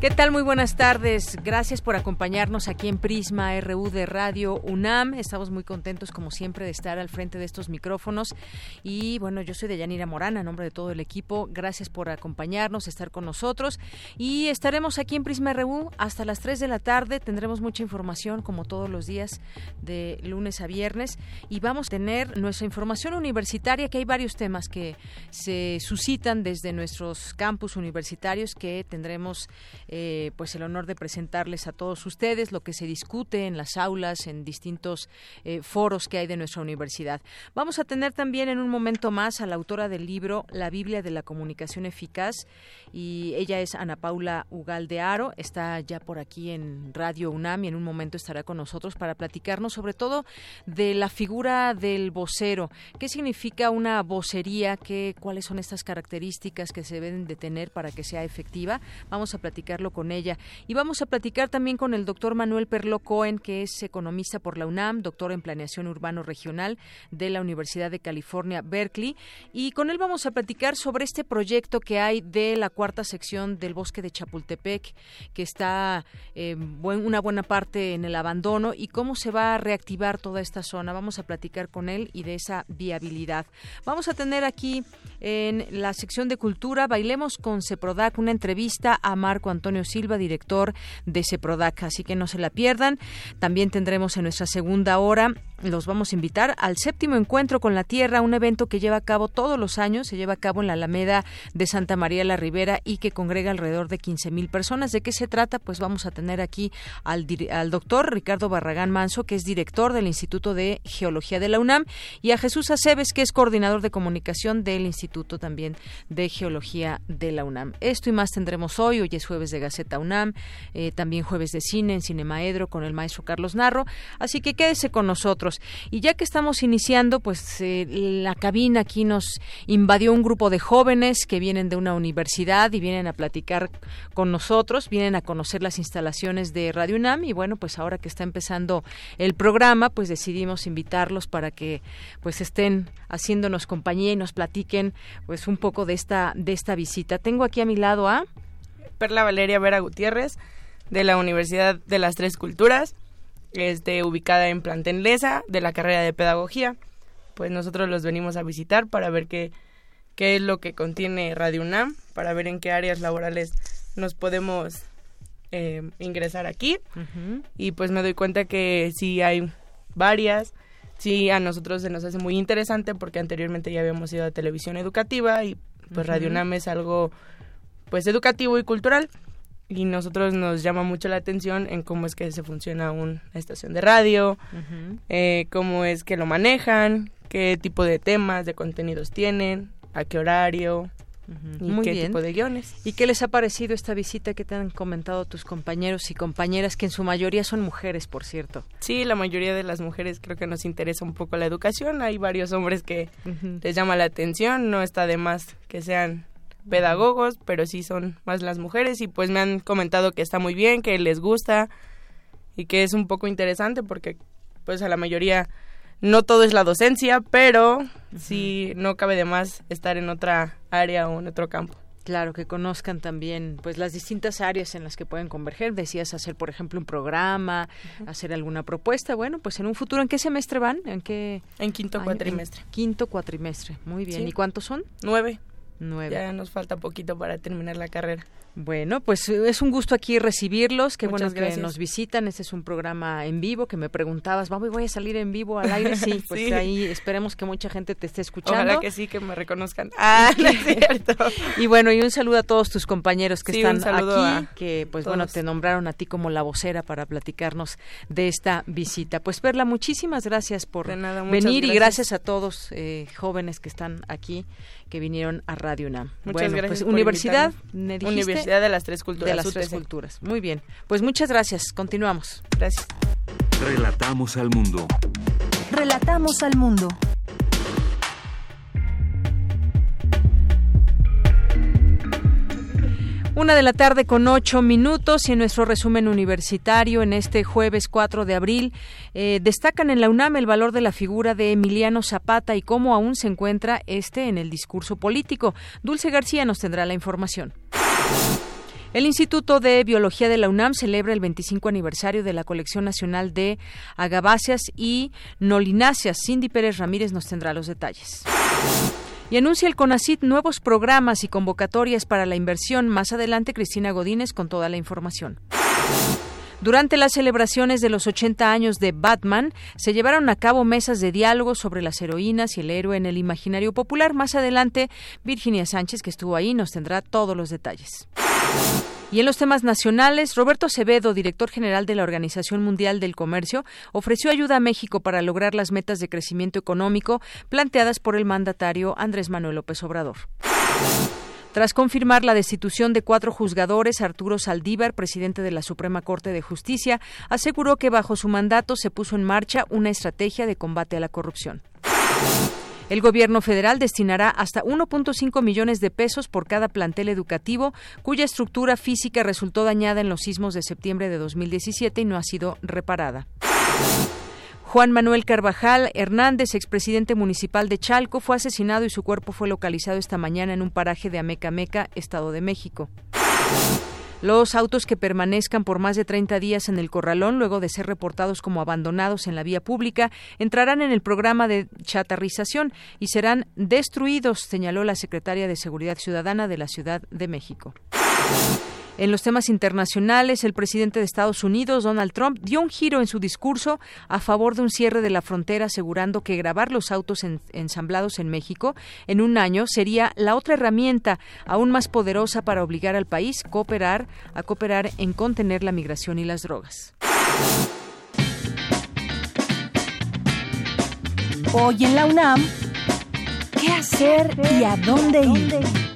¿Qué tal? Muy buenas tardes. Gracias por acompañarnos aquí en Prisma RU de Radio UNAM. Estamos muy contentos, como siempre, de estar al frente de estos micrófonos. Y bueno, yo soy de Yanira Morana, en nombre de todo el equipo. Gracias por acompañarnos, estar con nosotros. Y estaremos aquí en Prisma RU hasta las 3 de la tarde. Tendremos mucha información, como todos los días, de lunes a viernes. Y vamos a tener nuestra información universitaria, que hay varios temas que se suscitan desde nuestros campus universitarios que tendremos eh, pues el honor de presentarles a todos ustedes lo que se discute en las aulas, en distintos eh, foros que hay de nuestra universidad. Vamos a tener también en un momento más a la autora del libro La Biblia de la Comunicación Eficaz y ella es Ana Paula Ugal de Aro, está ya por aquí en Radio UNAM y en un momento estará con nosotros para platicarnos sobre todo de la figura del vocero, qué significa una vocería, qué, cuáles son estas características que se deben de tener para que sea efectiva. Vamos a platicar con ella. Y vamos a platicar también con el doctor Manuel Perlo Cohen, que es economista por la UNAM, doctor en planeación urbano regional de la Universidad de California, Berkeley. Y con él vamos a platicar sobre este proyecto que hay de la cuarta sección del bosque de Chapultepec, que está eh, una buena parte en el abandono y cómo se va a reactivar toda esta zona. Vamos a platicar con él y de esa viabilidad. Vamos a tener aquí en la sección de cultura, bailemos con Ceprodac, una entrevista a Marco Antonio Antonio Silva, director de CEPRODAC, así que no se la pierdan. También tendremos en nuestra segunda hora los vamos a invitar al séptimo encuentro con la Tierra, un evento que lleva a cabo todos los años, se lleva a cabo en la Alameda de Santa María la Ribera y que congrega alrededor de 15 mil personas. ¿De qué se trata? Pues vamos a tener aquí al, doctor Ricardo Barragán Manso, que es director del Instituto de Geología de la UNAM, y a Jesús Aceves, que es coordinador de comunicación del Instituto también de Geología de la UNAM. Esto y más tendremos hoy, hoy es jueves de Gaceta UNAM, eh, también jueves de cine en Cinemaedro con el maestro Carlos Narro, así que quédese con nosotros. Y ya que estamos iniciando, pues eh, la cabina aquí nos invadió un grupo de jóvenes que vienen de una universidad y vienen a platicar con nosotros, vienen a conocer las instalaciones de Radio UNAM y bueno, pues ahora que está empezando el programa, pues decidimos invitarlos para que pues estén haciéndonos compañía y nos platiquen pues un poco de esta de esta visita. Tengo aquí a mi lado a Perla Valeria Vera Gutiérrez de la Universidad de las Tres Culturas este, ubicada en Plantenlesa, de la carrera de Pedagogía. Pues nosotros los venimos a visitar para ver qué, qué es lo que contiene Radio UNAM, para ver en qué áreas laborales nos podemos eh, ingresar aquí. Y pues me doy cuenta que sí hay varias. Sí, a nosotros se nos hace muy interesante porque anteriormente ya habíamos ido a televisión educativa y pues Radio UNAM es algo pues educativo y cultural y nosotros nos llama mucho la atención en cómo es que se funciona una estación de radio, eh, cómo es que lo manejan, qué tipo de temas, de contenidos tienen, a qué horario. Y qué tipo de guiones. ¿Y qué les ha parecido esta visita que te han comentado tus compañeros y compañeras, que en su mayoría son mujeres, por cierto? Sí, la mayoría de las mujeres creo que nos interesa un poco la educación. Hay varios hombres que les llama la atención, no está de más que sean pedagogos, pero sí son más las mujeres y pues me han comentado que está muy bien, que les gusta y que es un poco interesante porque pues a la mayoría no todo es la docencia, pero sí no cabe de más estar en otra área o en otro campo. Claro, que conozcan también pues las distintas áreas en las que pueden converger. Decías hacer, por ejemplo, un programa, hacer alguna propuesta. Bueno, pues en un futuro, ¿en qué semestre van? ¿En qué? En quinto cuatrimestre. quinto cuatrimestre, muy bien. ¿Y cuántos son? Nueve. Ya nos falta poquito para terminar la carrera. Bueno, pues es un gusto aquí recibirlos. Qué bueno que nos visitan. Este es un programa en vivo que me preguntabas, vamos, voy a salir en vivo al aire. Sí, pues ahí esperemos que mucha gente te esté escuchando. Ojalá que sí, que me reconozcan. Ah, no es cierto. y bueno, y un saludo a todos tus compañeros que están aquí, que pues bueno, te nombraron a ti como la vocera para platicarnos de esta visita. Pues Perla, muchísimas gracias por venir y gracias a todos eh, jóvenes que están aquí que vinieron a Radio UNAM. Muchas gracias. Pues, Universidad, Universidad de las Tres Culturas. De las Tres Culturas. Muy bien. Pues muchas gracias. Continuamos. Gracias. Relatamos al mundo. Relatamos al mundo. Una de la tarde con ocho minutos y en nuestro resumen universitario en este jueves 4 de abril eh, destacan en la UNAM el valor de la figura de Emiliano Zapata y cómo aún se encuentra este en el discurso político. Dulce García nos tendrá la información. El Instituto de Biología de la UNAM celebra el 25 aniversario de la colección nacional de agaváceas y nolináceas. Cindy Pérez Ramírez nos tendrá los detalles y anuncia el CONACIT nuevos programas y convocatorias para la inversión. Más adelante, Cristina Godínez con toda la información. Durante las celebraciones de los 80 años de Batman, se llevaron a cabo mesas de diálogo sobre las heroínas y el héroe en el imaginario popular. Más adelante, Virginia Sánchez, que estuvo ahí, nos tendrá todos los detalles. Y en los temas nacionales, Roberto Acevedo, director general de la Organización Mundial del Comercio, ofreció ayuda a México para lograr las metas de crecimiento económico planteadas por el mandatario Andrés Manuel López Obrador. Tras confirmar la destitución de cuatro juzgadores, Arturo Saldívar, presidente de la Suprema Corte de Justicia, aseguró que bajo su mandato se puso en marcha una estrategia de combate a la corrupción. El gobierno federal destinará hasta 1.5 millones de pesos por cada plantel educativo cuya estructura física resultó dañada en los sismos de septiembre de 2017 y no ha sido reparada. Juan Manuel Carvajal Hernández, expresidente municipal de Chalco, fue asesinado y su cuerpo fue localizado esta mañana en un paraje de Amecameca, Estado de México. Los autos que permanezcan por más de 30 días en el corralón, luego de ser reportados como abandonados en la vía pública, entrarán en el programa de chatarrización y serán destruidos, señaló la secretaria de Seguridad Ciudadana de la Ciudad de México. En los temas internacionales, el presidente de Estados Unidos, Donald Trump, dio un giro en su discurso a favor de un cierre de la frontera, asegurando que grabar los autos ensamblados en México en un año sería la otra herramienta aún más poderosa para obligar al país cooperar, a cooperar en contener la migración y las drogas. Hoy en la UNAM, ¿qué hacer y a dónde ir?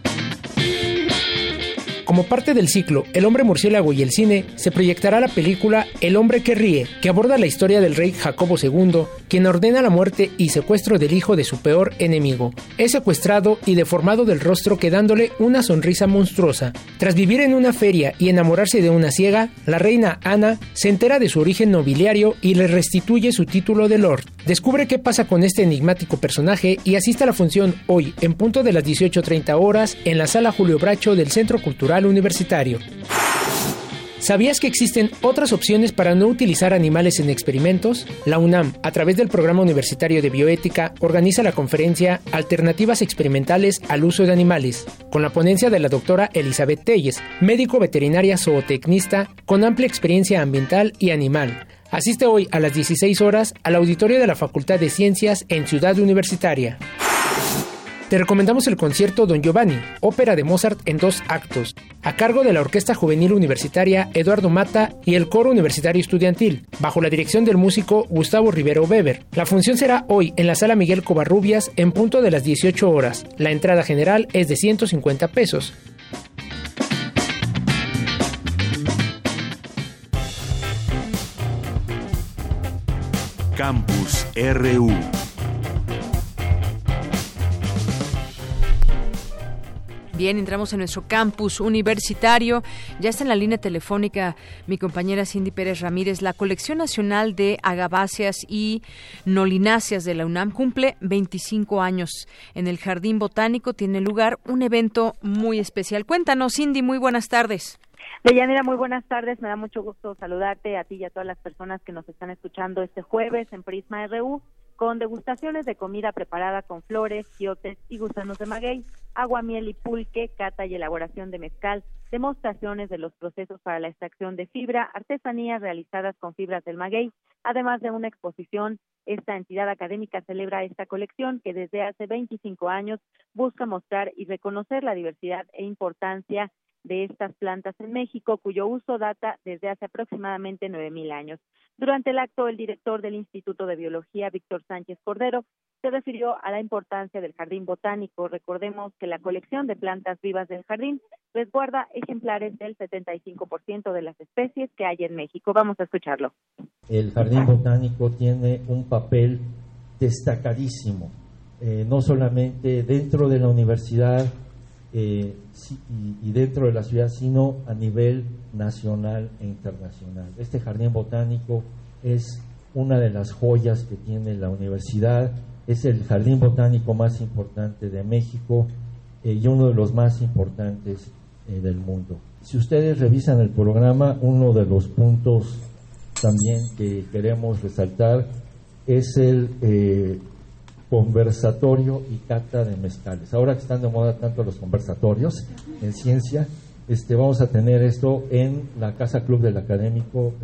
Como parte del ciclo El hombre murciélago y el cine, se proyectará la película El hombre que ríe, que aborda la historia del rey Jacobo II, quien ordena la muerte y secuestro del hijo de su peor enemigo. Es secuestrado y deformado del rostro quedándole una sonrisa monstruosa. Tras vivir en una feria y enamorarse de una ciega, la reina Ana se entera de su origen nobiliario y le restituye su título de lord. Descubre qué pasa con este enigmático personaje y asiste a la función hoy en punto de las 18.30 horas en la sala Julio Bracho del Centro Cultural Universitario. ¿Sabías que existen otras opciones para no utilizar animales en experimentos? La UNAM, a través del Programa Universitario de Bioética, organiza la conferencia Alternativas Experimentales al Uso de Animales, con la ponencia de la doctora Elizabeth Telles, médico veterinaria zootecnista con amplia experiencia ambiental y animal. Asiste hoy a las 16 horas al auditorio de la Facultad de Ciencias en Ciudad Universitaria. Te recomendamos el concierto Don Giovanni, ópera de Mozart en dos actos, a cargo de la Orquesta Juvenil Universitaria Eduardo Mata y el Coro Universitario Estudiantil, bajo la dirección del músico Gustavo Rivero Weber. La función será hoy en la Sala Miguel Covarrubias en punto de las 18 horas. La entrada general es de 150 pesos. Campus RU Bien, entramos en nuestro campus universitario. Ya está en la línea telefónica mi compañera Cindy Pérez Ramírez. La colección nacional de agaváceas y nolináceas de la UNAM cumple 25 años. En el Jardín Botánico tiene lugar un evento muy especial. Cuéntanos, Cindy, muy buenas tardes. Deyanira, muy buenas tardes. Me da mucho gusto saludarte a ti y a todas las personas que nos están escuchando este jueves en Prisma RU. Con degustaciones de comida preparada con flores, quiotes y gusanos de maguey, agua, miel y pulque, cata y elaboración de mezcal, demostraciones de los procesos para la extracción de fibra, artesanías realizadas con fibras del maguey, además de una exposición. Esta entidad académica celebra esta colección que desde hace 25 años busca mostrar y reconocer la diversidad e importancia de estas plantas en México, cuyo uso data desde hace aproximadamente 9.000 años. Durante el acto, el director del Instituto de Biología, Víctor Sánchez Cordero, se refirió a la importancia del jardín botánico. Recordemos que la colección de plantas vivas del jardín resguarda ejemplares del 75% de las especies que hay en México. Vamos a escucharlo. El jardín botánico tiene un papel destacadísimo, eh, no solamente dentro de la universidad, eh, y, dentro de la ciudad, sino a nivel nacional e internacional. Este jardín botánico es una de las joyas que tiene la universidad, es el jardín botánico más importante de México eh, y uno de los más importantes eh, del mundo. Si ustedes revisan el programa, uno de los puntos también que queremos resaltar es el conversatorio y cata de mezcales. Ahora que están de moda tanto los conversatorios en ciencia, este, vamos a tener esto en la Casa Club del Académico.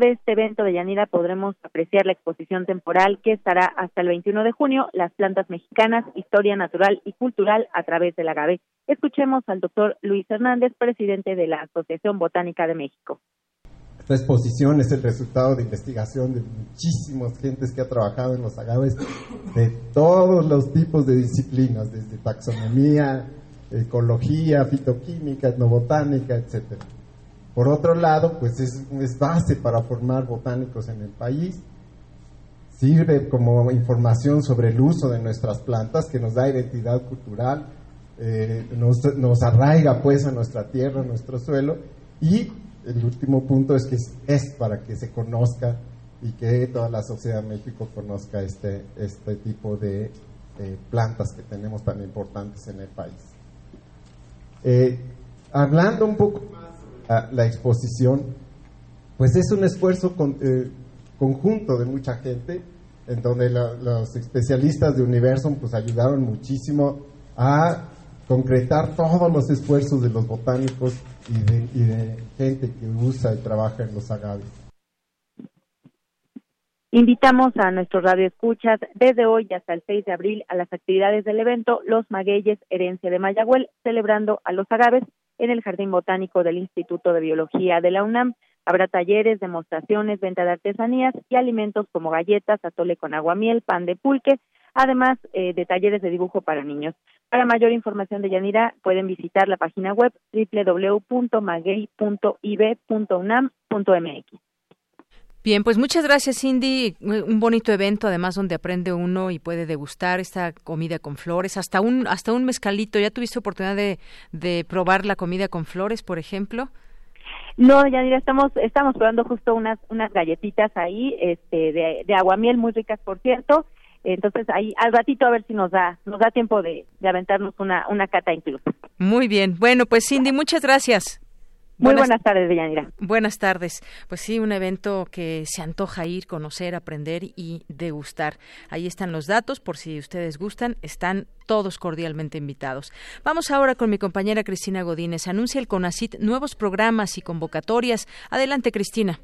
De este evento de Yanira podremos apreciar la exposición temporal que estará hasta el 21 de junio, Las plantas mexicanas, historia natural y cultural a través del agave. Escuchemos al doctor Luis Hernández, presidente de la Asociación Botánica de México. Esta exposición es el resultado de investigación de muchísimas gentes que ha trabajado en los agaves de todos los tipos de disciplinas, desde taxonomía, ecología, fitoquímica, etnobotánica, etc. Por otro lado, pues es, es base para formar botánicos en el país, sirve como información sobre el uso de nuestras plantas que nos da identidad cultural, eh, nos, nos arraiga pues a nuestra tierra, a nuestro suelo y el último punto es que es, para que se conozca y que toda la sociedad de México conozca este, este tipo de plantas que tenemos tan importantes en el país. Eh, hablando un poco más de la, exposición, pues es un esfuerzo eh, conjunto de mucha gente, en donde los especialistas de Universum pues ayudaron muchísimo a concretar todos los esfuerzos de los botánicos y de, gente que usa y trabaja en los agaves. Invitamos a nuestros radioescuchas desde hoy hasta el 6 de abril a las actividades del evento Los Magueyes Herencia de Mayagüel, celebrando a los agaves en el Jardín Botánico del Instituto de Biología de la UNAM. Habrá talleres, demostraciones, venta de artesanías y alimentos como galletas, atole con aguamiel, pan de pulque, además eh, de talleres de dibujo para niños. Para mayor información de Yanira pueden visitar la página web www.maguey.ib.unam.mx. Bien, pues muchas gracias Cindy. Un bonito evento, además donde aprende uno y puede degustar esta comida con flores, hasta un hasta un mezcalito. ¿Ya tuviste oportunidad de, de probar la comida con flores, por ejemplo? No, Yanira, estamos estamos probando justo unas unas galletitas ahí, este de, de aguamiel muy ricas, por cierto entonces ahí al ratito a ver si nos da nos da tiempo de, aventarnos una, una cata incluso. Muy bien. Bueno, pues Cindy, muchas gracias. Muy buenas, tardes, Deyanira. Buenas tardes. Pues sí, un evento que se antoja ir, conocer, aprender y degustar. Ahí están los datos, por si ustedes gustan, están todos cordialmente invitados. Vamos ahora con mi compañera Cristina Godínez. Anuncia el CONACIT nuevos programas y convocatorias. Adelante, Cristina.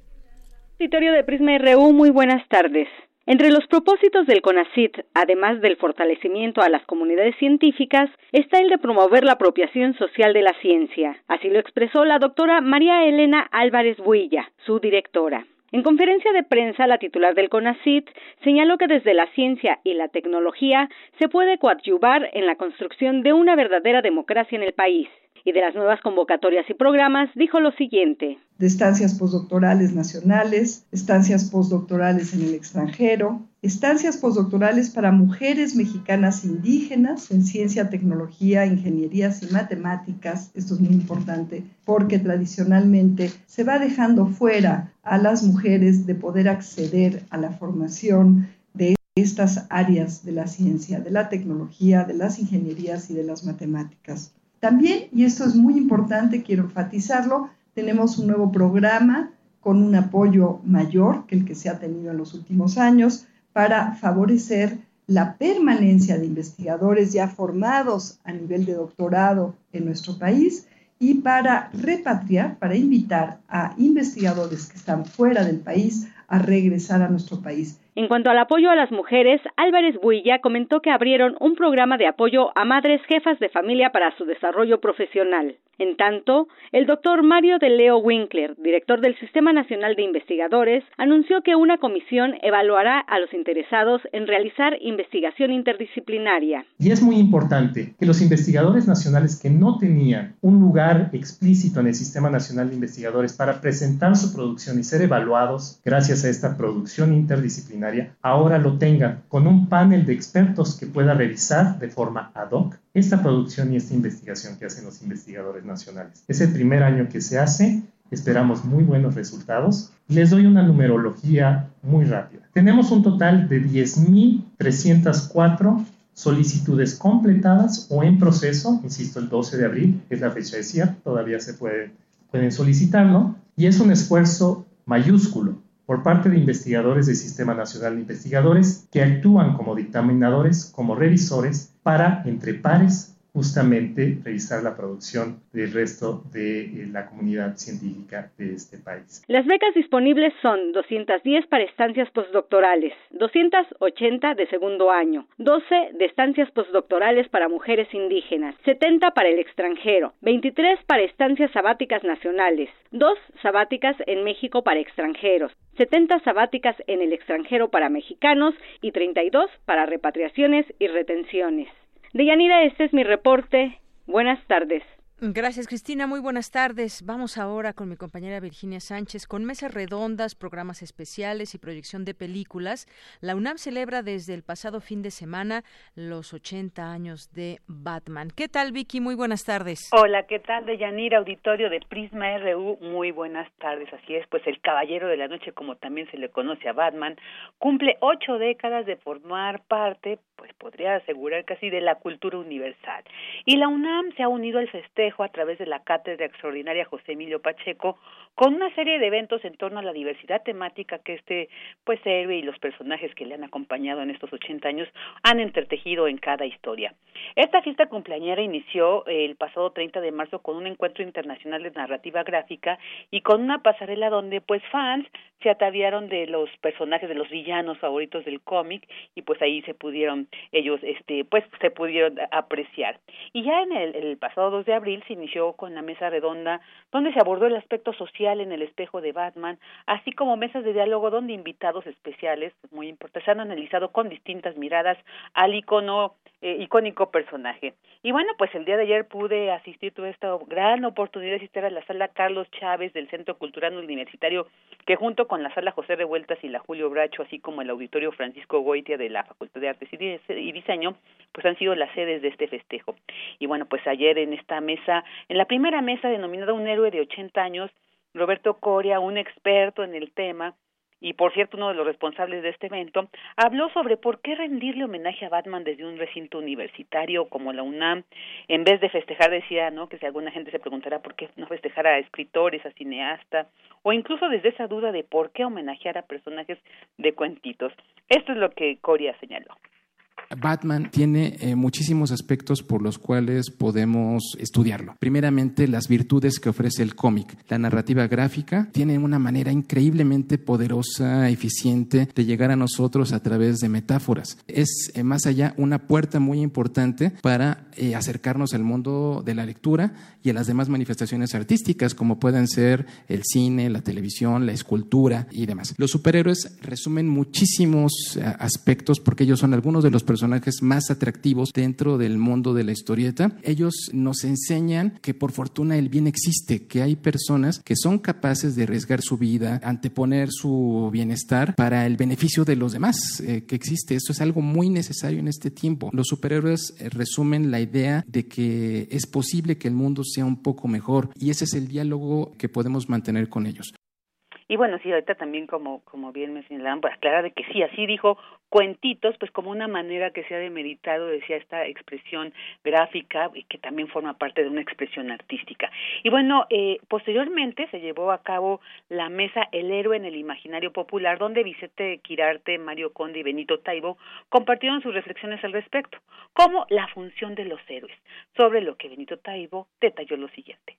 Auditorio de Prisma RU, muy buenas tardes. Entre los propósitos del CONACIT, además del fortalecimiento a las comunidades científicas, está el de promover la apropiación social de la ciencia. Así lo expresó la doctora María Elena Álvarez Builla, su directora. En conferencia de prensa, la titular del CONACIT señaló que desde la ciencia y la tecnología se puede coadyuvar en la construcción de una verdadera democracia en el país y de las nuevas convocatorias y programas, dijo lo siguiente. De estancias postdoctorales nacionales, estancias postdoctorales en el extranjero, estancias postdoctorales para mujeres mexicanas indígenas en ciencia, tecnología, ingenierías y matemáticas. Esto es muy importante porque tradicionalmente se va dejando fuera a las mujeres de poder acceder a la formación de estas áreas de la ciencia, de la tecnología, de las ingenierías y de las matemáticas. También, y esto es muy importante, quiero enfatizarlo, tenemos un nuevo programa con un apoyo mayor que el que se ha tenido en los últimos años para favorecer la permanencia de investigadores ya formados a nivel de doctorado en nuestro país y para repatriar, para invitar a investigadores que están fuera del país a regresar a nuestro país. En cuanto al apoyo a las mujeres, Álvarez Builla comentó que abrieron un programa de apoyo a madres jefas de familia para su desarrollo profesional. En tanto, el doctor Mario de Leo Winkler, director del Sistema Nacional de Investigadores, anunció que una comisión evaluará a los interesados en realizar investigación interdisciplinaria. Y es muy importante que los investigadores nacionales que no tenían un lugar explícito en el Sistema Nacional de Investigadores para presentar su producción y ser evaluados gracias a esta producción interdisciplinaria, ahora lo tengan con un panel de expertos que pueda revisar de forma ad hoc esta producción y esta investigación que hacen los investigadores nacionales. Es el primer año que se hace, esperamos muy buenos resultados. Les doy una numerología muy rápida. Tenemos un total de 10.304 solicitudes completadas o en proceso, insisto, el 12 de abril es la fecha de cierre, todavía se puede, pueden solicitarlo, y es un esfuerzo mayúsculo por parte de investigadores del Sistema Nacional de Investigadores que actúan como dictaminadores, como revisores, para, entre pares, justamente revisar la producción del resto de eh, la comunidad científica de este país. Las becas disponibles son 210 para estancias postdoctorales, 280 de segundo año, 12 de estancias postdoctorales para mujeres indígenas, 70 para el extranjero, 23 para estancias sabáticas nacionales, 2 sabáticas en México para extranjeros, 70 sabáticas en el extranjero para mexicanos y 32 para repatriaciones y retenciones. Deyanira, este es mi reporte. Buenas tardes. Gracias, Cristina. Muy buenas tardes. Vamos ahora con mi compañera Virginia Sánchez con mesas redondas, programas especiales y proyección de películas. La UNAM celebra desde el pasado fin de semana los 80 años de Batman. ¿Qué tal, Vicky? Muy buenas tardes. Hola, ¿qué tal, Deyanira? Auditorio de Prisma RU. Muy buenas tardes. Así es, pues el Caballero de la Noche, como también se le conoce a Batman, cumple ocho décadas de formar parte, pues podría asegurar casi de la cultura universal. Y la UNAM se ha unido al festejo a través de la Cátedra Extraordinaria José Emilio Pacheco con una serie de eventos en torno a la diversidad temática que este pues héroe y los personajes que le han acompañado en estos 80 años han entretejido en cada historia. Esta fiesta cumpleañera inició el pasado 30 de marzo con un encuentro internacional de narrativa gráfica y con una pasarela donde pues fans se ataviaron de los personajes de los villanos favoritos del cómic y pues ahí se pudieron ellos este pues se pudieron apreciar. Y ya en el, el pasado 2 de abril se inició con la mesa redonda donde se abordó el aspecto social en el espejo de Batman, así como mesas de diálogo donde invitados especiales, muy importantes, han analizado con distintas miradas al icono eh, icónico personaje. Y bueno, pues el día de ayer pude asistir, tuve esta gran oportunidad de asistir a la sala Carlos Chávez del Centro Cultural Universitario, que junto con la sala José Revueltas y la Julio Bracho, así como el auditorio Francisco Goitia de la Facultad de Artes y Diseño, pues han sido las sedes de este festejo. Y bueno, pues ayer en esta mesa, en la primera mesa denominada Un héroe de 80 años, Roberto Coria, un experto en el tema, y por cierto uno de los responsables de este evento, habló sobre por qué rendirle homenaje a Batman desde un recinto universitario como la UNAM, en vez de festejar, decía, ¿no? Que si alguna gente se preguntará por qué no festejar a escritores, a cineastas, o incluso desde esa duda de por qué homenajear a personajes de cuentitos. Esto es lo que Coria señaló. Batman tiene eh, muchísimos aspectos por los cuales podemos estudiarlo. Primeramente, las virtudes que ofrece el cómic. La narrativa gráfica tiene una manera increíblemente poderosa, eficiente de llegar a nosotros a través de metáforas. Es eh, más allá una puerta muy importante para eh, acercarnos al mundo de la lectura y a las demás manifestaciones artísticas, como pueden ser el cine, la televisión, la escultura y demás. Los superhéroes resumen muchísimos aspectos porque ellos son algunos de los personajes más atractivos dentro del mundo de la historieta. Ellos nos enseñan que por fortuna el bien existe, que hay personas que son capaces de arriesgar su vida, anteponer su bienestar para el beneficio de los demás, eh, que existe. Esto es algo muy necesario en este tiempo. Los superhéroes eh, resumen la idea de que es posible que el mundo sea un poco mejor y ese es el diálogo que podemos mantener con ellos. Y bueno, sí, ahorita también como, como bien me señalaban, pues aclarar de que sí, así dijo cuentitos, pues como una manera que se ha demeritado, decía esta expresión gráfica que también forma parte de una expresión artística. Y bueno, eh, posteriormente se llevó a cabo la mesa El héroe en el imaginario popular, donde Vicente Quirarte, Mario Conde y Benito Taibo compartieron sus reflexiones al respecto, como la función de los héroes, sobre lo que Benito Taibo detalló lo siguiente.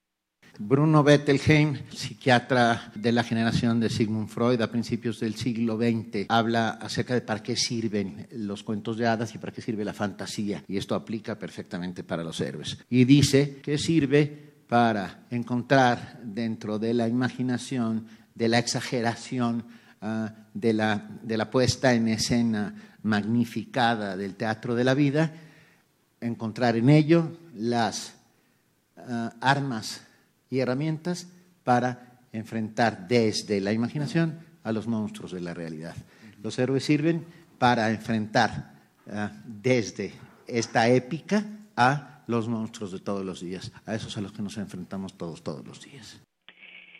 Bruno Bettelheim, psiquiatra de la generación de Sigmund Freud a principios del siglo XX, habla acerca de para qué sirven los cuentos de hadas y para qué sirve la fantasía. Y esto aplica perfectamente para los héroes. Y dice que sirve para encontrar dentro de la imaginación, de la exageración, ah, de, la, de la puesta en escena magnificada del teatro de la vida, encontrar en ello las ah, armas y herramientas para enfrentar desde la imaginación a los monstruos de la realidad. Los héroes sirven para enfrentar ah, desde esta épica a los monstruos de todos los días, a esos a los que nos enfrentamos todos, todos los días.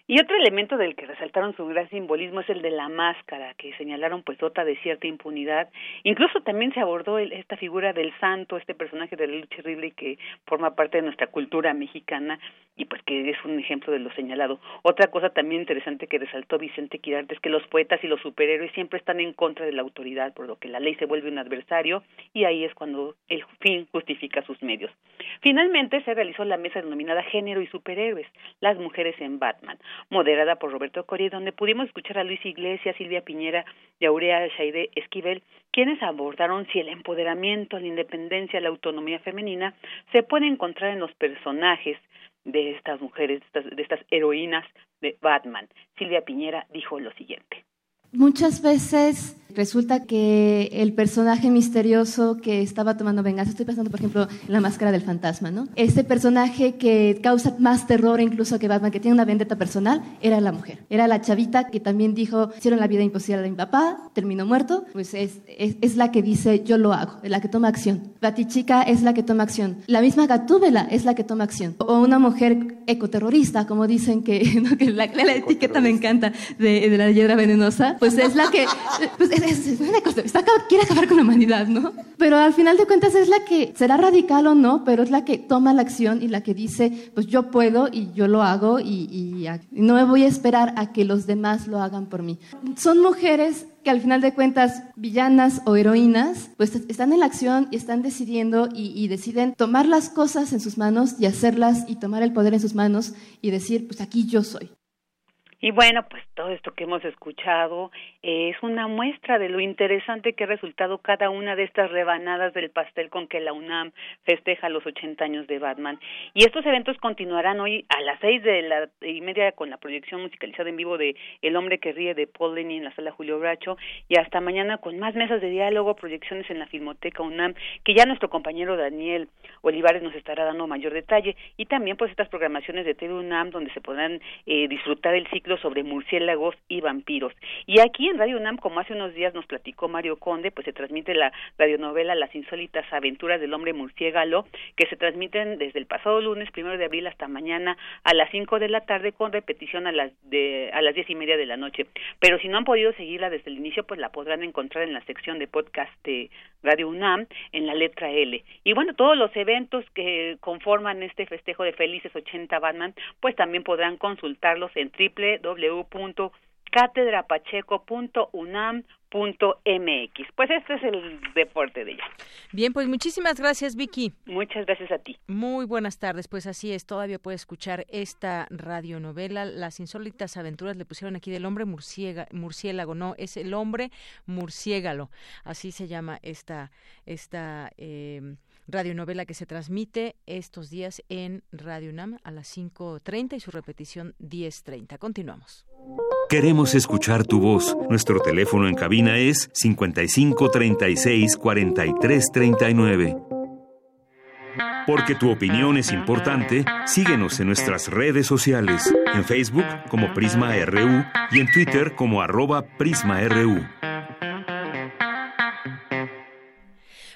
Y otro elemento del que resaltaron su gran simbolismo es el de la máscara, que señalaron pues dota de cierta impunidad. Incluso también se abordó esta figura del santo, este personaje de la lucha que forma parte de nuestra cultura mexicana y pues que es un ejemplo de lo señalado. Otra cosa también interesante que resaltó Vicente Quirarte es que los poetas y los superhéroes siempre están en contra de la autoridad, por lo que la ley se vuelve un adversario y ahí es cuando el fin justifica sus medios. Finalmente se realizó la mesa denominada Género y Superhéroes, las mujeres en Batman moderada por Roberto Coria, donde pudimos escuchar a Luis Iglesias, Silvia Piñera y Aurea Shaide Esquivel, quienes abordaron si el empoderamiento, la independencia, la autonomía femenina se puede encontrar en los personajes de estas mujeres, de estas, de estas heroínas de Batman. Silvia Piñera dijo lo siguiente. Muchas veces resulta que el personaje misterioso que estaba tomando venganza, estoy pensando por ejemplo en la máscara del fantasma, ¿no? Este personaje que causa más terror incluso que Batman, que tiene una vendetta personal, era la mujer. Era la chavita que también dijo, hicieron la vida imposible a mi papá, terminó muerto, pues es, es, la que dice, yo lo hago, la que toma acción. Batichica es la que toma acción. La misma Gatúbela es la que toma acción. O una mujer ecoterrorista, como dicen que, que la, etiqueta me encanta de, de la hiedra venenosa, pues es la que, pues es, una cosa, quiere acabar con la humanidad, ¿no? Pero al final de cuentas es la que será radical o no, pero es la que toma la acción y la que dice, pues yo puedo y yo lo hago y, y no me voy a esperar a que los demás lo hagan por mí. Son mujeres que al final de cuentas, villanas o heroínas, pues están en la acción y están decidiendo y, deciden tomar las cosas en sus manos y hacerlas y tomar el poder en sus manos y decir, pues aquí yo soy. Y bueno, pues todo esto que hemos escuchado es una muestra de lo interesante que ha resultado cada una de estas rebanadas del pastel con que la UNAM festeja los 80 años de Batman. Y estos eventos continuarán hoy a las seis de la y media con la proyección musicalizada en vivo de El hombre que ríe de Paul Lenny en la sala Julio Bracho y hasta mañana con más mesas de diálogo, proyecciones en la Filmoteca UNAM, que ya nuestro compañero Daniel Olivares nos estará dando mayor detalle y también pues estas programaciones de TV UNAM donde se podrán eh, disfrutar el ciclo sobre murciélagos y vampiros. Y aquí en Radio UNAM, como hace unos días nos platicó Mario Conde, pues se transmite la radionovela Las insólitas aventuras del hombre murciélago, que se transmiten desde el pasado lunes, primero de abril, hasta mañana a las cinco de la tarde, con repetición a las de a las diez y media de la noche. Pero si no han podido seguirla desde el inicio, pues la podrán encontrar en la sección de podcast de Radio UNAM en la letra L. Y bueno, todos los eventos que conforman este festejo de felices 80 Batman, pues también podrán consultarlos en www.catedrapacheco.unam.mx. Pues este es el deporte de ella. Bien, pues muchísimas gracias, Vicky. Muchas gracias a ti. Muy buenas tardes. Pues así es, todavía puede escuchar esta radionovela, Las insólitas aventuras, le pusieron aquí del hombre murciélago, no, es el hombre murciégalo. Así se llama esta, esta eh, radionovela que se transmite estos días en Radio UNAM a las 5.30 y su repetición 10.30. Continuamos. Queremos escuchar tu voz. Nuestro teléfono en cabina es 5536 4339. Porque tu opinión es importante, síguenos en nuestras redes sociales, en Facebook como Prisma RU y en Twitter como arroba PrismaRU.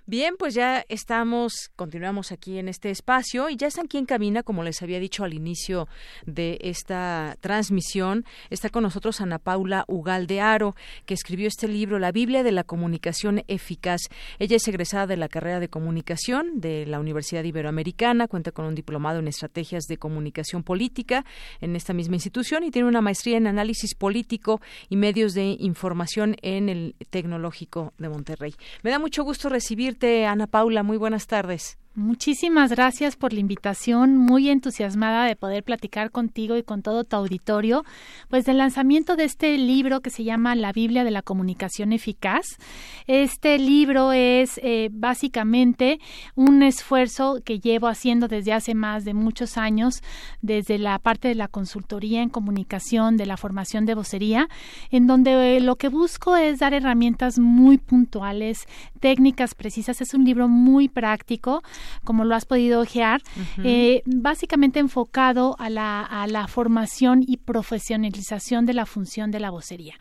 Bien, pues ya estamos, continuamos aquí en este espacio y ya están aquí en cabina, como les había dicho al inicio de esta transmisión. Está con nosotros Ana Paula Ugalde Aro, que escribió este libro, La Biblia de la Comunicación Eficaz. Ella es egresada de la carrera de comunicación de la Universidad Iberoamericana, cuenta con un diplomado en estrategias de comunicación política en esta misma institución y tiene una maestría en análisis político y medios de información en el Tecnológico de Monterrey. Me da mucho gusto recibir Ana Paula. Muy buenas tardes. Muchísimas gracias por la invitación, muy entusiasmada de poder platicar contigo y con todo tu auditorio, pues del lanzamiento de este libro que se llama La Biblia de la Comunicación Eficaz. Este libro es eh, básicamente un esfuerzo que llevo haciendo desde hace más de muchos años, desde la parte de la consultoría en comunicación, de la formación de vocería, en donde eh, lo que busco es dar herramientas muy puntuales, técnicas precisas. Es un libro muy práctico como lo has podido ojear, eh, básicamente enfocado a la, a la formación y profesionalización de la función de la vocería.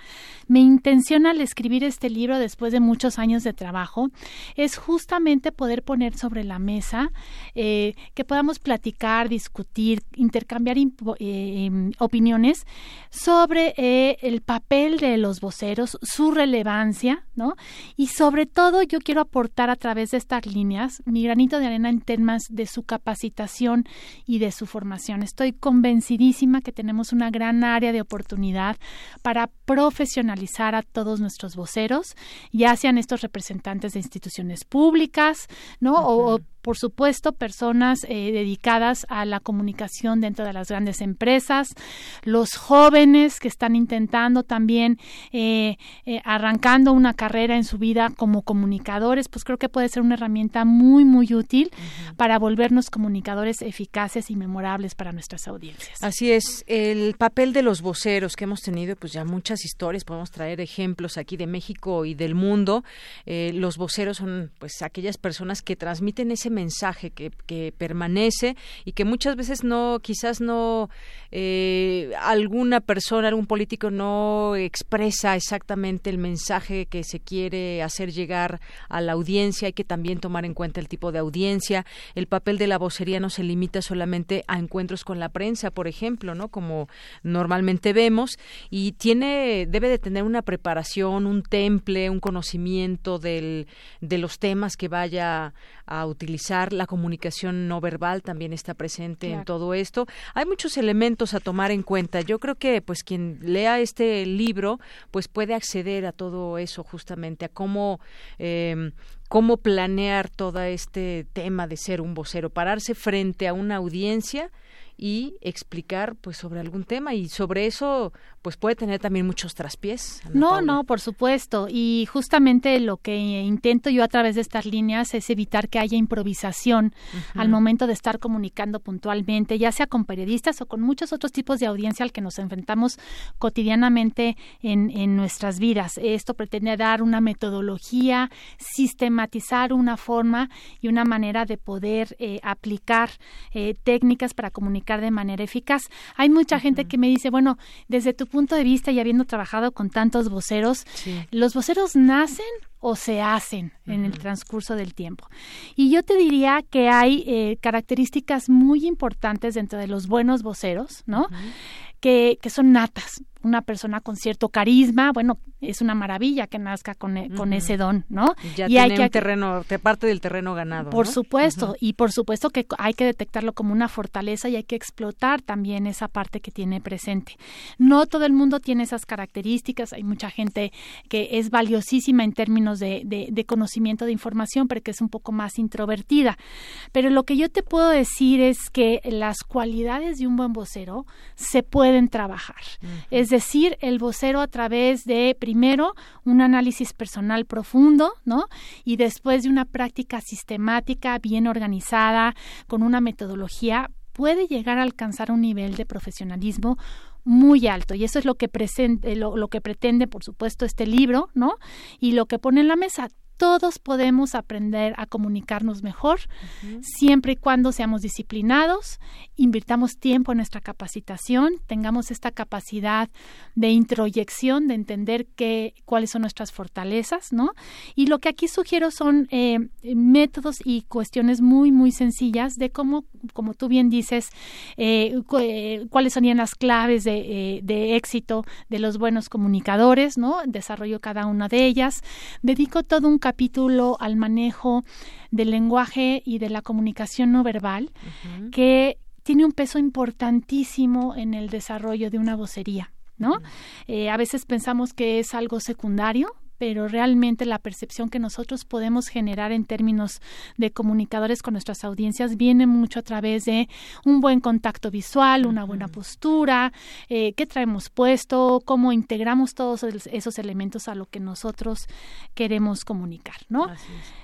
Mi intención al escribir este libro después de muchos años de trabajo es justamente poder poner sobre la mesa eh, que podamos platicar, discutir, intercambiar eh, em, opiniones sobre el papel de los voceros, su relevancia, ¿no? Y sobre todo yo quiero aportar a través de estas líneas mi granito de en temas de su capacitación y de su formación. Estoy convencidísima que tenemos una gran área de oportunidad para profesionalizar a todos nuestros voceros, ya sean estos representantes de instituciones públicas, ¿no? o, por supuesto, personas eh, dedicadas a la comunicación dentro de las grandes empresas, los jóvenes que están intentando también eh, eh, arrancando una carrera en su vida como comunicadores, pues creo que puede ser una herramienta muy, muy útil para volvernos comunicadores eficaces y memorables para nuestras audiencias. Así es, el papel de los voceros que hemos tenido, pues ya muchas historias, podemos traer ejemplos aquí de México y del mundo. los voceros son pues aquellas personas que transmiten ese mensaje que, permanece y que muchas veces no, quizás no, eh, alguna persona, algún político no expresa exactamente el mensaje que se quiere hacer llegar a la audiencia. Hay que también tomar en cuenta el tipo de audiencia. El papel de la vocería no se limita solamente a encuentros con la prensa, por ejemplo, ¿no? Como normalmente vemos y tiene, debe de tener una preparación, un temple, un conocimiento del, de los temas que vaya a utilizar. La comunicación no verbal también está presente en todo esto. Hay muchos elementos a tomar en cuenta. Yo creo que pues quien lea este libro pues puede acceder a todo eso justamente, a cómo eh, cómo planear todo este tema de ser un vocero, pararse frente a una audiencia y explicar pues sobre algún tema y sobre eso pues puede tener también muchos traspiés. no, no, por supuesto. Y justamente lo que intento yo a través de estas líneas es evitar que haya improvisación al momento de estar comunicando puntualmente, ya sea con periodistas o con muchos otros tipos de audiencia al que nos enfrentamos cotidianamente en, en nuestras vidas. Esto pretende dar una metodología, sistematizar una forma y una manera de poder eh, aplicar eh, técnicas para comunicar de manera eficaz. Hay mucha gente que me dice, bueno, desde tu punto de vista y habiendo trabajado con tantos voceros, ¿los voceros nacen o se hacen en el transcurso del tiempo? Y yo te diría que hay eh, características muy importantes dentro de los buenos voceros, ¿no? que, que son natas una persona con cierto carisma, bueno, es una maravilla que nazca con, e, con ese don, ¿no? Ya y tiene hay que, un terreno, parte del terreno ganado. Por supuesto, y por supuesto que hay que detectarlo como una fortaleza y hay que explotar también esa parte que tiene presente. No todo el mundo tiene esas características, hay mucha gente que es valiosísima en términos de, de conocimiento de información, pero que es un poco más introvertida. Pero lo que yo te puedo decir es que las cualidades de un buen vocero se pueden trabajar. Es decir, el vocero a través de, primero, un análisis personal profundo, ¿no? Y después de una práctica sistemática, bien organizada, con una metodología, puede llegar a alcanzar un nivel de profesionalismo muy alto y eso es lo que presente, lo, lo, que pretende por supuesto este libro no y lo que pone en la mesa todos podemos aprender a comunicarnos mejor, siempre y cuando seamos disciplinados, invirtamos tiempo en nuestra capacitación, tengamos esta capacidad de introyección, de entender qué, cuáles son nuestras fortalezas, ¿no? Y lo que aquí sugiero son eh, métodos y cuestiones muy, muy sencillas de cómo, como tú bien dices, eh, eh, cuáles serían las claves de, de éxito de los buenos comunicadores, ¿no? Desarrollo cada una de ellas. Dedico todo un capítulo al manejo del lenguaje y de la comunicación no verbal, que tiene un peso importantísimo en el desarrollo de una vocería. ¿no? Eh, a veces pensamos que es algo secundario, pero realmente la percepción que nosotros podemos generar en términos de comunicadores con nuestras audiencias viene mucho a través de un buen contacto visual, una buena postura, eh, qué traemos puesto, cómo integramos todos esos elementos a lo que nosotros queremos comunicar, ¿no?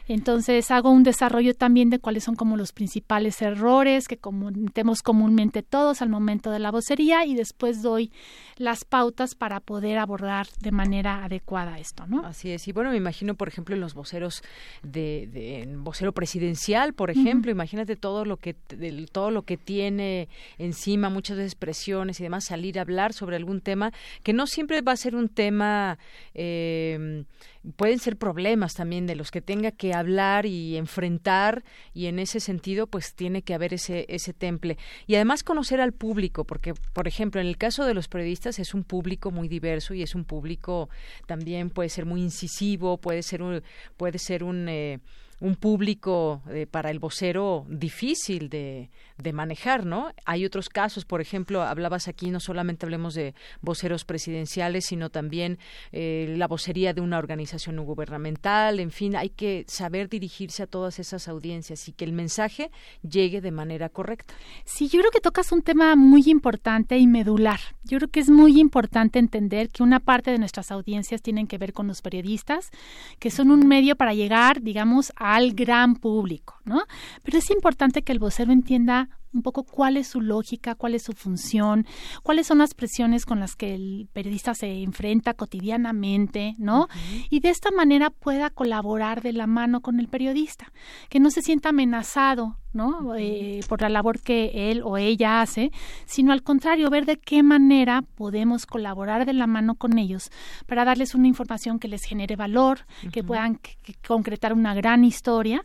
Entonces hago un desarrollo también de cuáles son como los principales errores que cometemos comúnmente todos al momento de la vocería y después doy las pautas para poder abordar de manera adecuada esto, ¿no? Así es. Y bueno, me imagino, por ejemplo, en los voceros de, de vocero presidencial, por ejemplo, imagínate todo lo que todo lo que tiene encima, muchas veces presiones y demás, salir a hablar sobre algún tema que no siempre va a ser un tema eh, pueden ser problemas también de los que tenga que hablar y enfrentar y en ese sentido pues tiene que haber ese ese temple. Y además conocer al público porque por ejemplo en el caso de los periodistas es un público muy diverso y es un público también puede ser muy incisivo puede ser un puede ser un eh, un público eh, para el vocero difícil de, de manejar, ¿no? Hay otros casos, por ejemplo, hablabas aquí, no solamente hablemos de voceros presidenciales, sino también eh, la vocería de una organización no gubernamental, en fin, hay que saber dirigirse a todas esas audiencias y que el mensaje llegue de manera correcta. Sí, yo creo que tocas un tema muy importante y medular. Yo creo que es muy importante entender que una parte de nuestras audiencias tienen que ver con los periodistas, que son un medio para llegar, digamos, al gran público, ¿no? Pero es importante que el vocero entienda un poco cuál es su lógica, cuál es su función, cuáles son las presiones con las que el periodista se enfrenta cotidianamente, ¿no? Y de esta manera pueda colaborar de la mano con el periodista, que no se sienta amenazado ¿no? Eh, por la labor que él o ella hace, sino al contrario, ver de qué manera podemos colaborar de la mano con ellos para darles una información que les genere valor, que puedan concretar una gran historia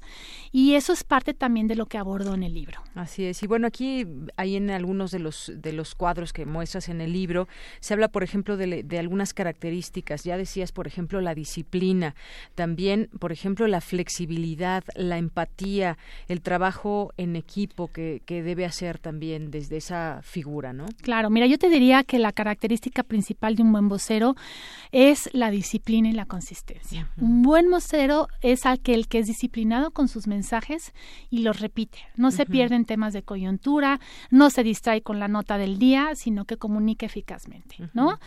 y eso es parte también de lo que abordo en el libro. Así es. Y bueno, aquí hay en algunos de los de los cuadros que muestras en el libro se habla, por ejemplo, de, de algunas características. Ya decías, por ejemplo, la disciplina, también, por ejemplo, la flexibilidad, la empatía, el trabajo en equipo que, debe hacer también desde esa figura, ¿no? Claro, mira, yo te diría que la característica principal de un buen vocero es la disciplina y la consistencia. Un buen vocero es aquel que es disciplinado con sus mensajes y los repite. No se pierde en temas de coyuntura, no se distrae con la nota del día, sino que comunica eficazmente, ¿no?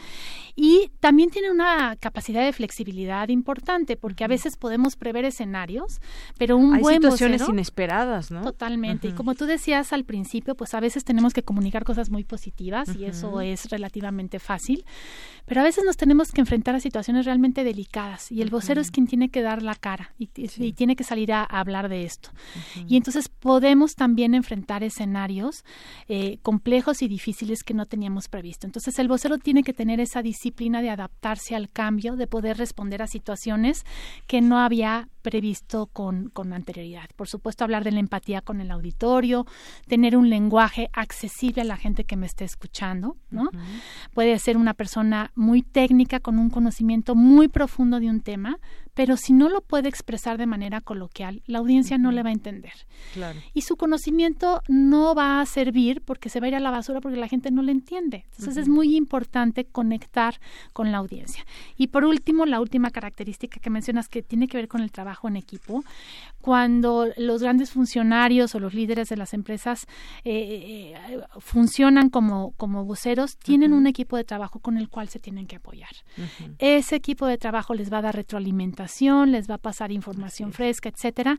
Y también tiene una capacidad de flexibilidad importante, porque a veces podemos prever escenarios, pero un Hay buen situaciones inesperadas, ¿no? Totalmente. Y como tú decías al principio, pues a veces tenemos que comunicar cosas muy positivas y eso es relativamente fácil, pero a veces nos tenemos que enfrentar a situaciones realmente delicadas y el vocero es quien tiene que dar la cara y, tiene que salir a, hablar de esto. Y entonces podemos también enfrentar escenarios eh, complejos y difíciles que no teníamos previsto. Entonces el vocero tiene que tener esa disciplina de adaptarse al cambio, de poder responder a situaciones que no había previsto con, con anterioridad. Por supuesto, hablar de la empatía con el auditorio, tener un lenguaje accesible a la gente que me esté escuchando, ¿no? Puede ser una persona muy técnica con un conocimiento muy profundo de un tema, pero si no lo puede expresar de manera coloquial, la audiencia no le va a entender. Y su conocimiento no va a servir porque se va a ir a la basura porque la gente no le entiende. Entonces es muy importante conectar con la audiencia. Y por último, la última característica que mencionas que tiene que ver con el trabajo en equipo, cuando los grandes funcionarios o los líderes de las empresas eh, eh, funcionan como, como voceros, tienen un equipo de trabajo con el cual se tienen que apoyar. Ese equipo de trabajo les va a dar retroalimentación les va a pasar información fresca, etcétera.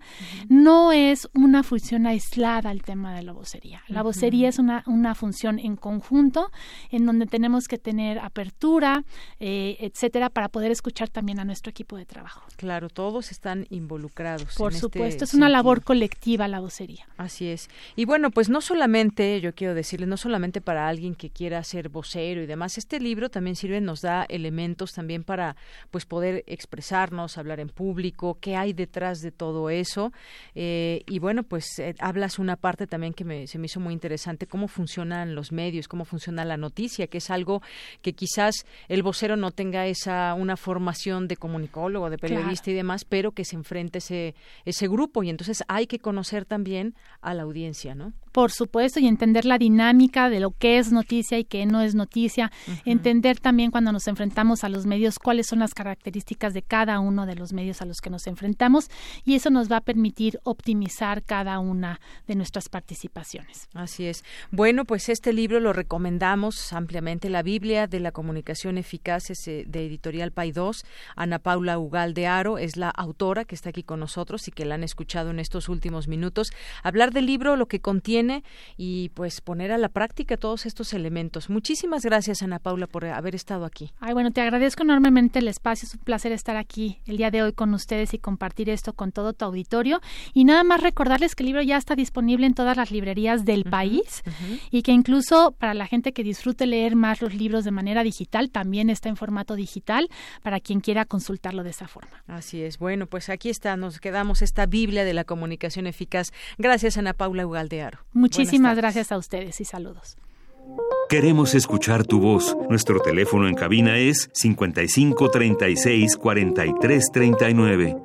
No es una función aislada el tema de la vocería. La vocería es una, una función en conjunto en donde tenemos que tener apertura, eh, etcétera, para poder escuchar también a nuestro equipo de trabajo. Claro, todos están involucrados. Por este supuesto, es una labor colectiva la vocería. Así es. Y bueno, pues no solamente, yo quiero decirles, no solamente para alguien que quiera ser vocero y demás, este libro también sirve, nos da elementos también para pues poder expresarnos, hablar en público, qué hay detrás de todo eso. Eh, y bueno, pues eh, hablas una parte también que me, se me hizo muy interesante, cómo funcionan los medios, cómo funciona la noticia, que es algo que quizás el vocero no tenga esa una formación de comunicólogo, de periodista y demás, pero que se enfrente ese, ese grupo y entonces hay que conocer también a la audiencia, ¿no? Por supuesto, y entender la dinámica de lo que es noticia y qué no es noticia, entender también cuando nos enfrentamos a los medios cuáles son las características de cada uno de los medios a los que nos enfrentamos y eso nos va a permitir optimizar cada una de nuestras participaciones. Así es. Bueno, pues este libro lo recomendamos ampliamente, La Biblia de la Comunicación Eficaz eh, de Editorial 2. Ana Paula Ugal de Aro es la autora que está aquí con nosotros y que la han escuchado en estos últimos minutos. Hablar del libro, lo que contiene y pues poner a la práctica todos estos elementos. Muchísimas gracias, Ana Paula, por haber estado aquí. Ay, bueno, te agradezco enormemente el espacio. Es un placer estar aquí el día de hoy con ustedes y compartir esto con todo tu auditorio. Y nada más recordarles que el libro ya está disponible en todas las librerías del país y que incluso para la gente que disfrute leer más los libros de manera digital, también está en formato digital para quien quiera consultarlo de esa forma. Así es. Bueno, pues aquí está, nos quedamos esta Biblia de la comunicación eficaz. Gracias, Ana Paula Ugaldearo. Muchísimas gracias a ustedes y saludos. Queremos escuchar tu voz. Nuestro teléfono en cabina es 55 36 43 39.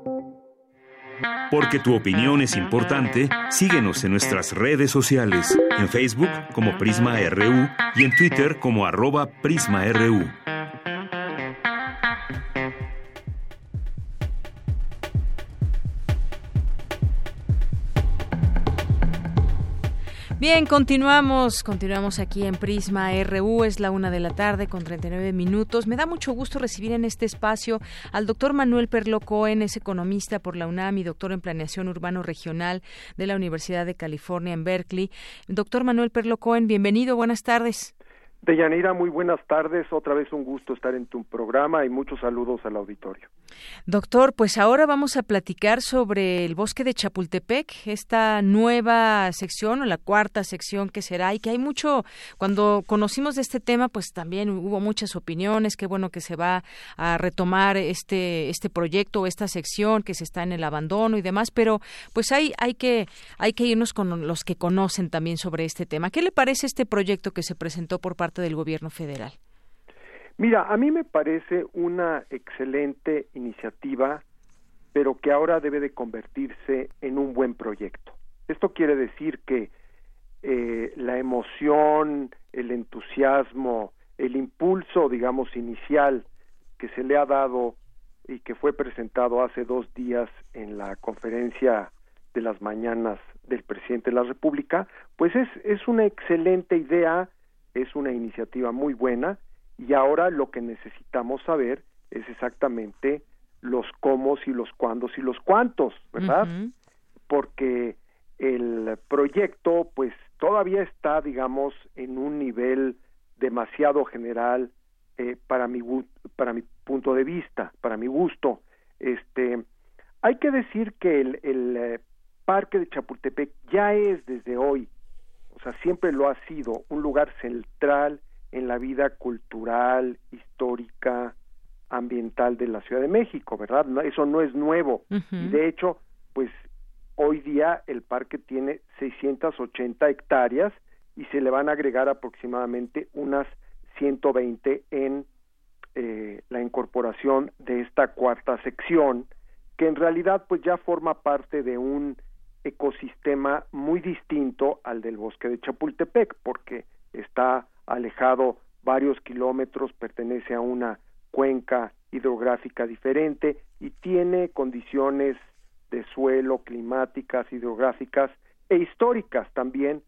Porque tu opinión es importante, síguenos en nuestras redes sociales, en Facebook como Prisma RU y en Twitter como arroba PrismaRU. Bien, continuamos, continuamos aquí en Prisma RU, es la una de la tarde con 39 minutos. Me da mucho gusto recibir en este espacio al doctor Manuel Perlo Cohen, es economista por la UNAM y doctor en planeación urbano regional de la Universidad de California en Berkeley. Doctor Manuel Perlo Cohen, bienvenido, buenas tardes. Deyanira, muy buenas tardes. Otra vez un gusto estar en tu programa y muchos saludos al auditorio. Doctor, pues ahora vamos a platicar sobre el bosque de Chapultepec, esta nueva sección o la cuarta sección que será y que hay mucho, cuando conocimos de este tema, pues también hubo muchas opiniones, qué bueno que se va a retomar este, este proyecto esta sección que se está en el abandono y demás, pero pues hay, hay, que, hay que irnos con los que conocen también sobre este tema. ¿Qué le parece este proyecto que se presentó por parte del gobierno federal? Mira, a mí me parece una excelente iniciativa, pero que ahora debe de convertirse en un buen proyecto. Esto quiere decir que eh, la emoción, el entusiasmo, el impulso, digamos, inicial que se le ha dado y que fue presentado hace dos días en la conferencia de las mañanas del presidente de la República, pues es, es una excelente idea, es una iniciativa muy buena y ahora lo que necesitamos saber es exactamente los cómo y los cuándos y los cuántos, ¿verdad? Porque el proyecto pues todavía está, digamos, en un nivel demasiado general eh, para mi para mi punto de vista, para mi gusto. Este, hay que decir que el, el eh, parque de Chapultepec ya es desde hoy o sea, siempre lo ha sido un lugar central en la vida cultural, histórica, ambiental de la Ciudad de México, ¿verdad? eso no es nuevo. Y de hecho, pues hoy día el parque tiene 680 hectáreas y se le van a agregar aproximadamente unas 120 en eh, la incorporación de esta cuarta sección, que en realidad pues ya forma parte de un ecosistema muy distinto al del bosque de Chapultepec, porque está alejado varios kilómetros, pertenece a una cuenca hidrográfica diferente y tiene condiciones de suelo, climáticas, hidrográficas e históricas también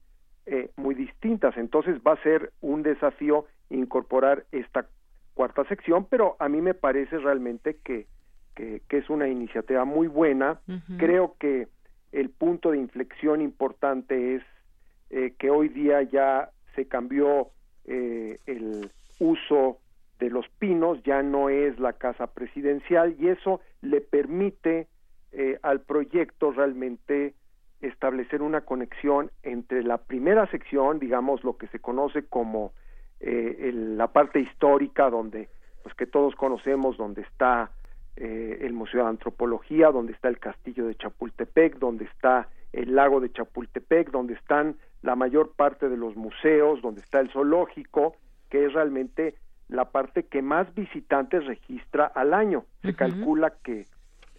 eh, muy distintas. Entonces va a ser un desafío incorporar esta cuarta sección, pero a mí me parece realmente que, que, es una iniciativa muy buena. Creo que el punto de inflexión importante es eh, que hoy día ya se cambió eh, el uso de los pinos, ya no es la casa presidencial y eso le permite eh, al proyecto realmente establecer una conexión entre la primera sección, digamos lo que se conoce como eh, la parte histórica, donde pues que todos conocemos, donde está eh, el Museo de Antropología, donde está el Castillo de Chapultepec, donde está el lago de Chapultepec, donde están la mayor parte de los museos, donde está el zoológico, que es realmente la parte que más visitantes registra al año. Se calcula que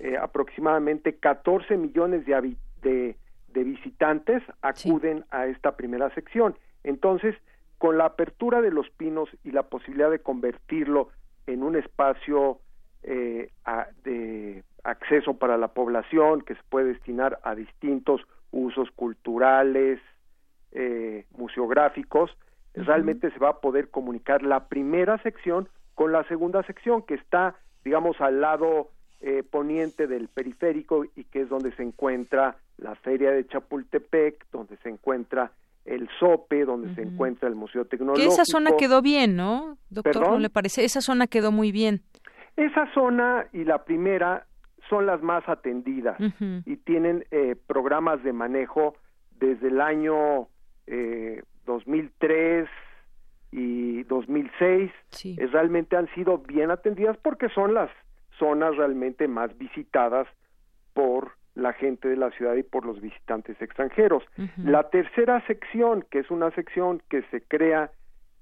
eh, aproximadamente 14 millones de, de, de visitantes acuden a esta primera sección. Entonces, con la apertura de los pinos y la posibilidad de convertirlo en un espacio eh, de acceso para la población que se puede destinar a distintos usos culturales, eh, museográficos, realmente se va a poder comunicar la primera sección con la segunda sección que está, digamos, al lado eh, poniente del periférico y que es donde se encuentra la feria de Chapultepec, donde se encuentra el SOPE, donde se encuentra el Museo Tecnológico. Que esa zona quedó bien, ¿no, doctor? ¿No le parece? Esa zona quedó muy bien. Esa zona y la primera son las más atendidas y tienen eh, programas de manejo desde el año eh, 2003 y 2006. Sí. realmente han sido bien atendidas porque son las zonas realmente más visitadas por la gente de la ciudad y por los visitantes extranjeros. La tercera sección, que es una sección que se crea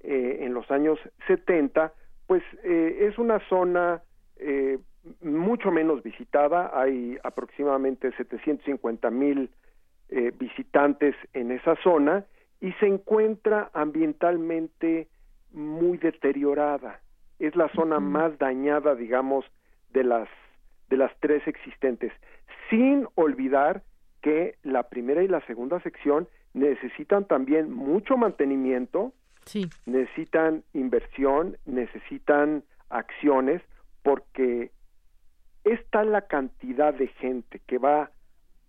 eh, en los años 70, pues eh, es una zona eh, mucho menos visitada, hay aproximadamente 750 mil visitantes en esa zona y se encuentra ambientalmente muy deteriorada. Es la zona más dañada, digamos, de las de las tres existentes sin olvidar que la primera y la segunda sección necesitan también mucho mantenimiento, necesitan inversión, necesitan acciones, porque es tal la cantidad de gente que va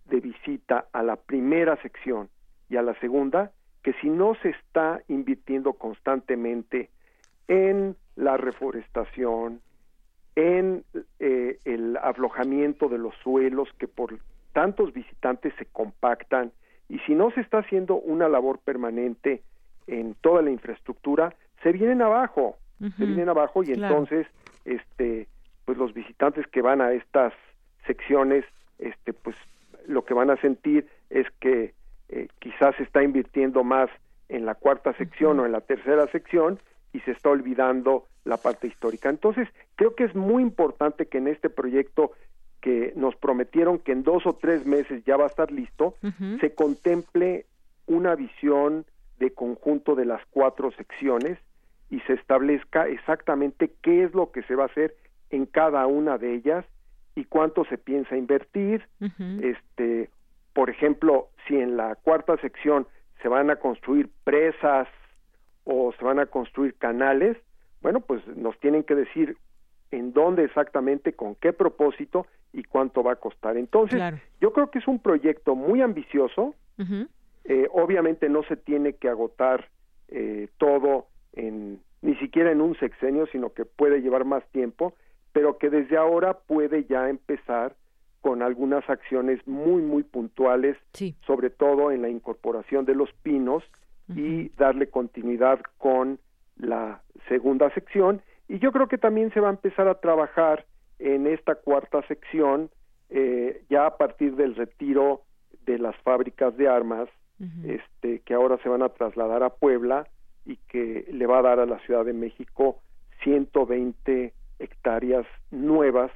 de visita a la primera sección y a la segunda, que si no se está invirtiendo constantemente en la reforestación, en eh, el aflojamiento de los suelos que por tantos visitantes se compactan y si no se está haciendo una labor permanente en toda la infraestructura se vienen abajo se vienen abajo y entonces este pues los visitantes que van a estas secciones este pues lo que van a sentir es que eh, quizás se está invirtiendo más en la cuarta sección o en la tercera sección y se está olvidando la parte histórica. Entonces, creo que es muy importante que en este proyecto que nos prometieron que en dos o tres meses ya va a estar listo, se contemple una visión de conjunto de las cuatro secciones y se establezca exactamente qué es lo que se va a hacer en cada una de ellas y cuánto se piensa invertir. Este, por ejemplo, si en la cuarta sección se van a construir presas o se van a construir canales, bueno, pues nos tienen que decir en dónde exactamente, con qué propósito y cuánto va a costar. Entonces, yo creo que es un proyecto muy ambicioso. Eh, obviamente no se tiene que agotar eh, todo en ni siquiera en un sexenio, sino que puede llevar más tiempo, pero que desde ahora puede ya empezar con algunas acciones muy muy puntuales, sobre todo en la incorporación de los pinos y darle continuidad con la segunda sección. Y yo creo que también se va a empezar a trabajar en esta cuarta sección eh, ya a partir del retiro de las fábricas de armas este que ahora se van a trasladar a Puebla y que le va a dar a la Ciudad de México 120 hectáreas nuevas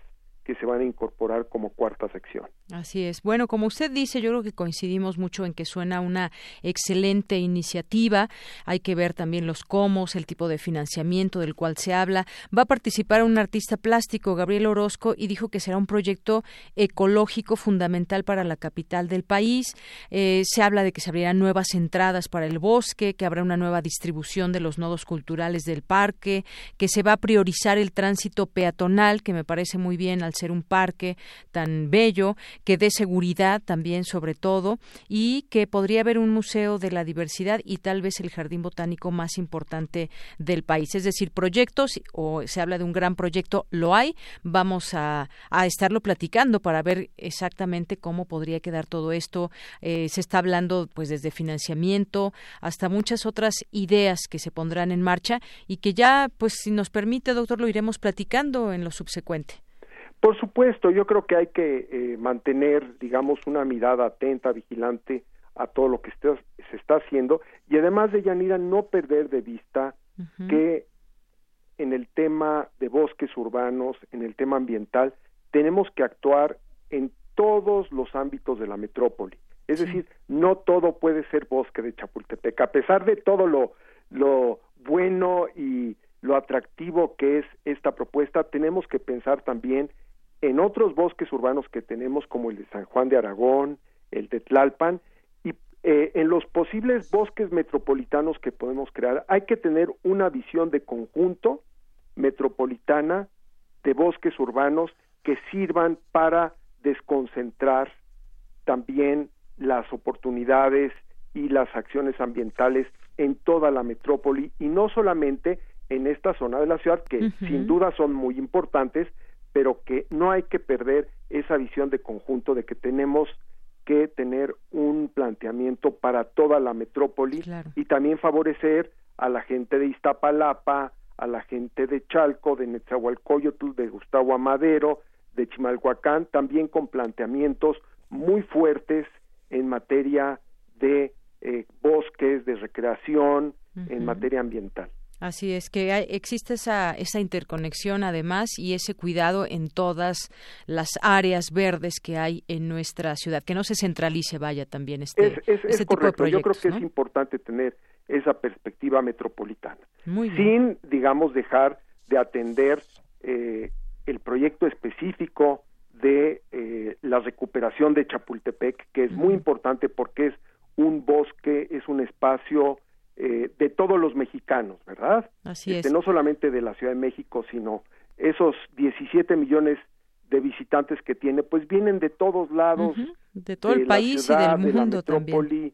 que se van a incorporar como cuarta sección. Así es. Bueno, como usted dice, yo creo que coincidimos mucho en que suena una excelente iniciativa. Hay que ver también los cómo, el tipo de financiamiento del cual se habla. Va a participar un artista plástico, Gabriel Orozco, y dijo que será un proyecto ecológico fundamental para la capital del país. Eh, se habla de que se abrirán nuevas entradas para el bosque, que habrá una nueva distribución de los nodos culturales del parque, que se va a priorizar el tránsito peatonal, que me parece muy bien al ser un parque tan bello que dé seguridad también sobre todo y que podría haber un museo de la diversidad y tal vez el jardín botánico más importante del país. Es decir, proyectos o se habla de un gran proyecto, lo hay, vamos a, a estarlo platicando para ver exactamente cómo podría quedar todo esto. Eh, se está hablando pues desde financiamiento hasta muchas otras ideas que se pondrán en marcha y que ya pues si nos permite doctor lo iremos platicando en lo subsecuente. Por supuesto, yo creo que hay que eh, mantener, digamos, una mirada atenta, vigilante a todo lo que se está haciendo y además de Yanira no perder de vista que en el tema de bosques urbanos, en el tema ambiental, tenemos que actuar en todos los ámbitos de la metrópoli. Es decir, no todo puede ser bosque de Chapultepec, a pesar de todo lo, lo bueno y lo atractivo que es esta propuesta, tenemos que pensar también en otros bosques urbanos que tenemos, como el de San Juan de Aragón, el de Tlalpan, y eh, en los posibles bosques metropolitanos que podemos crear, hay que tener una visión de conjunto metropolitana de bosques urbanos que sirvan para desconcentrar también las oportunidades y las acciones ambientales en toda la metrópoli y no solamente en esta zona de la ciudad que sin duda son muy importantes, pero que no hay que perder esa visión de conjunto de que tenemos que tener un planteamiento para toda la metrópoli y también favorecer a la gente de Iztapalapa, a la gente de Chalco, de Netzahualcoyotl, de Gustavo Amadero, de Chimalhuacán, también con planteamientos muy fuertes en materia de eh, bosques, de recreación, en materia ambiental. Así es, que existe esa, esa interconexión además y ese cuidado en todas las áreas verdes que hay en nuestra ciudad, que no se centralice, vaya, también este, es, tipo de proyectos. Yo creo que es importante tener esa perspectiva metropolitana, sin, digamos, dejar de atender eh, el proyecto específico de eh, la recuperación de Chapultepec, que es muy importante porque es un bosque, es un espacio eh, de todos los mexicanos, ¿verdad? Así este, es. No solamente de la Ciudad de México, sino esos 17 millones de visitantes que tiene, pues vienen de todos lados. De todo el país y del mundo de la metrópoli,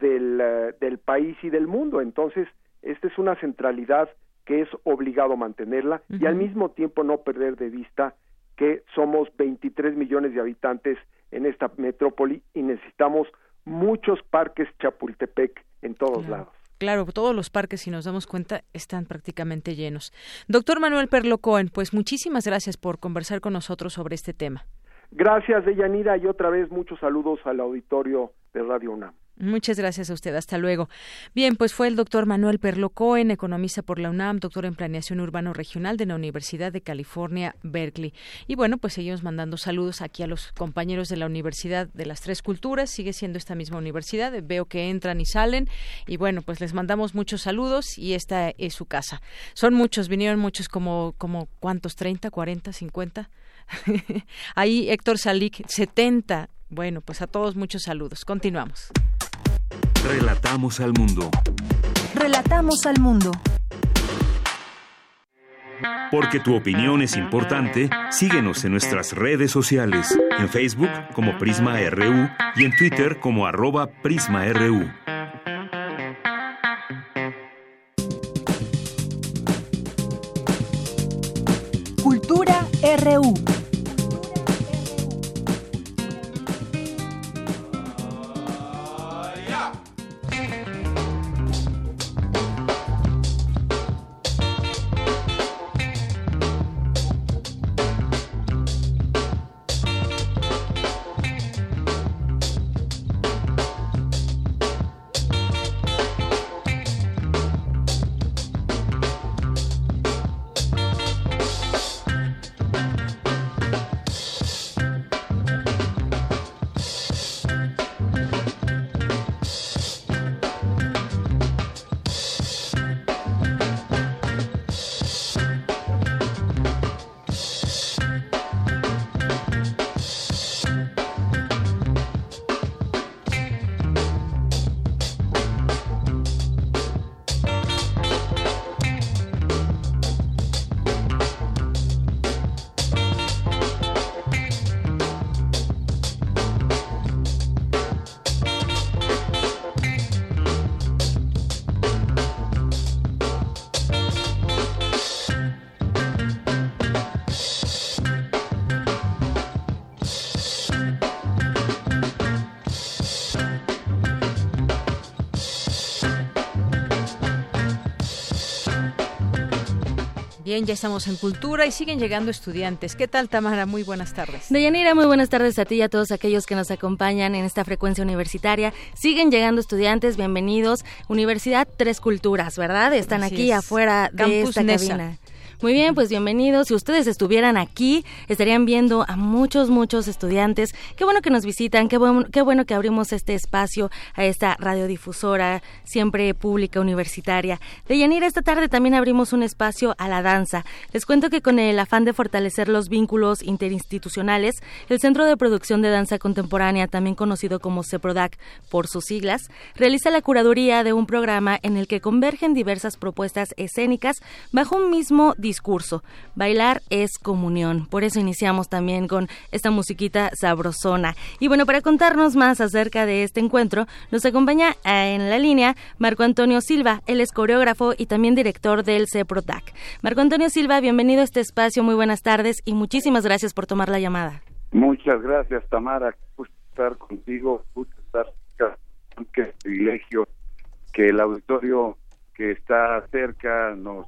del, eh, del país y del mundo. Entonces, esta es una centralidad que es obligado mantenerla y al mismo tiempo no perder de vista que somos 23 millones de habitantes en esta metrópoli y necesitamos muchos parques Chapultepec en todos lados. Claro, todos los parques, si nos damos cuenta, están prácticamente llenos. Doctor Manuel Perlo Cohen, pues muchísimas gracias por conversar con nosotros sobre este tema. Gracias, Deyanira, y otra vez muchos saludos al auditorio de Radio UNAM. Muchas gracias a usted. Hasta luego. Bien, pues fue el doctor Manuel Perlo Cohen, economista por la UNAM, doctor en Planeación Urbano Regional de la Universidad de California, Berkeley. Y bueno, pues seguimos mandando saludos aquí a los compañeros de la Universidad de las Tres Culturas. Sigue siendo esta misma universidad. Veo que entran y salen. Y bueno, pues les mandamos muchos saludos y esta es su casa. Son muchos, vinieron muchos como, como ¿cuántos? ¿30, 40, 50? Ahí Héctor Salik, 70. Bueno, pues a todos muchos saludos. Continuamos. Relatamos al mundo. Relatamos al mundo. Porque tu opinión es importante, síguenos en nuestras redes sociales, en Facebook como Prisma RU y en Twitter como arroba PrismaRU. Cultura RU. Bien, ya estamos en Cultura y siguen llegando estudiantes. ¿Qué tal, Tamara? Muy buenas tardes. Deyanira, muy buenas tardes a ti y a todos aquellos que nos acompañan en esta frecuencia universitaria. Siguen llegando estudiantes, bienvenidos. Universidad Tres Culturas, ¿verdad? Están aquí afuera de esta cabina. Muy bien, pues bienvenidos. Si ustedes estuvieran aquí, estarían viendo a muchos, muchos estudiantes. Qué bueno que nos visitan, qué, qué bueno que abrimos este espacio a esta radiodifusora, siempre pública, universitaria. De Yanira, esta tarde también abrimos un espacio a la danza. Les cuento que con el afán de fortalecer los vínculos interinstitucionales, el Centro de Producción de Danza Contemporánea, también conocido como CEPRODAC por sus siglas, realiza la curaduría de un programa en el que convergen diversas propuestas escénicas bajo un mismo discurso. Bailar es comunión. Por eso iniciamos también con esta musiquita sabrosona. Y bueno, para contarnos más acerca de este encuentro, nos acompaña eh, en la línea Marco Antonio Silva. Él es coreógrafo y también director del CEPROTAC. Marco Antonio Silva, bienvenido a este espacio. Muy buenas tardes y muchísimas gracias por tomar la llamada. Muchas gracias, Tamara. Gusto estar contigo. Gusto estar Qué privilegio que el auditorio que está cerca nos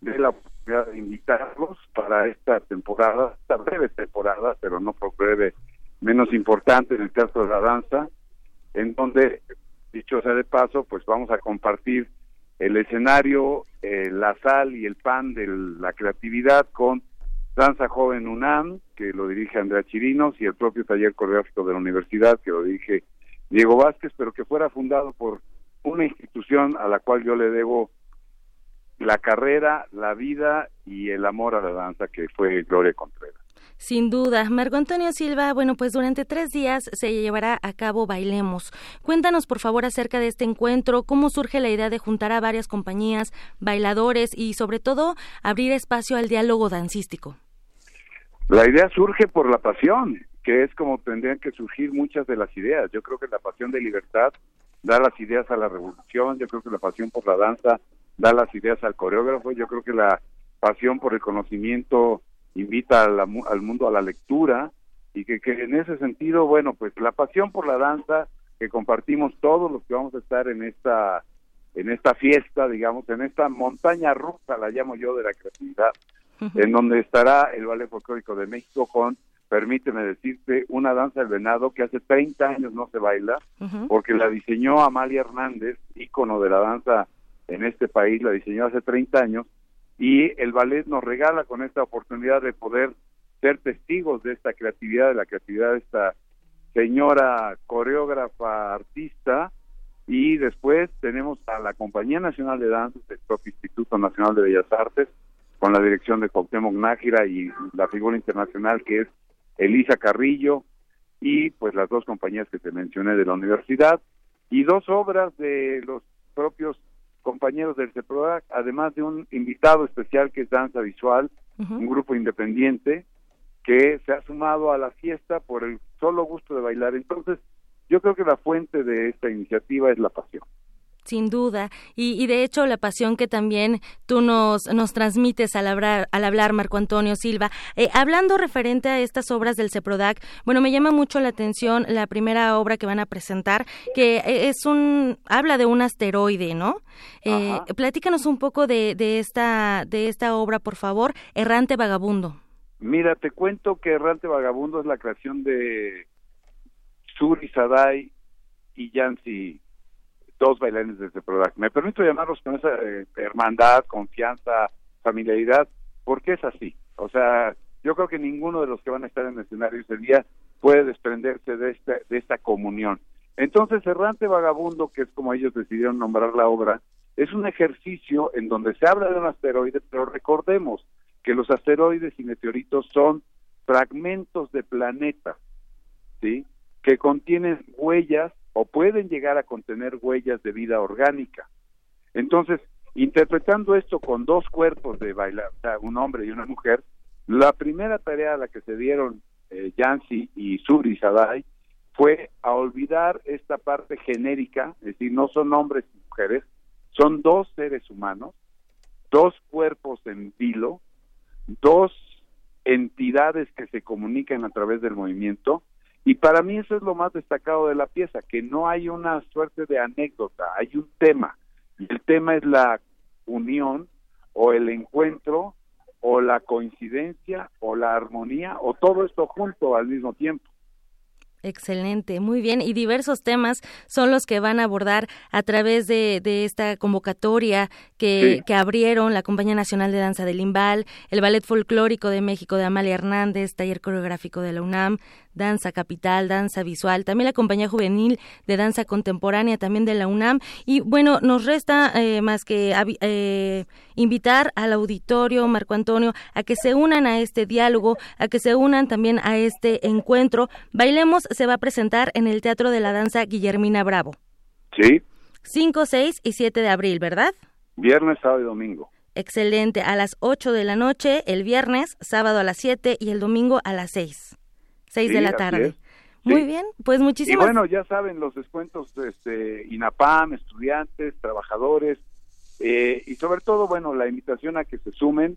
dé la de invitarlos para esta temporada, esta breve temporada, pero no por breve menos importante en el caso de la danza, en donde, dicho sea de paso, pues vamos a compartir el escenario, eh, la sal y el pan de la creatividad con Danza Joven UNAM, que lo dirige Andrea Chirinos, y el propio taller coreográfico de la universidad, que lo dirige Diego Vázquez, pero que fuera fundado por una institución a la cual yo le debo la carrera, la vida y el amor a la danza que fue Gloria Contreras. Sin duda. Marco Antonio Silva, bueno, pues durante tres días se llevará a cabo Bailemos. Cuéntanos, por favor, acerca de este encuentro, cómo surge la idea de juntar a varias compañías, bailadores y, sobre todo, abrir espacio al diálogo dancístico. La idea surge por la pasión, que es como tendrían que surgir muchas de las ideas. Yo creo que la pasión de libertad da las ideas a la revolución, yo creo que la pasión por la danza da las ideas al coreógrafo. Yo creo que la pasión por el conocimiento invita al mundo a la lectura y que, que, en ese sentido, bueno, pues la pasión por la danza que compartimos todos los que vamos a estar en esta en esta fiesta, digamos, en esta montaña rusa, la llamo yo, de la creatividad, en donde estará el Ballet Folclórico de México con, permíteme decirte, una danza del venado que hace 30 años no se baila, porque la diseñó Amalia Hernández, ícono de la danza en este país, la diseñó hace 30 años, y el ballet nos regala con esta oportunidad de poder ser testigos de esta creatividad, de la creatividad de esta señora coreógrafa, artista, y después tenemos a la Compañía Nacional de Danza del propio Instituto Nacional de Bellas Artes, con la dirección de Cuauhtémoc Nájera y la figura internacional que es Elisa Carrillo, y pues las dos compañías que te mencioné de la universidad, y dos obras de los propios compañeros del CEPRODAC, además de un invitado especial que es Danza Visual, un grupo independiente que se ha sumado a la fiesta por el solo gusto de bailar. Entonces, yo creo que la fuente de esta iniciativa es la pasión. Sin duda. Y, de hecho, la pasión que también tú nos, nos transmites al hablar, al hablar, Marco Antonio Silva. Eh, hablando referente a estas obras del CEPRODAC, bueno, me llama mucho la atención la primera obra que van a presentar, que eh, es un, habla de un asteroide, ¿no? Eh, platícanos un poco de, de, esta, de esta obra, por favor, Errante Vagabundo. Mira, te cuento que Errante Vagabundo es la creación de Suri Sadai y Yancy dos bailarines de este programa. Me permito llamarlos con esa eh, hermandad, confianza, familiaridad, porque es así. O sea, yo creo que ninguno de los que van a estar en el escenario ese día puede desprenderse de esta, de esta comunión. Entonces, Errante Vagabundo, que es como ellos decidieron nombrar la obra, es un ejercicio en donde se habla de un asteroide, pero recordemos que los asteroides y meteoritos son fragmentos de planetas, ¿sí? Que contienen huellas o pueden llegar a contener huellas de vida orgánica. Entonces, interpretando esto con dos cuerpos de bailar, un hombre y una mujer, la primera tarea a la que se dieron eh, Yancy y Suri Sadai fue a olvidar esta parte genérica, es decir, no son hombres y mujeres, son dos seres humanos, dos cuerpos en vilo, dos entidades que se comunican a través del movimiento y para mí eso es lo más destacado de la pieza, que no hay una suerte de anécdota, hay un tema. El tema es la unión o el encuentro o la coincidencia o la armonía o todo esto junto al mismo tiempo. Excelente, muy bien. Y diversos temas son los que van a abordar a través de, de esta convocatoria que, que, abrieron la Compañía Nacional de Danza del Limbal, el Ballet Folclórico de México de Amalia Hernández, Taller Coreográfico de la UNAM, Danza Capital, Danza Visual, también la Compañía Juvenil de Danza Contemporánea, también de la UNAM. Y bueno, nos resta eh, más que eh, invitar al auditorio, Marco Antonio, a que se unan a este diálogo, a que se unan también a este encuentro. Bailemos se va a presentar en el Teatro de la Danza Guillermina Bravo. Sí. 5, 6 y 7 de abril, ¿verdad? Viernes, sábado y domingo. Excelente, a las 8 de la noche, el viernes, sábado a las 7 y el domingo a las 6. 6 de la tarde. Muy bien, pues muchísimas Y bueno, ya saben los descuentos este INAPAM, estudiantes, trabajadores eh, y sobre todo, bueno, la invitación a que se sumen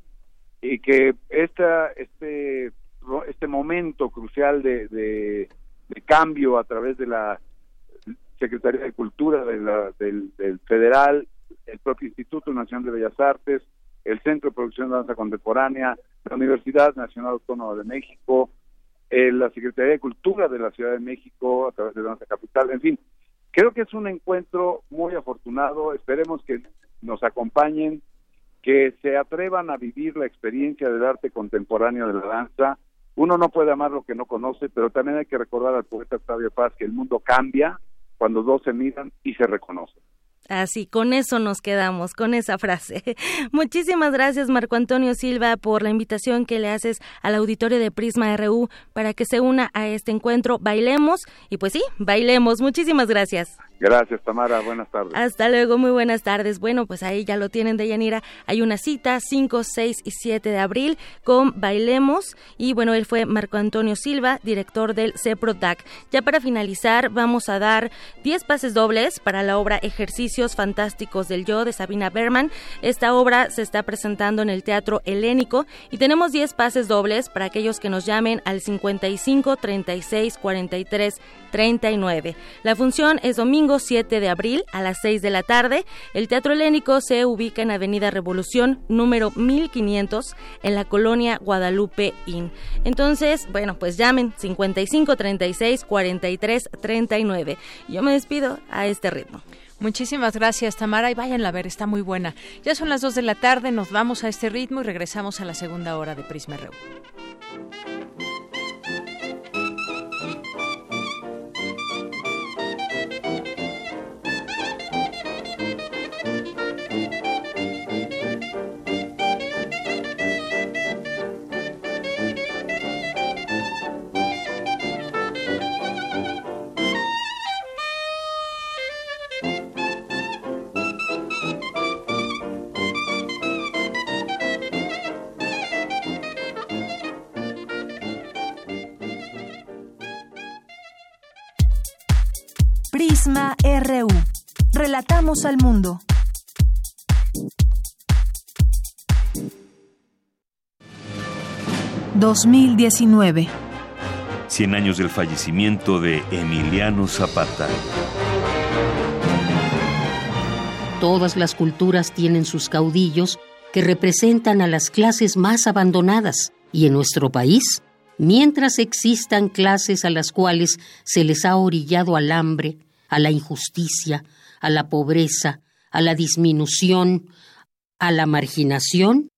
y que esta este este momento crucial de, de, cambio a través de la Secretaría de Cultura de la, del, del Federal, el propio Instituto Nacional de Bellas Artes, el Centro de Producción de Danza Contemporánea, la Universidad Nacional Autónoma de México, eh, la Secretaría de Cultura de la Ciudad de México a través de Danza Capital, en fin, creo que es un encuentro muy afortunado, esperemos que nos acompañen, que se atrevan a vivir la experiencia del arte contemporáneo de la danza. Uno no puede amar lo que no conoce, pero también hay que recordar al poeta Octavio Paz que el mundo cambia cuando dos se miran y se reconocen. Así, con eso nos quedamos, con esa frase. Muchísimas gracias, Marco Antonio Silva, por la invitación que le haces al auditorio de Prisma RU para que se una a este encuentro. Bailemos, y pues sí, bailemos. Muchísimas gracias. Gracias, Tamara. Buenas tardes. Hasta luego, muy buenas tardes. Bueno, pues ahí ya lo tienen de Yanira. Hay una cita 5, 6 y 7 de abril con Bailemos. Y bueno, él fue Marco Antonio Silva, director del CEPRODAC. Ya para finalizar, vamos a dar 10 pases dobles para la obra Ejercicios Fantásticos del Yo de Sabina Berman. Esta obra se está presentando en el Teatro Helénico y tenemos 10 pases dobles para aquellos que nos llamen al 55 36 43 39. La función es domingo 7 de abril a las 6 de la tarde. El Teatro Helénico se ubica en Avenida Revolución número 1500 en la colonia Guadalupe Inn. Entonces, bueno, pues llamen 55 36 43 39. Yo me despido a este ritmo. Muchísimas gracias, Tamara, y váyanla a ver, está muy buena. Ya son las 2 de la tarde, nos vamos a este ritmo y regresamos a la segunda hora de Prisma Reu. Relatamos al mundo. ...2019... 100 años del fallecimiento de Emiliano Zapata. Todas las culturas tienen sus caudillos que representan a las clases más abandonadas y en nuestro país mientras existan clases a las cuales se les ha orillado al hambre, a la injusticia, a la pobreza, a la disminución, a la marginación,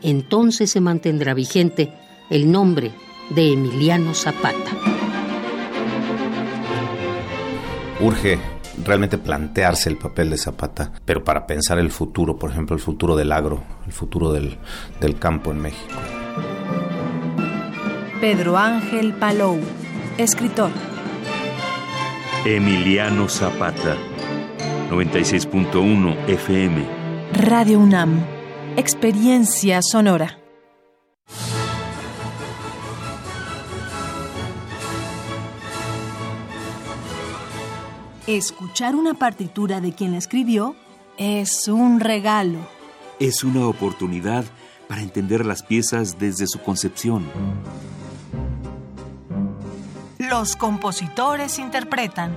entonces se mantendrá vigente el nombre de Emiliano Zapata. Urge realmente plantearse el papel de Zapata, pero para pensar el futuro, por ejemplo, el futuro del agro, el futuro del, del campo en México. Pedro Ángel Palou, escritor. Emiliano Zapata, 96.1 FM. Radio UNAM, experiencia sonora. Escuchar una partitura de quien la escribió es un regalo. Es una oportunidad para entender las piezas desde su concepción. Los compositores interpretan.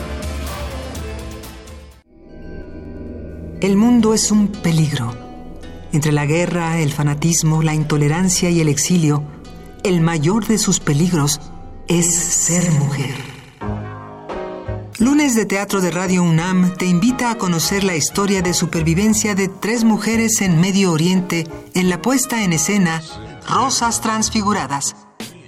El mundo es un peligro. Entre la guerra, el fanatismo, la intolerancia y el exilio, el mayor de sus peligros es ser mujer. Lunes de Teatro de Radio UNAM te invita a conocer la historia de supervivencia de tres mujeres en Medio Oriente en la puesta en escena Rosas Transfiguradas.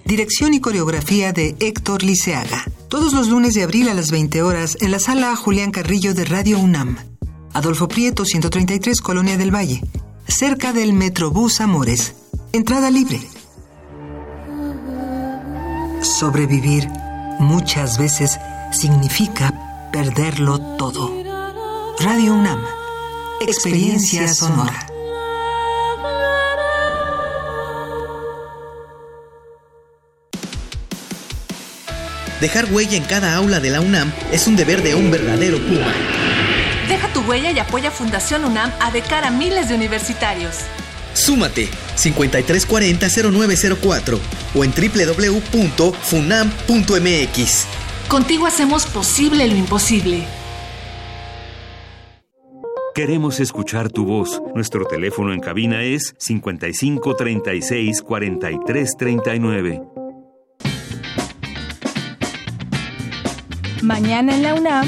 Dirección y coreografía de Héctor Liceaga. Todos los lunes de abril a las 20 horas en la sala Julián Carrillo de Radio UNAM. Adolfo Prieto, 133, Colonia del Valle, cerca del Metrobús Amores. Entrada libre. Sobrevivir muchas veces significa perderlo todo. Radio UNAM, experiencia sonora. Dejar huella en cada aula de la UNAM es un deber de un verdadero Puma. Huella y apoya Fundación UNAM a de cara a miles de universitarios. Súmate 5340-0904 o en www.funam.mx. Contigo hacemos posible lo imposible. Queremos escuchar tu voz. Nuestro teléfono en cabina es 55 36 43 39. Mañana en la UNAM,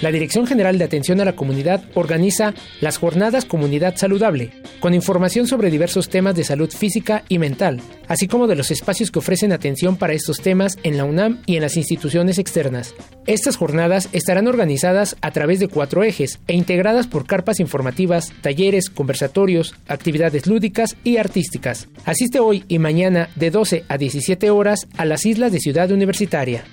La Dirección General de Atención a la Comunidad organiza las Jornadas Comunidad Saludable, con información sobre diversos temas de salud física y mental, así como de los espacios que ofrecen atención para estos temas en la UNAM y en las instituciones externas. Estas jornadas estarán organizadas a través de cuatro ejes e integradas por carpas informativas, talleres, conversatorios, actividades lúdicas y artísticas. Asiste hoy y mañana de 12 a 17 horas a las islas de Ciudad Universitaria.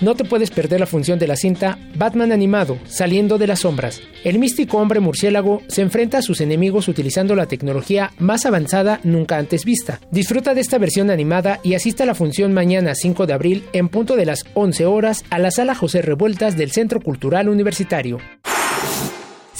No te puedes perder la función de la cinta Batman animado, saliendo de las sombras. El místico hombre murciélago se enfrenta a sus enemigos utilizando la tecnología más avanzada nunca antes vista. Disfruta de esta versión animada y asista a la función mañana 5 de abril en punto de las 11 horas a la sala José Revueltas del Centro Cultural Universitario.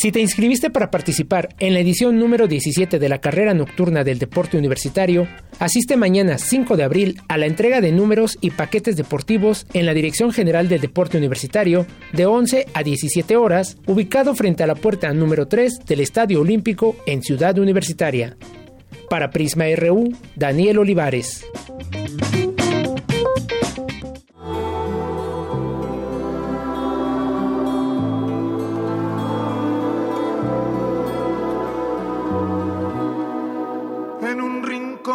Si te inscribiste para participar en la edición número 17 de la carrera nocturna del deporte universitario, asiste mañana 5 de abril a la entrega de números y paquetes deportivos en la Dirección General del Deporte Universitario de 11 a 17 horas, ubicado frente a la puerta número 3 del Estadio Olímpico en Ciudad Universitaria. Para Prisma RU, Daniel Olivares.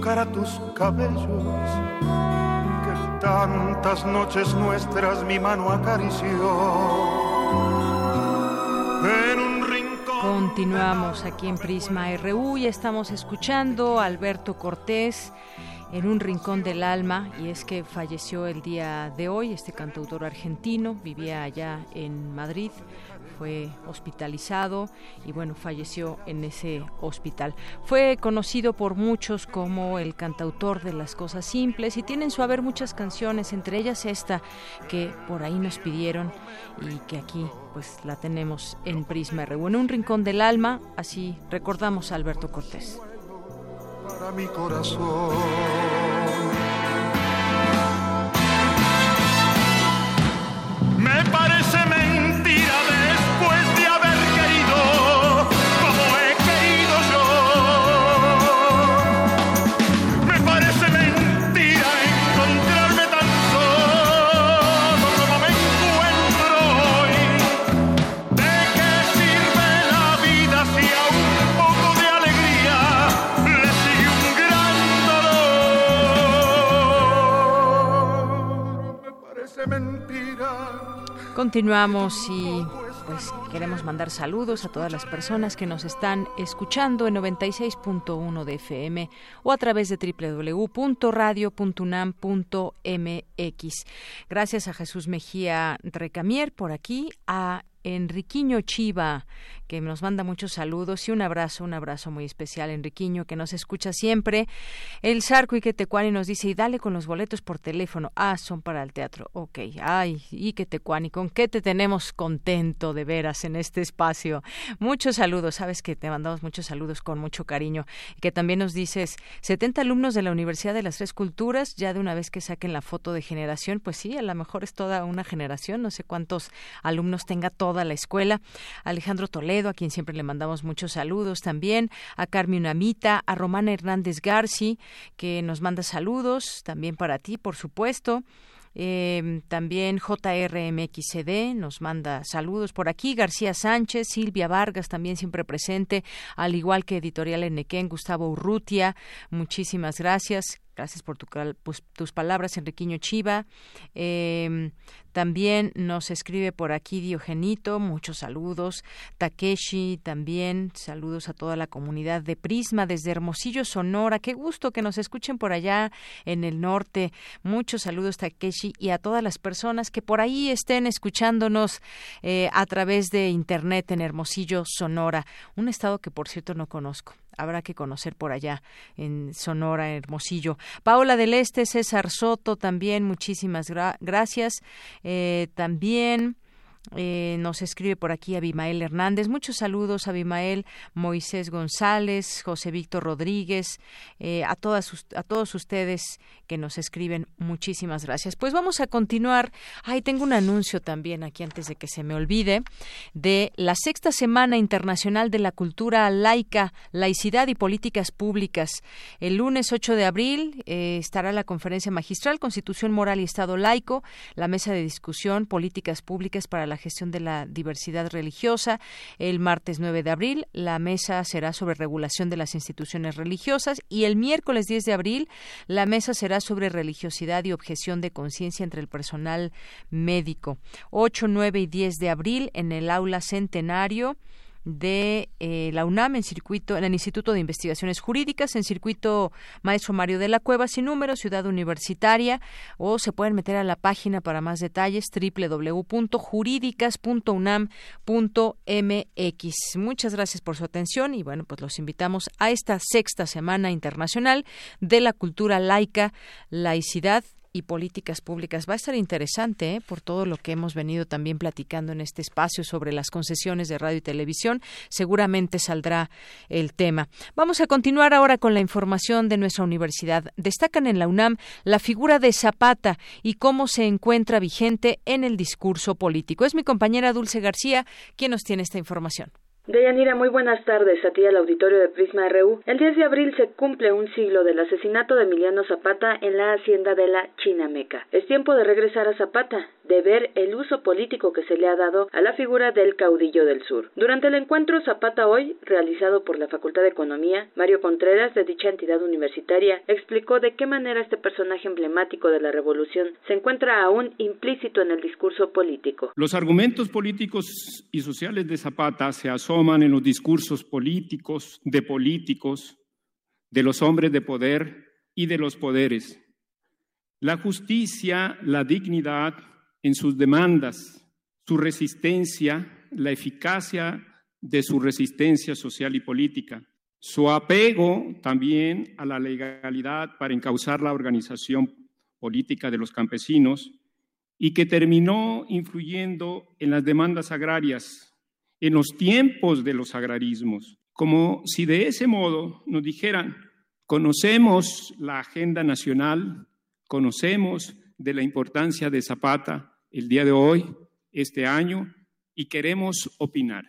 cara, tus cabellos, que tantas noches nuestras mi mano acarició. Continuamos aquí en Prisma RU y estamos escuchando a Alberto Cortés en un rincón del alma y es que falleció el día de hoy este cantautor argentino, vivía allá en Madrid fue hospitalizado y bueno, falleció en ese hospital. Fue conocido por muchos como el cantautor de las cosas simples y tienen su haber muchas canciones, entre ellas esta que por ahí nos pidieron y que aquí pues la tenemos en Prisma R. En un rincón del alma, así recordamos a Alberto Cortés. Para mi corazón. Me parece Continuamos y pues queremos mandar saludos a todas las personas que nos están escuchando en 96.1 de FM o a través de www.radio.unam.mx. Gracias a Jesús Mejía Recamier por aquí, a Enriquiño Chiva, que nos manda muchos saludos y un abrazo, un abrazo muy especial, Enriquiño, que nos escucha siempre. El Sarco Iquetecuani nos dice, y dale con los boletos por teléfono. Ah, son para el teatro. Ok. Ay, Iquetecuani, ¿con qué te tenemos contento de veras en este espacio? Muchos saludos, sabes que te mandamos muchos saludos con mucho cariño. Y que también nos dices, 70 alumnos de la Universidad de las Tres Culturas, ya de una vez que saquen la foto de generación, pues sí, a lo mejor es toda una generación, no sé cuántos alumnos tenga toda la escuela. Alejandro Toledo, a quien siempre le mandamos muchos saludos también. A Carmen Unamita, a Romana Hernández Garci, que nos manda saludos también para ti, por supuesto. Eh, también JRMXCD nos manda saludos por aquí. García Sánchez, Silvia Vargas también siempre presente, al igual que Editorial Enequén, Gustavo Urrutia. Muchísimas gracias. Gracias por tu, pues, tus palabras, Enriquiño Chiva. Eh, también nos escribe por aquí Diogenito, muchos saludos. Takeshi también, saludos a toda la comunidad de Prisma desde Hermosillo, Sonora. Qué gusto que nos escuchen por allá en el norte. Muchos saludos, Takeshi, y a todas las personas que por ahí estén escuchándonos eh, a través de Internet en Hermosillo, Sonora. Un estado que, por cierto, no conozco habrá que conocer por allá en Sonora, Hermosillo. Paola del Este, César Soto también, muchísimas gracias. Eh, también eh, nos escribe por aquí Abimael Hernández. Muchos saludos, Abimael, Moisés González, José Víctor Rodríguez, eh, a, todas, a todos ustedes que nos escriben. Muchísimas gracias. Pues vamos a continuar. Ay, tengo un anuncio también aquí antes de que se me olvide de la sexta Semana Internacional de la Cultura Laica, Laicidad y Políticas Públicas. El lunes 8 de abril eh, estará la conferencia magistral Constitución Moral y Estado Laico, la mesa de discusión Políticas Públicas para la gestión de la diversidad religiosa. El martes 9 de abril la mesa será sobre regulación de las instituciones religiosas y el miércoles 10 de abril la mesa será sobre religiosidad y objeción de conciencia entre el personal médico. 8, 9 y 10 de abril en el aula centenario de eh, la UNAM en circuito en el Instituto de Investigaciones Jurídicas en circuito Maestro Mario de la Cueva sin número Ciudad Universitaria o se pueden meter a la página para más detalles www.jurídicas.unam.mx. Muchas gracias por su atención y bueno, pues los invitamos a esta sexta semana internacional de la cultura laica, laicidad y políticas públicas. Va a estar interesante ¿eh? por todo lo que hemos venido también platicando en este espacio sobre las concesiones de radio y televisión. Seguramente saldrá el tema. Vamos a continuar ahora con la información de nuestra universidad. Destacan en la UNAM la figura de Zapata y cómo se encuentra vigente en el discurso político. Es mi compañera Dulce García quien nos tiene esta información. Deyanira, muy buenas tardes a ti al auditorio de Prisma RU. El 10 de abril se cumple un siglo del asesinato de Emiliano Zapata en la hacienda de la Chinameca. Es tiempo de regresar a Zapata, de ver el uso político que se le ha dado a la figura del caudillo del sur. Durante el encuentro Zapata hoy, realizado por la Facultad de Economía, Mario Contreras, de dicha entidad universitaria, explicó de qué manera este personaje emblemático de la revolución se encuentra aún implícito en el discurso político. Los argumentos políticos y sociales de Zapata se asoman en los discursos políticos, de políticos, de los hombres de poder y de los poderes. La justicia, la dignidad en sus demandas, su resistencia la eficacia de su resistencia social y política, su apego también a la legalidad para encauzar la organización política de los campesinos y que terminó influyendo en las demandas agrarias, en los tiempos de los agrarismos, como si de ese modo nos dijeran, conocemos la agenda nacional, conocemos de la importancia de Zapata el día de hoy, este año, y queremos opinar.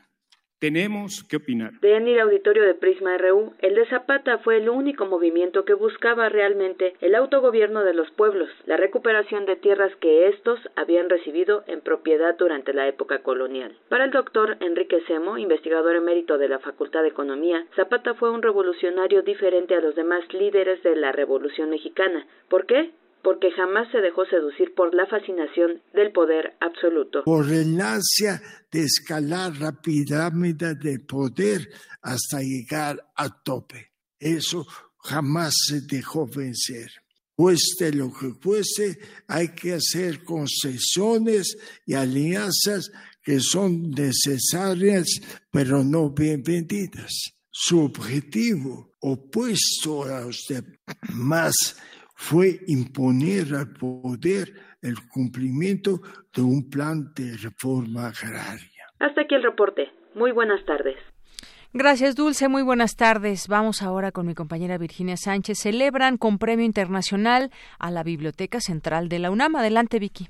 Tenemos que opinar. En el auditorio de Prisma RU, el de Zapata fue el único movimiento que buscaba realmente el autogobierno de los pueblos, la recuperación de tierras que estos habían recibido en propiedad durante la época colonial. Para el doctor Enrique Semo, investigador emérito de la Facultad de Economía, Zapata fue un revolucionario diferente a los demás líderes de la Revolución Mexicana. ¿Por qué? Porque jamás se dejó seducir por la fascinación del poder absoluto. Por el ansia de escalar la pirámide de poder hasta llegar a tope. Eso jamás se dejó vencer. Cueste lo que cueste, hay que hacer concesiones y alianzas que son necesarias, pero no bien vendidas. Su objetivo, opuesto a los demás, fue imponer al poder el cumplimiento de un plan de reforma agraria. Hasta aquí el reporte. Muy buenas tardes. Gracias, Dulce. Muy buenas tardes. Vamos ahora con mi compañera Virginia Sánchez. Celebran con premio internacional a la Biblioteca Central de la UNAM. Adelante, Vicky.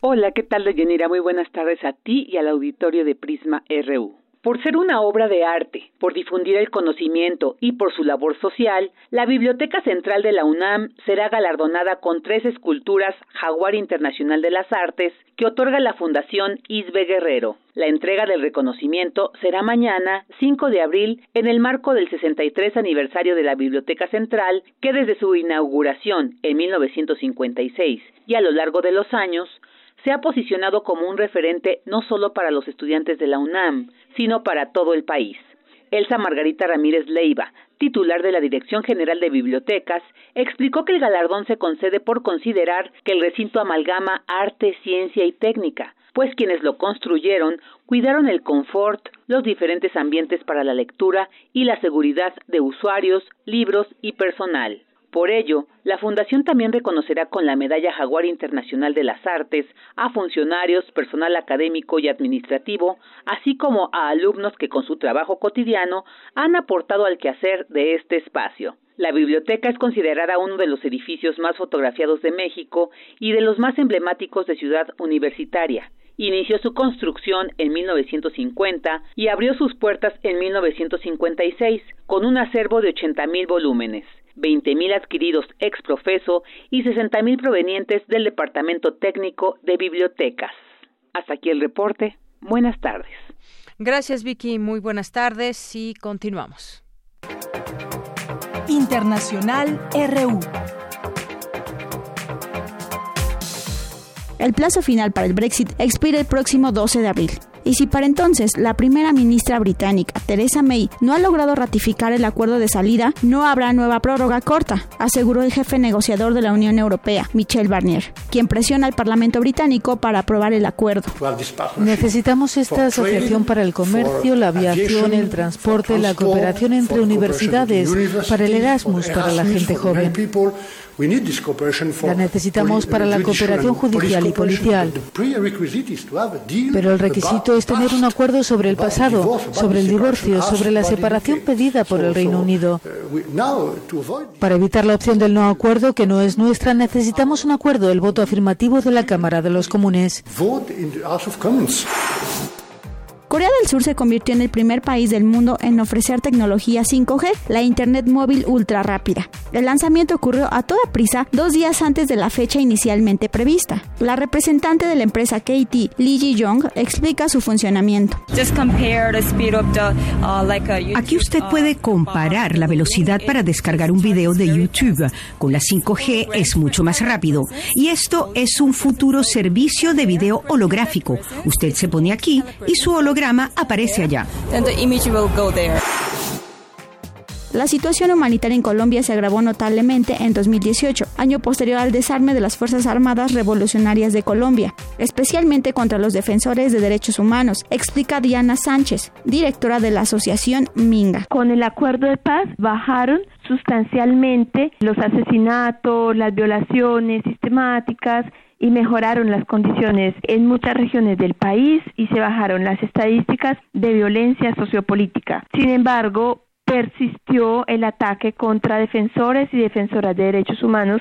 Hola, ¿qué tal, Deyanira? Muy buenas tardes a ti y al auditorio de Prisma RU. Por ser una obra de arte, por difundir el conocimiento y por su labor social, la Biblioteca Central de la UNAM será galardonada con tres esculturas Jaguar Internacional de las Artes que otorga la Fundación Isbe Guerrero. La entrega del reconocimiento será mañana, 5 de abril, en el marco del 63 aniversario de la Biblioteca Central, que desde su inauguración en 1956 y a lo largo de los años se ha posicionado como un referente no solo para los estudiantes de la UNAM, sino para todo el país. Elsa Margarita Ramírez Leiva, titular de la Dirección General de Bibliotecas, explicó que el galardón se concede por considerar que el recinto amalgama arte, ciencia y técnica, pues quienes lo construyeron cuidaron el confort, los diferentes ambientes para la lectura y la seguridad de usuarios, libros y personal. Por ello, la Fundación también reconocerá con la Medalla Jaguar Internacional de las Artes a funcionarios, personal académico y administrativo, así como a alumnos que con su trabajo cotidiano han aportado al quehacer de este espacio. La biblioteca es considerada uno de los edificios más fotografiados de México y de los más emblemáticos de Ciudad Universitaria. Inició su construcción en 1950 y abrió sus puertas en 1956 con un acervo de 80.000 volúmenes. 20.000 adquiridos ex profeso y 60.000 provenientes del Departamento Técnico de Bibliotecas. Hasta aquí el reporte. Buenas tardes. Gracias, Vicky. Muy buenas tardes y continuamos. Internacional RU. El plazo final para el Brexit expira el próximo 12 de abril. Y si para entonces la primera ministra británica, Theresa May, no ha logrado ratificar el acuerdo de salida, no habrá nueva prórroga corta, aseguró el jefe negociador de la Unión Europea, Michel Barnier, quien presiona al Parlamento británico para aprobar el acuerdo. Necesitamos esta asociación para el comercio, la aviación, el transporte, la cooperación entre universidades, para el Erasmus, para la gente joven. La necesitamos para la cooperación judicial y policial. Pero el requisito es tener un acuerdo sobre el pasado, sobre el divorcio, sobre la separación pedida por el Reino Unido. Para evitar la opción del no acuerdo, que no es nuestra, necesitamos un acuerdo, el voto afirmativo de la Cámara de los Comunes. Corea del Sur se convirtió en el primer país del mundo en ofrecer tecnología 5G, la Internet móvil ultra rápida. El lanzamiento ocurrió a toda prisa dos días antes de la fecha inicialmente prevista. La representante de la empresa KT, Lee Ji-young, explica su funcionamiento. Aquí usted puede comparar la velocidad para descargar un video de YouTube. Con la 5G es mucho más rápido. Y esto es un futuro servicio de video holográfico. Usted se pone aquí y su holograma aparece allá. La situación humanitaria en Colombia se agravó notablemente en 2018, año posterior al desarme de las Fuerzas Armadas Revolucionarias de Colombia, especialmente contra los defensores de derechos humanos, explica Diana Sánchez, directora de la asociación Minga. Con el acuerdo de paz bajaron sustancialmente los asesinatos, las violaciones sistemáticas, y mejoraron las condiciones en muchas regiones del país y se bajaron las estadísticas de violencia sociopolítica. Sin embargo, persistió el ataque contra defensores y defensoras de derechos humanos.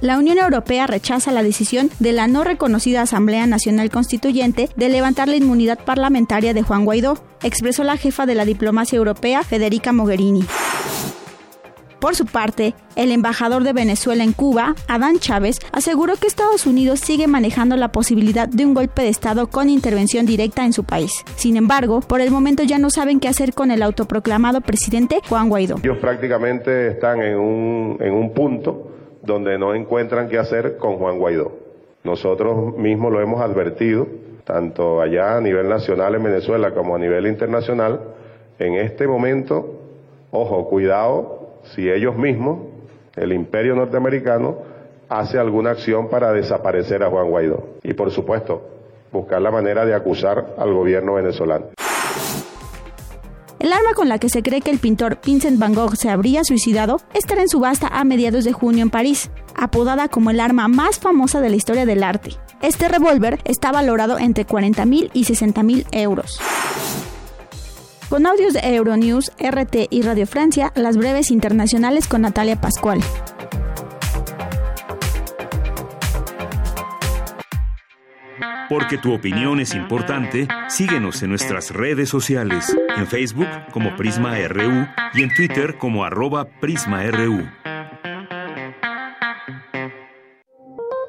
La Unión Europea rechaza la decisión de la no reconocida Asamblea Nacional Constituyente de levantar la inmunidad parlamentaria de Juan Guaidó, expresó la jefa de la diplomacia europea, Federica Mogherini. Por su parte, el embajador de Venezuela en Cuba, Adán Chávez, aseguró que Estados Unidos sigue manejando la posibilidad de un golpe de Estado con intervención directa en su país. Sin embargo, por el momento ya no saben qué hacer con el autoproclamado presidente Juan Guaidó. Ellos prácticamente están en un, en un punto donde no encuentran qué hacer con Juan Guaidó. Nosotros mismos lo hemos advertido, tanto allá a nivel nacional en Venezuela como a nivel internacional. En este momento, ojo, cuidado si ellos mismos, el imperio norteamericano, hace alguna acción para desaparecer a Juan Guaidó. Y por supuesto, buscar la manera de acusar al gobierno venezolano. El arma con la que se cree que el pintor Vincent Van Gogh se habría suicidado estará en subasta a mediados de junio en París, apodada como el arma más famosa de la historia del arte. Este revólver está valorado entre 40 mil y 60 mil euros. Con audios de Euronews, RT y Radio Francia, las breves internacionales con Natalia Pascual. Porque tu opinión es importante, síguenos en nuestras redes sociales, en Facebook como Prisma RU y en Twitter como arroba PrismaRU.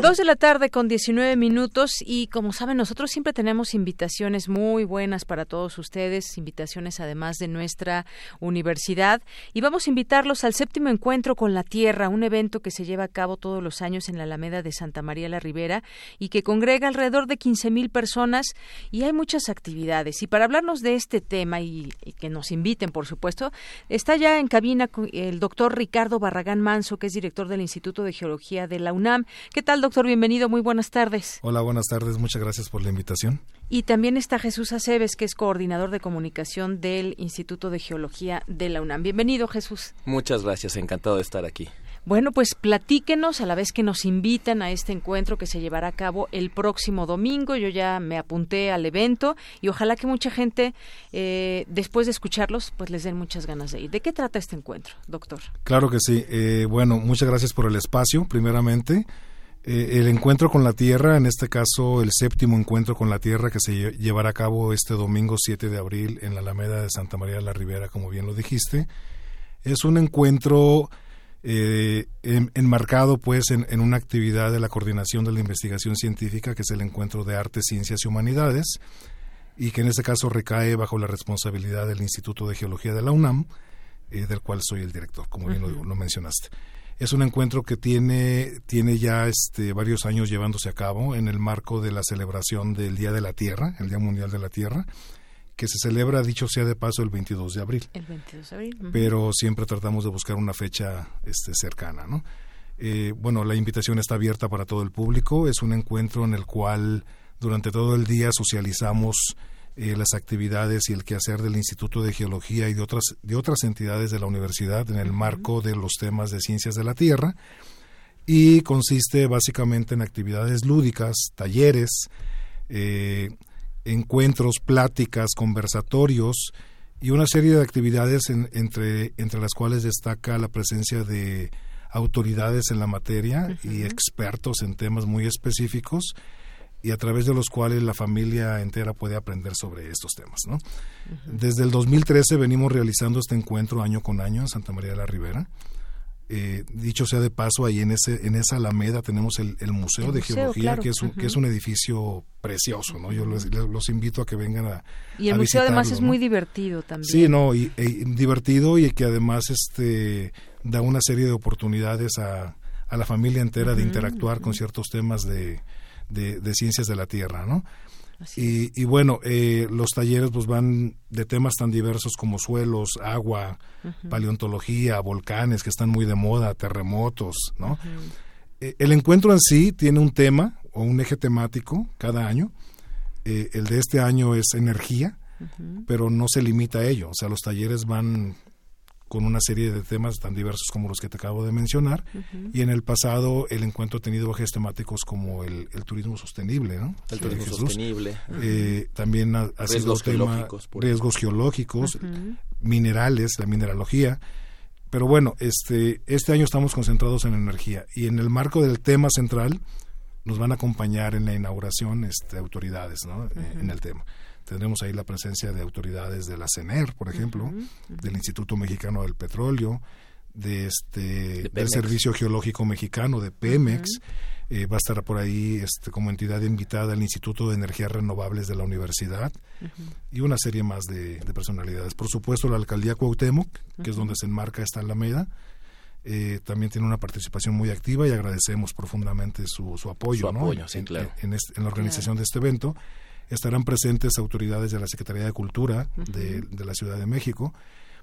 Dos de la tarde con 19 minutos y como saben nosotros siempre tenemos invitaciones muy buenas para todos ustedes, invitaciones además de nuestra universidad y vamos a invitarlos al séptimo encuentro con la Tierra, un evento que se lleva a cabo todos los años en la Alameda de Santa María la Ribera y que congrega alrededor de 15 mil personas y hay muchas actividades y para hablarnos de este tema y, y que nos inviten por supuesto está ya en cabina el doctor Ricardo Barragán Manso que es director del Instituto de Geología de la UNAM. ¿Qué tal doctor? bienvenido, muy buenas tardes. Hola, buenas tardes, muchas gracias por la invitación. Y también está Jesús Aceves, que es coordinador de comunicación del Instituto de Geología de la UNAM. Bienvenido, Jesús. Muchas gracias, encantado de estar aquí. Bueno, pues platíquenos a la vez que nos invitan a este encuentro que se llevará a cabo el próximo domingo. Yo ya me apunté al evento y ojalá que mucha gente, eh, después de escucharlos, pues les den muchas ganas de ir. ¿De qué trata este encuentro, doctor? Claro que sí. Eh, bueno, muchas gracias por el espacio, primeramente. Eh, el encuentro con la Tierra, en este caso el séptimo encuentro con la Tierra que se llevará a cabo este domingo 7 de abril en la Alameda de Santa María de la Ribera, como bien lo dijiste, es un encuentro eh, enmarcado pues en, una actividad de la coordinación de la investigación científica, que es el encuentro de artes, ciencias y humanidades, y que en este caso recae bajo la responsabilidad del Instituto de Geología de la UNAM, eh, del cual soy el director, como bien lo mencionaste. Es un encuentro que tiene, tiene ya este, varios años llevándose a cabo en el marco de la celebración del Día de la Tierra, el Día Mundial de la Tierra, que se celebra, dicho sea de paso, el 22 de abril. El 22 de abril. Pero siempre tratamos de buscar una fecha este, cercana, ¿no? Eh, bueno, la invitación está abierta para todo el público. Es un encuentro en el cual durante todo el día socializamos eh, las actividades y el quehacer del Instituto de Geología y de otras, de otras entidades de la universidad en el marco de los temas de ciencias de la Tierra y consiste básicamente en actividades lúdicas, talleres, eh, encuentros, pláticas, conversatorios y una serie de actividades entre, entre las cuales destaca la presencia de autoridades en la materia y expertos en temas muy específicos y a través de los cuales la familia entera puede aprender sobre estos temas. ¿no? Desde el 2013 venimos realizando este encuentro año con año en Santa María de la Ribera. Eh, dicho sea de paso, ahí en ese en esa alameda tenemos el, Museo de Geología, que es un, que es un edificio precioso, ¿no? Yo los, los invito a que vengan a Y el museo además es muy divertido también. Sí, no, y, divertido y que además este da una serie de oportunidades a, a la familia entera de interactuar con ciertos temas de de, ciencias de la Tierra, ¿no? Y, bueno, eh, los talleres pues van de temas tan diversos como suelos, agua, paleontología, volcanes que están muy de moda, terremotos, ¿no? Eh, el encuentro en sí tiene un tema o un eje temático cada año. Eh, el de este año es energía, pero no se limita a ello. O sea, los talleres van con una serie de temas tan diversos como los que te acabo de mencionar. Y en el pasado el encuentro ha tenido ejes temáticos como el, turismo sostenible, ¿no? El turismo sostenible. Eh, también ha, sido tema geológicos, riesgos geológicos, minerales, la mineralogía. Pero bueno, este, este año estamos concentrados en energía y en el marco del tema central nos van a acompañar en la inauguración este, autoridades ¿no? en el tema. Tendremos ahí la presencia de autoridades de la CENER, por ejemplo, del Instituto Mexicano del Petróleo, de este del Servicio Geológico Mexicano, de Pemex. Eh, va a estar por ahí este, como entidad invitada el Instituto de Energías Renovables de la Universidad y una serie más de, personalidades. Por supuesto, la Alcaldía Cuauhtémoc, que es donde se enmarca esta Alameda, eh, también tiene una participación muy activa y agradecemos profundamente su, su apoyo, en, en, la organización de este evento estarán presentes autoridades de la Secretaría de Cultura de, la Ciudad de México.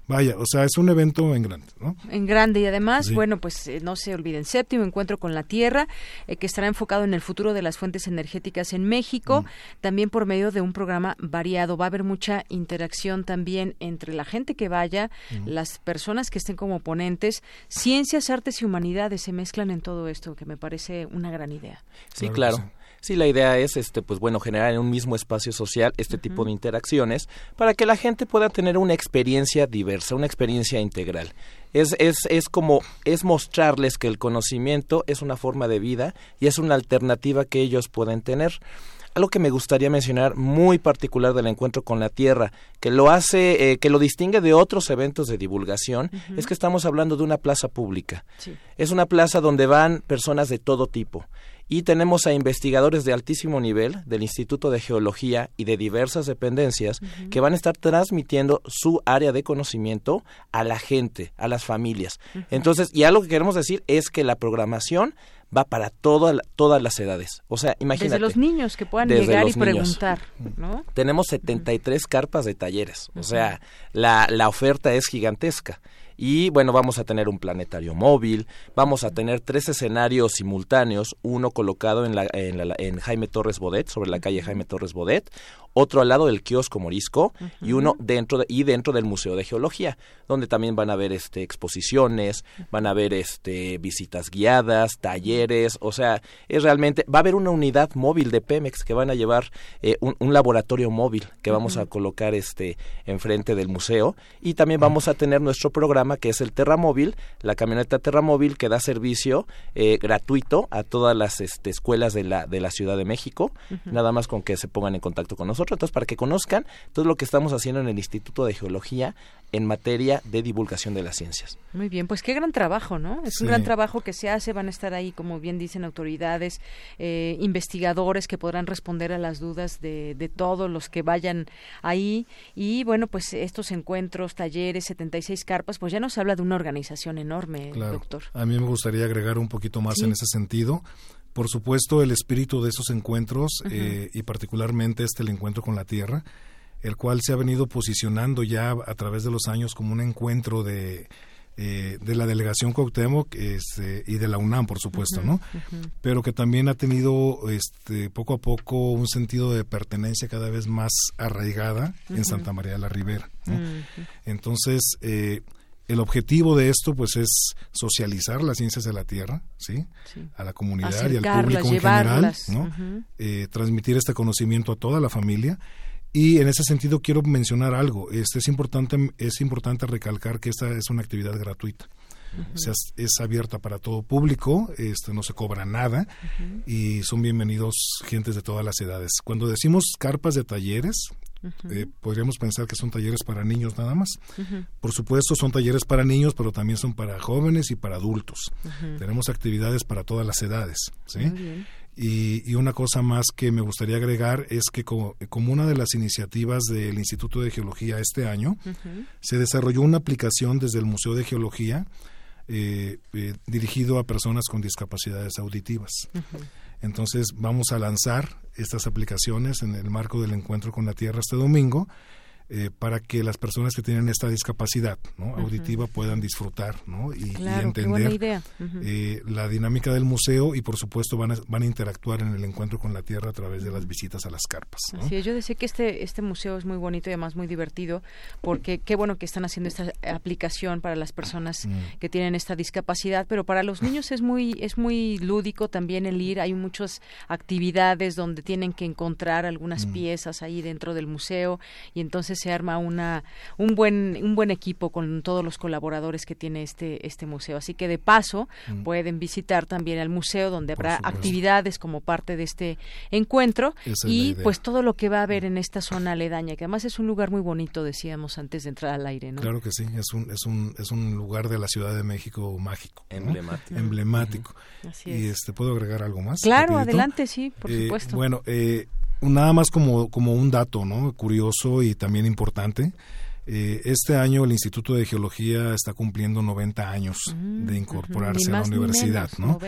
Vaya, o sea, es un evento en grande, ¿no? En grande y además, bueno, pues eh, no se olviden, séptimo encuentro con la Tierra, eh, que estará enfocado en el futuro de las fuentes energéticas en México, también por medio de un programa variado. Va a haber mucha interacción también entre la gente que vaya, las personas que estén como ponentes, ciencias, artes y humanidades se mezclan en todo esto, que me parece una gran idea. Sí, claro. Sí, la idea es, este, pues bueno, generar en un mismo espacio social este tipo de interacciones para que la gente pueda tener una experiencia diversa, una experiencia integral. Es, es, es como, es mostrarles que el conocimiento es una forma de vida y es una alternativa que ellos pueden tener. Algo que me gustaría mencionar muy particular del encuentro con la Tierra, que lo hace, eh, que lo distingue de otros eventos de divulgación, es que estamos hablando de una plaza pública. Es una plaza donde van personas de todo tipo y tenemos a investigadores de altísimo nivel del Instituto de Geología y de diversas dependencias que van a estar transmitiendo su área de conocimiento a la gente, a las familias. Entonces, y algo que queremos decir es que la programación va para todas las edades. O sea, imagínate. Desde los niños que puedan llegar y preguntar, ¿no? Tenemos 73 carpas de talleres. O sea, la, la oferta es gigantesca. Y bueno, vamos a tener un planetario móvil, vamos a tener tres escenarios simultáneos, uno colocado en, la, en, la, en Jaime Torres Bodet, sobre la calle Jaime Torres Bodet, otro al lado del kiosco Morisco y uno dentro de, y dentro del Museo de Geología, donde también van a haber este exposiciones, van a haber este visitas guiadas, talleres, o sea, es realmente va a haber una unidad móvil de Pemex que van a llevar eh, un, laboratorio móvil que vamos a colocar este enfrente del museo. Y también vamos a tener nuestro programa que es el Terramóvil, la camioneta Terramóvil que da servicio eh, gratuito a todas las este, escuelas de la de la Ciudad de México, nada más con que se pongan en contacto con nosotros entonces para que conozcan todo lo que estamos haciendo en el Instituto de Geología en materia de divulgación de las ciencias. Muy bien, pues qué gran trabajo, ¿no? Es un gran trabajo que se hace, van a estar ahí, como bien dicen, autoridades, eh, investigadores que podrán responder a las dudas de, de, todos los que vayan ahí. Y bueno, pues estos encuentros, talleres, 76 carpas, pues ya nos habla de una organización enorme, doctor. A mí me gustaría agregar un poquito más en ese sentido por supuesto, el espíritu de esos encuentros eh, y particularmente este el encuentro con la Tierra, el cual se ha venido posicionando ya a través de los años como un encuentro de, eh, de la delegación Cuauhtémoc este, y de la UNAM, por supuesto, ¿no? Pero que también ha tenido este, poco a poco un sentido de pertenencia cada vez más arraigada en Santa María de la Ribera. Entonces, eh, el objetivo de esto pues es socializar las ciencias de la Tierra, ¿sí? A la comunidad y al público en general, ¿no? Eh, transmitir este conocimiento a toda la familia y en ese sentido quiero mencionar algo, este es importante es importante recalcar que esta es una actividad gratuita. O sea, es abierta para todo público, este, no se cobra nada y son bienvenidos gentes de todas las edades. Cuando decimos carpas de talleres, eh, podríamos pensar que son talleres para niños nada más. Por supuesto, son talleres para niños, pero también son para jóvenes y para adultos. Tenemos actividades para todas las edades. Y, una cosa más que me gustaría agregar es que como, una de las iniciativas del Instituto de Geología este año, se desarrolló una aplicación desde el Museo de Geología eh, eh, dirigido a personas con discapacidades auditivas. Entonces vamos a lanzar estas aplicaciones en el marco del encuentro con la Tierra este domingo eh, para que las personas que tienen esta discapacidad ¿no? auditiva puedan disfrutar ¿no? y, entender eh, la dinámica del museo y por supuesto van a, van a interactuar en el encuentro con la tierra a través de las visitas a las carpas. Sí, yo decía que este, este museo es muy bonito y además muy divertido porque qué bueno que están haciendo esta aplicación para las personas mm. que tienen esta discapacidad, pero para los niños es muy, es muy lúdico también el ir, hay muchas actividades donde tienen que encontrar algunas mm. piezas ahí dentro del museo y entonces se arma una un buen un buen equipo con todos los colaboradores que tiene este este museo. Así que de paso mm. pueden visitar también el museo donde habrá actividades como parte de este encuentro y pues todo lo que va a haber en esta zona aledaña, que además es un lugar muy bonito, decíamos antes de entrar al aire, ¿no? Claro que sí, es un es un es un lugar de la Ciudad de México mágico, emblemático. Emblemático. Y este puedo agregar algo más. Claro, adelante, sí, por eh, supuesto. Bueno, eh, nada más como, como un dato ¿no? curioso y también importante. Eh, este año el Instituto de Geología está cumpliendo 90 años mm, de incorporarse a la universidad, ¿no?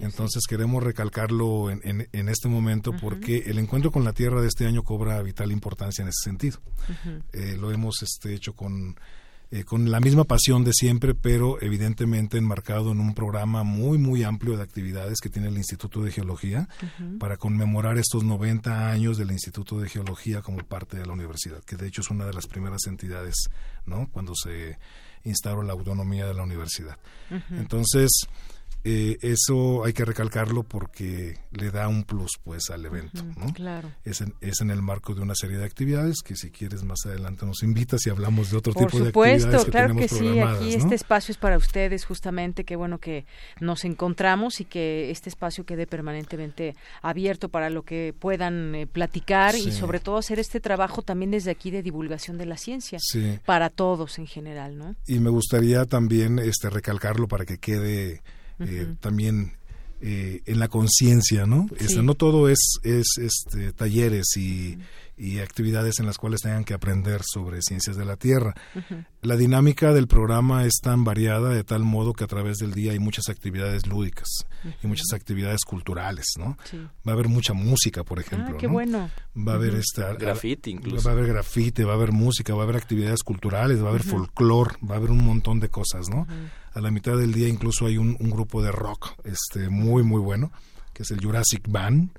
Entonces queremos recalcarlo en, en, este momento porque el encuentro con la Tierra de este año cobra vital importancia en ese sentido. Eh, lo hemos este, hecho con eh, con la misma pasión de siempre, pero evidentemente enmarcado en un programa muy, muy amplio de actividades que tiene el Instituto de Geología para conmemorar estos 90 años del Instituto de Geología como parte de la universidad, que de hecho es una de las primeras entidades, ¿no? Cuando se instauró la autonomía de la universidad. Entonces, eh, eso hay que recalcarlo porque le da un plus pues al evento ¿no? claro. Es en, es en el marco de una serie de actividades que si quieres más adelante nos invitas y hablamos de otro tipo de actividades que claro que sí aquí este espacio es para ustedes justamente qué bueno que nos encontramos y que este espacio quede permanentemente abierto para lo que puedan eh, platicar y sobre todo hacer este trabajo también desde aquí de divulgación de la ciencia para todos en general no y me gustaría también este recalcarlo para que quede eh, también eh, en la conciencia, ¿no? Este, no todo es, es este, talleres y, y, actividades en las cuales tengan que aprender sobre ciencias de la Tierra. La dinámica del programa es tan variada de tal modo que a través del día hay muchas actividades lúdicas y muchas actividades culturales, ¿no? Va a haber mucha música, por ejemplo. Ah, qué bueno. Va a haber esta grafite incluso. Va a haber grafite, va a haber música, va a haber actividades culturales, va a haber folclore, va a haber un montón de cosas, ¿no? a la mitad del día incluso hay un, grupo de rock este muy muy bueno que es el Jurassic Band,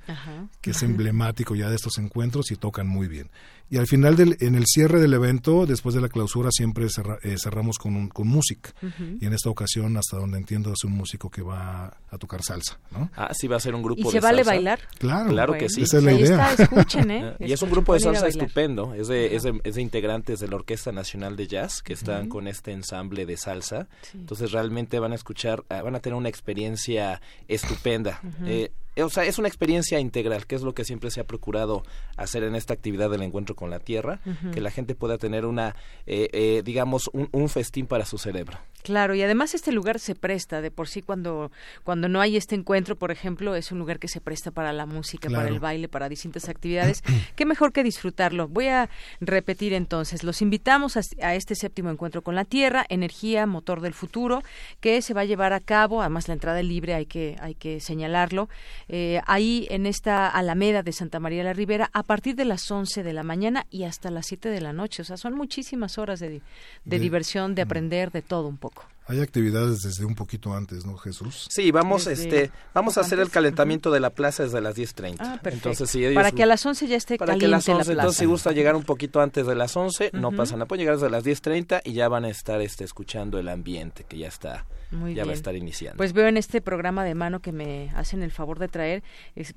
que es emblemático ya de estos encuentros y tocan muy bien. Y al final, del, en el cierre del evento, después de la clausura, siempre eh, cerramos con, con música. Y en esta ocasión, hasta donde entiendo, es un músico que va a tocar salsa. ¿no? Ah, sí, va a ser un grupo ¿Y se vale bailar? Claro, claro que sí. Esa es la idea. escuchen, ¿eh? y es un grupo de salsa estupendo. Es de, es, de, integrantes de la Orquesta Nacional de Jazz que están con este ensamble de salsa. Entonces, realmente van a escuchar, ah, van a tener una experiencia estupenda. Eh, o sea, es una experiencia integral, que es lo que siempre se ha procurado hacer en esta actividad del encuentro con la tierra, que la gente pueda tener una, eh, eh, digamos, un, festín para su cerebro. Claro, y además este lugar se presta de por sí cuando, cuando no hay este encuentro, por ejemplo, es un lugar que se presta para la música, para el baile, para distintas actividades. Qué mejor que disfrutarlo. Voy a repetir entonces, los invitamos a, este séptimo encuentro con la tierra, energía, motor del futuro, que se va a llevar a cabo, además la entrada es libre, hay que, hay que señalarlo, eh, ahí en esta Alameda de Santa María la Ribera a partir de las 11 de la mañana y hasta las 7 de la noche. O sea, son muchísimas horas de, diversión, de aprender, de todo un poco. Hay actividades desde un poquito antes, ¿no, Jesús? Sí, vamos este vamos a hacer el calentamiento de la plaza desde las 10:30. Ah, Entonces, si Para que a las 11 ya esté para caliente que a las 11, la plaza. Entonces, si gusta llegar un poquito antes de las 11, no pasa nada. Pueden llegar desde las 10:30 y ya van a estar este escuchando el ambiente que ya está ya va a estar iniciando. Pues veo en este programa de mano que me hacen el favor de traer,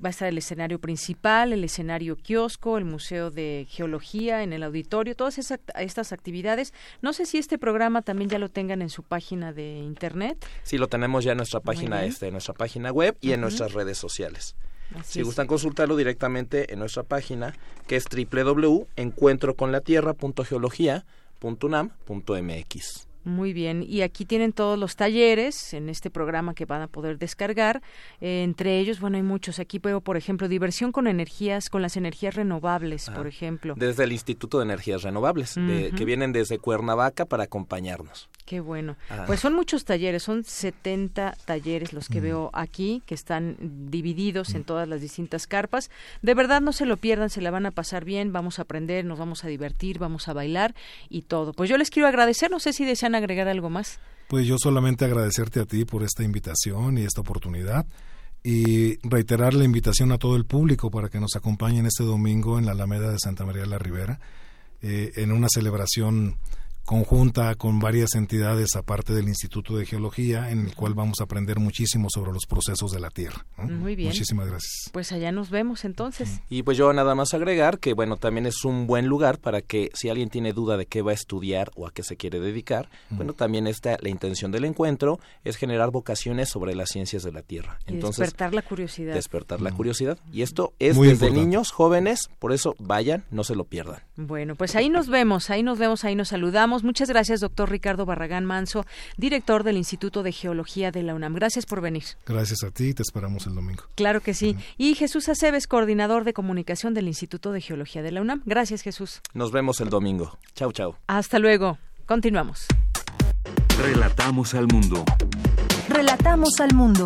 va a estar el escenario principal, el escenario kiosco, el Museo de Geología en el auditorio, todas esas, estas actividades. No sé si este programa también ya lo tengan en su página de internet. Sí, lo tenemos ya en nuestra página, este, en nuestra página web y en nuestras redes sociales. si gustan consultarlo directamente en nuestra página, que es www.encuentroconlatierra.geología.unam.mx. Muy bien, y aquí tienen todos los talleres en este programa que van a poder descargar. Eh, entre ellos, bueno, hay muchos. Aquí veo, por ejemplo, diversión con energías, con las energías renovables, por ejemplo. Desde el Instituto de Energías Renovables, que vienen desde Cuernavaca para acompañarnos. Qué bueno. Ah. Pues son muchos talleres, son 70 talleres los que Mm. veo aquí, que están divididos en todas las distintas carpas. De verdad no se lo pierdan, se la van a pasar bien, vamos a aprender, nos vamos a divertir, vamos a bailar y todo. Pues yo les quiero agradecer, no sé si desean agregar algo más. Pues yo solamente agradecerte a ti por esta invitación y esta oportunidad y reiterar la invitación a todo el público para que nos acompañen este domingo en la Alameda de Santa María la Ribera eh, en una celebración conjunta con varias entidades aparte del Instituto de Geología en el cual vamos a aprender muchísimo sobre los procesos de la Tierra. ¿no? Muy bien. Muchísimas gracias. Pues allá nos vemos entonces. Y pues yo nada más agregar que bueno, también es un buen lugar para que si alguien tiene duda de qué va a estudiar o a qué se quiere dedicar, bueno, también está la intención del encuentro es generar vocaciones sobre las ciencias de la Tierra. Y Entonces, despertar la curiosidad. despertar la curiosidad. Y esto es Muy desde importante. niños, jóvenes, por eso vayan, no se lo pierdan. Bueno, pues ahí nos vemos, ahí nos vemos, ahí nos saludamos. Muchas gracias, doctor Ricardo Barragán Manso, director del Instituto de Geología de la UNAM. Gracias por venir. Gracias a ti te esperamos el domingo. Claro que sí. Y Jesús Aceves, coordinador de comunicación del Instituto de Geología de la UNAM. Gracias, Jesús. Nos vemos el domingo. Chau, chau. Hasta luego. Continuamos. Relatamos al mundo. Relatamos al mundo.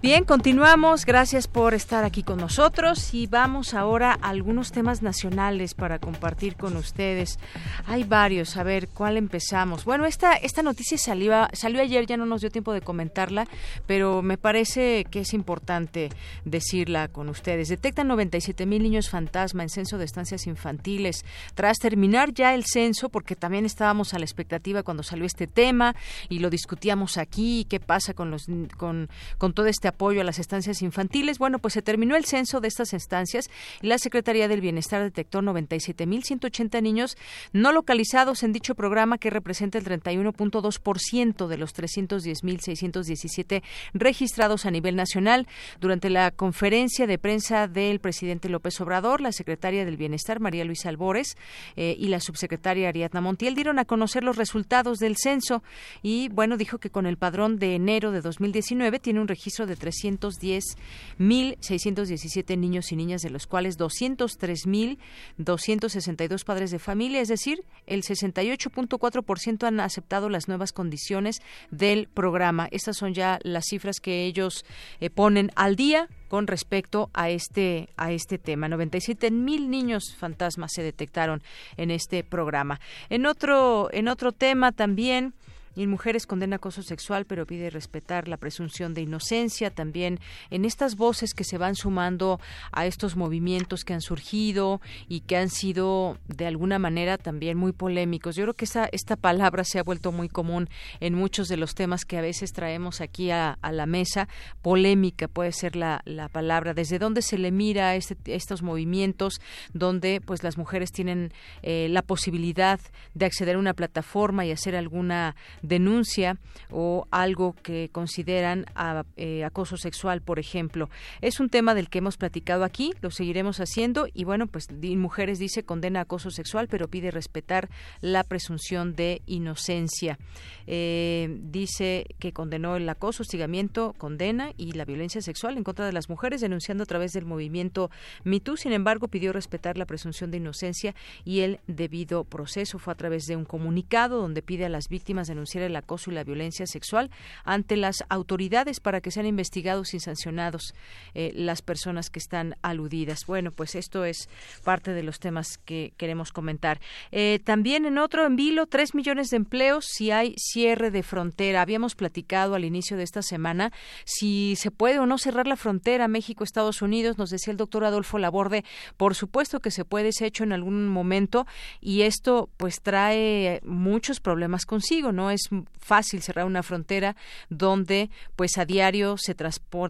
Bien, continuamos. Gracias por estar aquí con nosotros y vamos ahora a algunos temas nacionales para compartir con ustedes. Hay varios. A ver, ¿cuál empezamos? Bueno, esta, esta noticia salió, salió ayer, ya no nos dio tiempo de comentarla, pero me parece que es importante decirla con ustedes. Detectan 97 mil niños fantasma en censo de estancias infantiles. Tras terminar ya el censo, porque también estábamos a la expectativa cuando salió este tema y lo discutíamos aquí, qué pasa con, los, con, con todo este apoyo a las estancias infantiles. Bueno, pues se terminó el censo de estas estancias y la Secretaría del Bienestar detectó 97.180 niños no localizados en dicho programa que representa el 31.2% de los 310.617 registrados a nivel nacional. Durante la conferencia de prensa del presidente López Obrador, la secretaria del Bienestar, María Luisa Albores, eh, y la subsecretaria Ariadna Montiel dieron a conocer los resultados del censo y, bueno, dijo que con el padrón de enero de 2019 tiene un registro de 310.617 niños y niñas, de los cuales 203.262 padres de familia, es decir, el 68.4% han aceptado las nuevas condiciones del programa. Estas son ya las cifras que ellos eh, ponen al día con respecto a este a este tema. 97 mil niños fantasmas se detectaron en este programa. En otro en otro tema también y Mujeres condena acoso sexual, pero pide respetar la presunción de inocencia. También en estas voces que se van sumando a estos movimientos que han surgido y que han sido de alguna manera también muy polémicos. Yo creo que esta, esta palabra se ha vuelto muy común en muchos de los temas que a veces traemos aquí a, la mesa. Polémica puede ser la, la palabra. ¿Desde dónde se le mira este, estos movimientos donde pues las mujeres tienen eh, la posibilidad de acceder a una plataforma y hacer alguna denuncia o algo que consideran a, eh, acoso sexual, por ejemplo. Es un tema del que hemos platicado aquí, lo seguiremos haciendo y bueno, pues Mujeres dice condena acoso sexual, pero pide respetar la presunción de inocencia. Eh, dice que condenó el acoso, hostigamiento, condena y la violencia sexual en contra de las mujeres, denunciando a través del movimiento MeToo. Sin embargo, pidió respetar la presunción de inocencia y el debido proceso. Fue a través de un comunicado donde pide a las víctimas denunciar el acoso y la violencia sexual ante las autoridades para que sean investigados y sancionados eh, las personas que están aludidas. Bueno, pues esto es parte de los temas que queremos comentar. Eh, también en otro en vilo, tres millones de empleos si hay cierre de frontera. Habíamos platicado al inicio de esta semana si se puede o no cerrar la frontera México-Estados Unidos. Nos decía el doctor Adolfo Laborde, por supuesto que se puede, se ha hecho en algún momento y esto pues trae muchos problemas consigo, ¿no? Es fácil cerrar una frontera donde pues a diario se,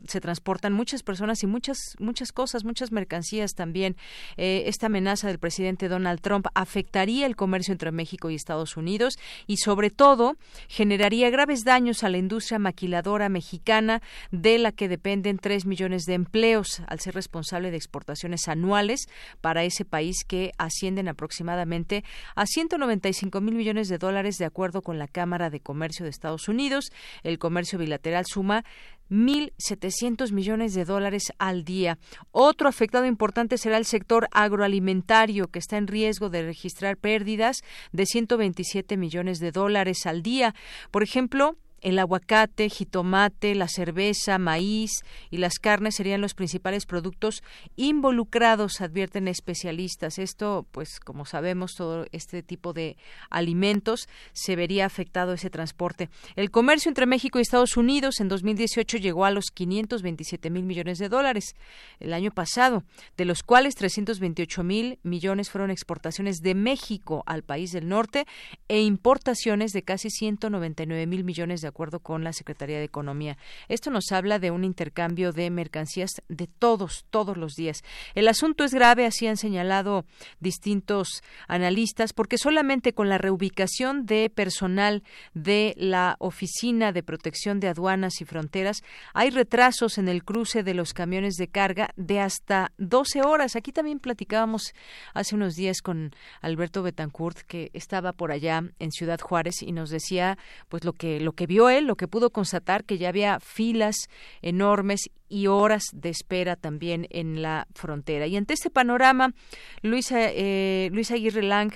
se transportan muchas personas y muchas muchas cosas, muchas mercancías también. Eh, esta amenaza del presidente Donald Trump afectaría el comercio entre México y Estados Unidos y sobre todo generaría graves daños a la industria maquiladora mexicana de la que dependen tres millones de empleos al ser responsable de exportaciones anuales para ese país que ascienden aproximadamente a 195 mil millones de dólares de acuerdo con la Cámara de Comercio de Estados Unidos. El comercio bilateral suma 1.700 millones de dólares al día. Otro afectado importante será el sector agroalimentario, que está en riesgo de registrar pérdidas de 127 millones de dólares al día. Por ejemplo, el aguacate, jitomate, la cerveza, maíz y las carnes serían los principales productos involucrados, advierten especialistas. Esto, pues, como sabemos, todo este tipo de alimentos se vería afectado ese transporte. El comercio entre México y Estados Unidos en 2018 llegó a los 527 mil millones de dólares el año pasado, de los cuales 328 mil millones fueron exportaciones de México al país del norte e importaciones de casi 199 mil millones de de acuerdo con la Secretaría de Economía. Esto nos habla de un intercambio de mercancías de todos, todos los días. El asunto es grave, así han señalado distintos analistas, porque solamente con la reubicación de personal de la Oficina de Protección de Aduanas y Fronteras hay retrasos en el cruce de los camiones de carga de hasta 12 horas. Aquí también platicábamos hace unos días con Alberto Betancourt, que estaba por allá en Ciudad Juárez y nos decía pues lo que lo que vio él, lo que pudo constatar que ya había filas enormes y horas de espera también en la frontera. Y ante este panorama, Luis, eh, Luis Aguirre Lang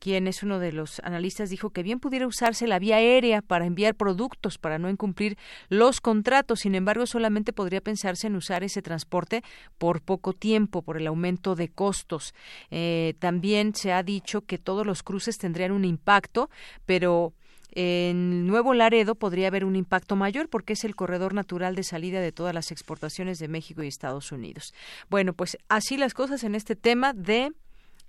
quien es uno de los analistas, dijo que bien pudiera usarse la vía aérea para enviar productos para no incumplir los contratos. Sin embargo, solamente podría pensarse en usar ese transporte por poco tiempo, por el aumento de costos. Eh, también se ha dicho que todos los cruces tendrían un impacto, pero en Nuevo Laredo podría haber un impacto mayor porque es el corredor natural de salida de todas las exportaciones de México y Estados Unidos. Bueno, pues así las cosas en este tema de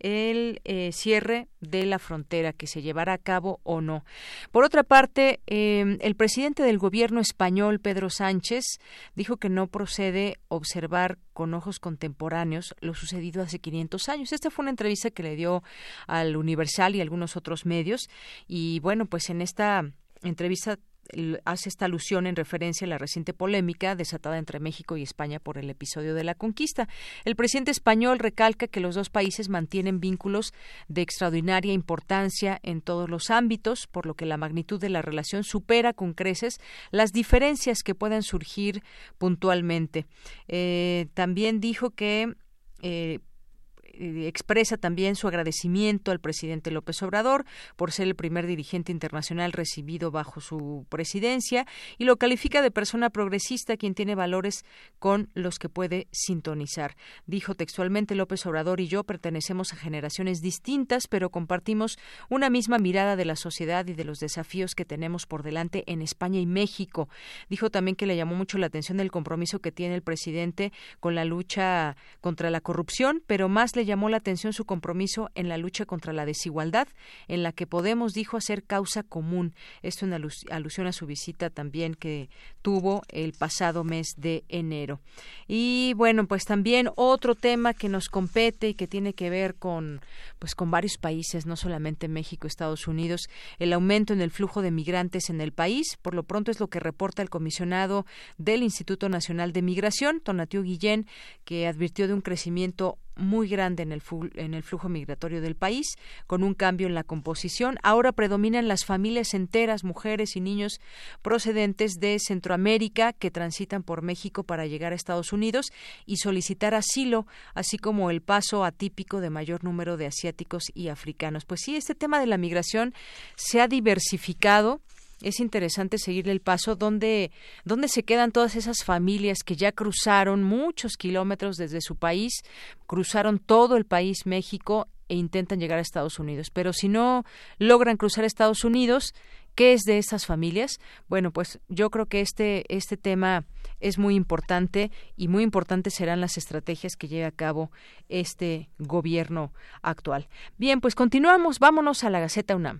el eh, cierre de la frontera que se llevará a cabo o no. Por otra parte, em, el presidente del gobierno español, Pedro Sánchez, dijo que no procede observar con ojos contemporáneos lo sucedido hace 500 años. Esta fue una entrevista que le dio al Universal y algunos otros medios y bueno, pues en esta entrevista hace esta alusión en referencia a la reciente polémica desatada entre México y España por el episodio de la conquista. El presidente español recalca que los dos países mantienen vínculos de extraordinaria importancia en todos los ámbitos, por lo que la magnitud de la relación supera con creces las diferencias que puedan surgir puntualmente. Eh, también dijo que eh, eh, expresa también su agradecimiento al presidente López Obrador por ser el primer dirigente internacional recibido bajo su presidencia y lo califica de persona progresista quien tiene valores con los que puede sintonizar. Dijo textualmente López Obrador y yo pertenecemos a generaciones distintas, pero compartimos una misma mirada de la sociedad y de los desafíos que tenemos por delante en España y México. Dijo también que le llamó mucho la atención el compromiso que tiene el presidente con la lucha contra la corrupción, pero más le llamó la atención su compromiso en la lucha contra la desigualdad, en la que Podemos dijo hacer causa común. Esto en alusión a su visita también que tuvo el pasado mes de enero. Y bueno, pues también otro tema que nos compete y que tiene que ver con pues con varios países, no solamente México, Estados Unidos, el aumento en el flujo de migrantes en el país, por lo pronto es lo que reporta el comisionado del Instituto Nacional de Migración, Tonatiu Guillén, que advirtió de un crecimiento muy grande en el, en el flujo migratorio del país, con un cambio en la composición. Ahora predominan las familias enteras, mujeres y niños procedentes de Centroamérica que transitan por México para llegar a Estados Unidos y solicitar asilo, así como el paso atípico de mayor número de asiáticos y africanos. Pues sí, este tema de la migración se ha diversificado es interesante seguirle el paso donde, donde se quedan todas esas familias que ya cruzaron muchos kilómetros desde su país, cruzaron todo el país México e intentan llegar a Estados Unidos. Pero si no logran cruzar Estados Unidos, ¿qué es de estas familias? Bueno, pues yo creo que este, este tema es muy importante y muy importantes serán las estrategias que lleve a cabo este gobierno actual. Bien, pues continuamos, vámonos a la Gaceta UNAM.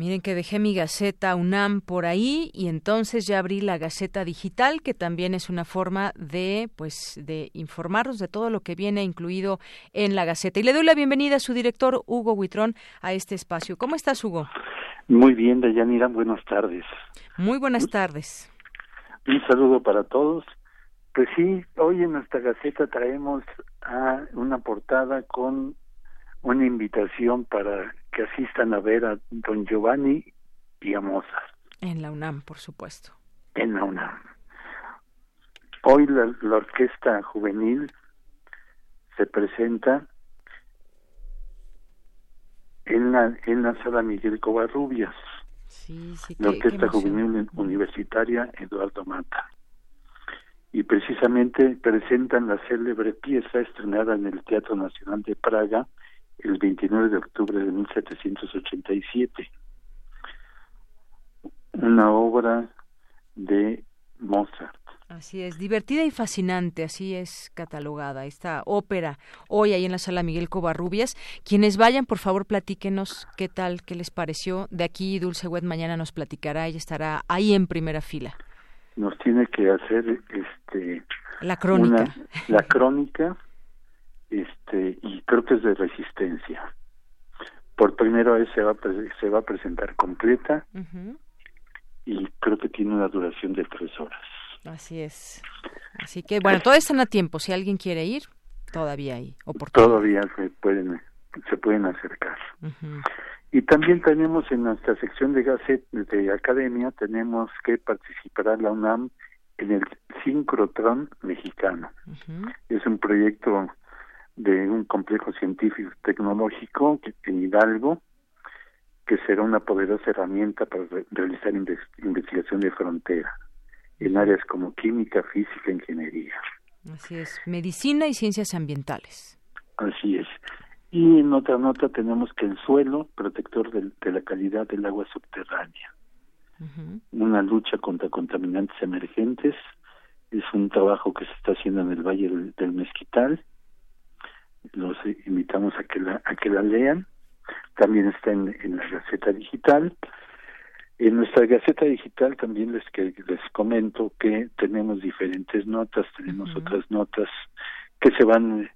Miren que dejé mi Gaceta UNAM por ahí y entonces ya abrí la Gaceta Digital, que también es una forma de, pues, de informarnos de todo lo que viene incluido en la Gaceta. Y le doy la bienvenida a su director, Hugo Huitrón, a este espacio. ¿Cómo estás, Hugo? Muy bien, Dayanira, buenas tardes. Muy buenas tardes. Un saludo para todos. Pues sí, hoy en nuestra Gaceta traemos a una portada con una invitación para que asistan a ver a don Giovanni y a Mozart. En la UNAM, por supuesto. En la UNAM. Hoy la, la orquesta juvenil se presenta en la, en la sala Miguel Covarrubias. Sí, sí, la Orquesta. Juvenil Universitaria Eduardo Mata. Y precisamente presentan la célebre pieza estrenada en el Teatro Nacional de Praga el 29 de octubre de 1787. Una obra de Mozart. Así es, divertida y fascinante, así es catalogada esta ópera hoy ahí en la sala Miguel Covarrubias. Quienes vayan, por favor, platíquenos qué tal, qué les pareció. De aquí Dulce Wet mañana nos platicará, ella estará ahí en primera fila. Nos tiene que hacer este La crónica. una- la crónica este y creo que es de resistencia. Por primera vez se va a, se va a presentar completa y creo que tiene una duración de tres horas. Así es. Así que, bueno, todavía están a tiempo. Si alguien quiere ir, todavía hay oportunidad. Todavía se pueden se pueden acercar. Ujú. Y también tenemos en nuestra sección de Gacet de Academia, tenemos que participará la UNAM en el Sincrotrón mexicano. Es un proyecto de un complejo científico tecnológico que- en Hidalgo que será una poderosa herramienta para re- realizar inves- investigación de frontera en áreas como química, física, ingeniería. Así es. Medicina y ciencias ambientales. Así es. Y en otra nota tenemos que el suelo, protector del- de la calidad del agua subterránea. Una lucha contra contaminantes emergentes. Es un trabajo que se está haciendo en el Valle del, del Mezquital. Los invitamos a que la, a que la lean. También está en, en la Gaceta Digital. En nuestra Gaceta Digital también les, que, les comento que tenemos diferentes notas, tenemos otras notas que se van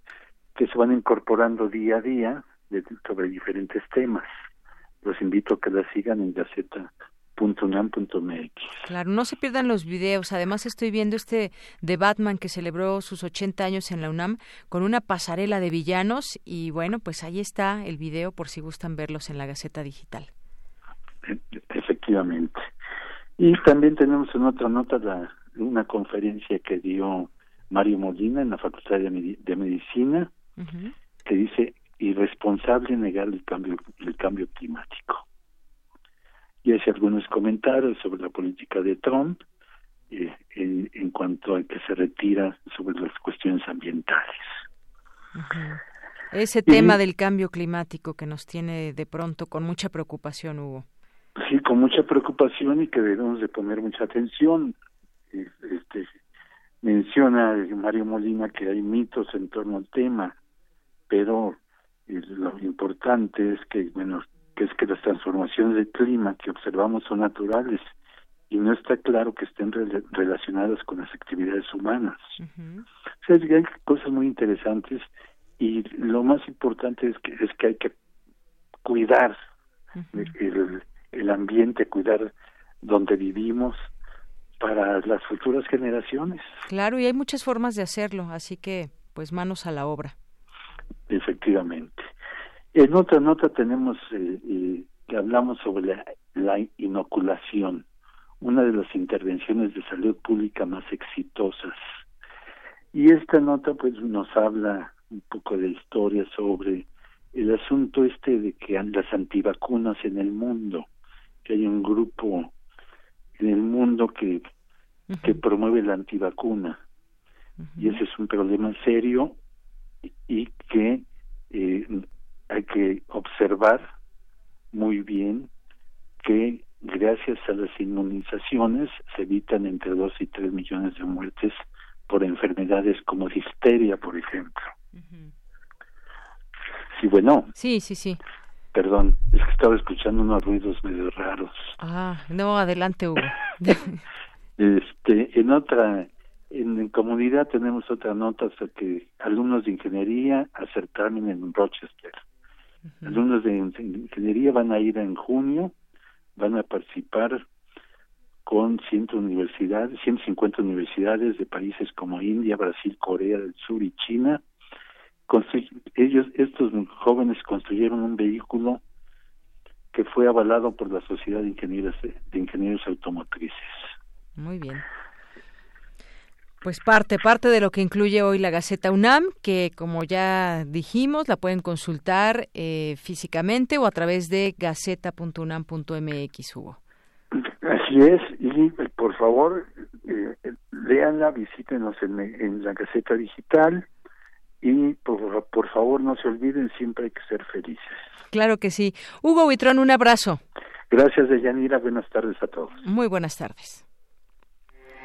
que se van incorporando día a día de- sobre diferentes temas. Los invito a que la sigan en gaceta.unam.mx. Claro, no se pierdan los videos. Además, estoy viendo este de Batman que celebró sus 80 años en la UNAM con una pasarela de villanos. Y bueno, pues ahí está el video por si gustan verlos en la Gaceta Digital. Efectivamente. Y también tenemos en otra nota la, una conferencia que dio Mario Molina en la Facultad de, Medi- de Medicina que dice irresponsable negar el cambio el cambio climático. Y hace algunos comentarios sobre la política de Trump eh, en, en cuanto a que se retira sobre las cuestiones ambientales. Ese tema del cambio climático que nos tiene de pronto con mucha preocupación, Hugo. Sí, con mucha preocupación y que debemos de poner mucha atención. Este, menciona Mario Molina que hay mitos en torno al tema, pero eh, lo importante es que, bueno, que es que las transformaciones del clima que observamos son naturales y no está claro que estén rela- relacionadas con las actividades humanas. O sea, hay cosas muy interesantes y lo más importante es que es que hay que cuidar el, el ambiente, cuidar donde vivimos para las futuras generaciones. Claro, y hay muchas formas de hacerlo, así que pues manos a la obra. Efectivamente. En otra nota tenemos eh, eh, que hablamos sobre la, la inoculación, una de las intervenciones de salud pública más exitosas. Y esta nota pues nos habla un poco de historia sobre el asunto este de que las antivacunas en el mundo, que hay un grupo en el mundo que que promueve la antivacuna. Y ese es un problema serio y que eh, hay que observar muy bien que gracias a las inmunizaciones se evitan entre 2 y 3 millones de muertes por enfermedades como difteria, por ejemplo. Sí, bueno. Sí, sí, sí. Perdón, es que estaba escuchando unos ruidos medio raros. Ah, no, adelante, Hugo. este, en otra, en, comunidad tenemos otra nota hasta que alumnos de ingeniería acertaron en Rochester. Alumnos de ingeniería van a ir en junio, van a participar con 100 universidades, 150 universidades de países como India, Brasil, Corea del Sur y China ellos, estos jóvenes construyeron un vehículo que fue avalado por la Sociedad de Ingenieros, de Ingenieros Automotrices. Muy bien. Pues parte, parte de lo que incluye hoy la Gaceta UNAM, que como ya dijimos, la pueden consultar eh, físicamente o a través de gaceta.unam.mx, Hugo. Así es, y por favor, eh, leanla, visítenos en, en la Gaceta Digital, y por, por favor no se olviden, siempre hay que ser felices. Claro que sí. Hugo Huitrón, un abrazo. Gracias, Deyanira. Buenas tardes a todos. Muy buenas tardes.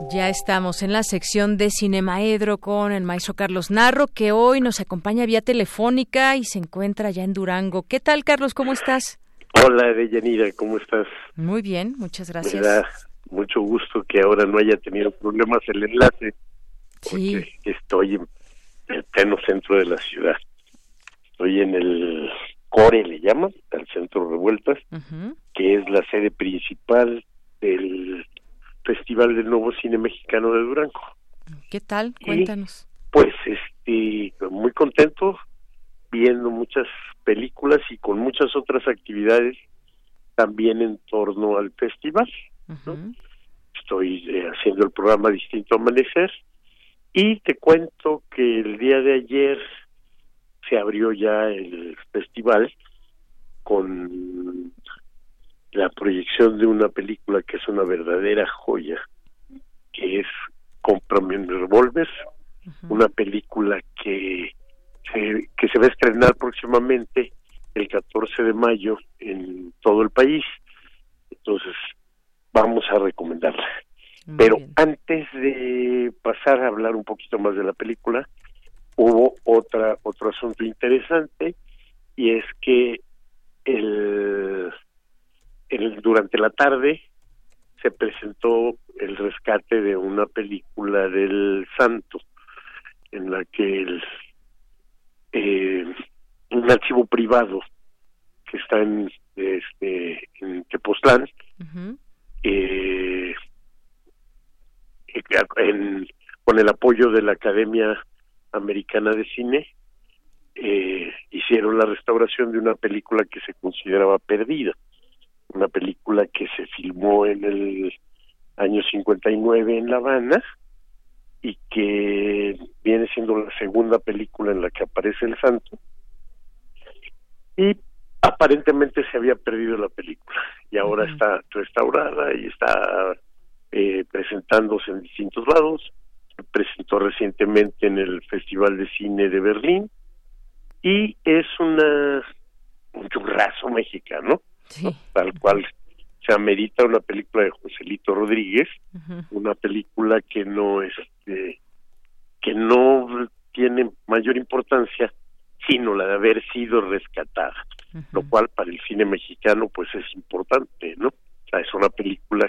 Ya estamos en la sección de Cinemaedro con el maestro Carlos Narro, que hoy nos acompaña vía telefónica y se encuentra ya en Durango. ¿Qué tal, Carlos? ¿Cómo estás? Hola, Deyanira, ¿cómo estás? Muy bien, muchas gracias. Me da mucho gusto que ahora no haya tenido problemas el enlace. Sí. Estoy en el pleno centro de la ciudad. Estoy en el Core, le llaman, al Centro Revueltas, que es la sede principal del Festival del Nuevo Cine Mexicano de Durango. ¿Qué tal? Cuéntanos. pues este muy contento viendo muchas películas y con muchas otras actividades también en torno al festival. Estoy eh, haciendo el programa Distinto Amanecer y te cuento que el día de ayer se abrió ya el festival con la proyección de una película que es una verdadera joya, que es Cómprame un revólver, una película que se, que se va a estrenar próximamente el 14 de mayo en todo el país. Entonces, vamos a recomendarla. Pero antes de pasar a hablar un poquito más de la película, hubo otra otro asunto interesante y es que el durante la tarde se presentó el rescate de una película del santo en la que el, eh, un archivo privado que está en este en Tepoztlán eh, con el apoyo de la Academia Americana de Cine eh, hicieron la restauración de una película que se consideraba perdida una película que se filmó en el año 59 en La Habana y que viene siendo la segunda película en la que aparece el santo. Y aparentemente se había perdido la película y ahora está restaurada y está eh, presentándose en distintos lados. Se presentó recientemente en el Festival de Cine de Berlín y es una un churrazo mexicano tal cual se amerita una película de Joselito Rodríguez, una película que no este que no tiene mayor importancia sino la de haber sido rescatada, lo cual para el cine mexicano pues es importante, ¿no? O sea, es una película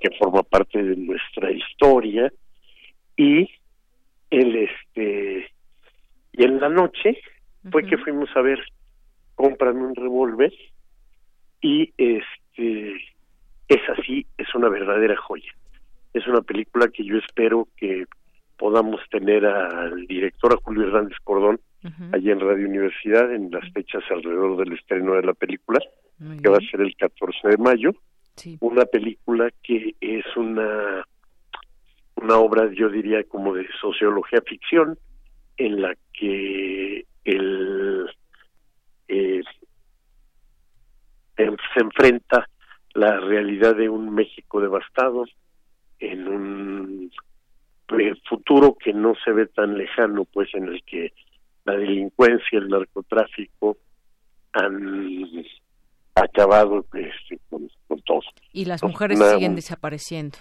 que forma parte de nuestra historia y el este y en la noche fue que fuimos a ver Cómprame un revólver y este es así, es una verdadera joya. Es una película que yo espero que podamos tener al director, a Julio Hernández Cordón, allí en Radio Universidad en las fechas alrededor del estreno de la película, que va a ser el 14 de mayo. Una película que es una una obra, yo diría, como de sociología ficción, en la que el eh, se enfrenta la realidad de un México devastado en un eh, futuro que no se ve tan lejano, pues en el que la delincuencia, el narcotráfico han acabado este, con, todo. Y las mujeres siguen desapareciendo.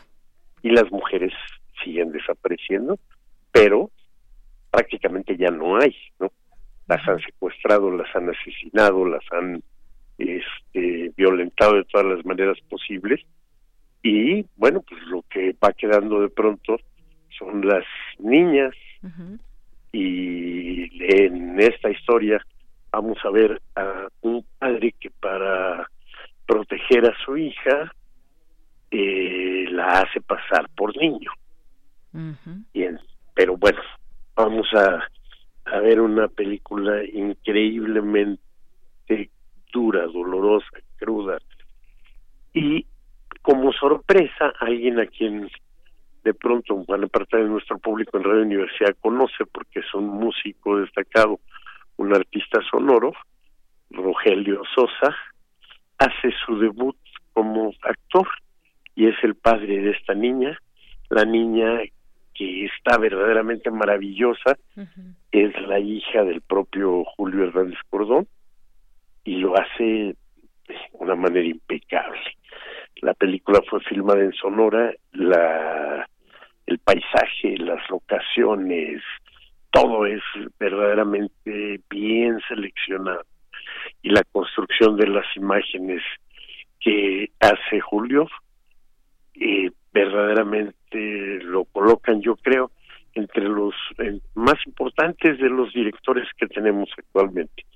Y las mujeres siguen desapareciendo, pero prácticamente ya no hay, ¿no? Las han secuestrado, las han asesinado, las han este, violentado de todas las maneras posibles. Y bueno, pues lo que va quedando de pronto son las niñas. Y en esta historia vamos a ver a un padre que para proteger a su hija eh, la hace pasar por niño. Bien, pero bueno, vamos a, a ver una película increíblemente dura, dolorosa, cruda. Y como sorpresa, alguien a quien de pronto buena parte de nuestro público en Radio Universidad conoce porque es un músico destacado, un artista sonoro, Rogelio Sosa, hace su debut como actor y es el padre de esta niña, la niña que está verdaderamente maravillosa, es la hija del propio Julio Hernández Cordón y lo hace de una manera impecable. La película fue filmada en Sonora, la el paisaje, las locaciones, todo es verdaderamente bien seleccionado y la construcción de las imágenes que hace Julio eh, verdaderamente lo colocan yo creo entre los más importantes de los directores que tenemos actualmente.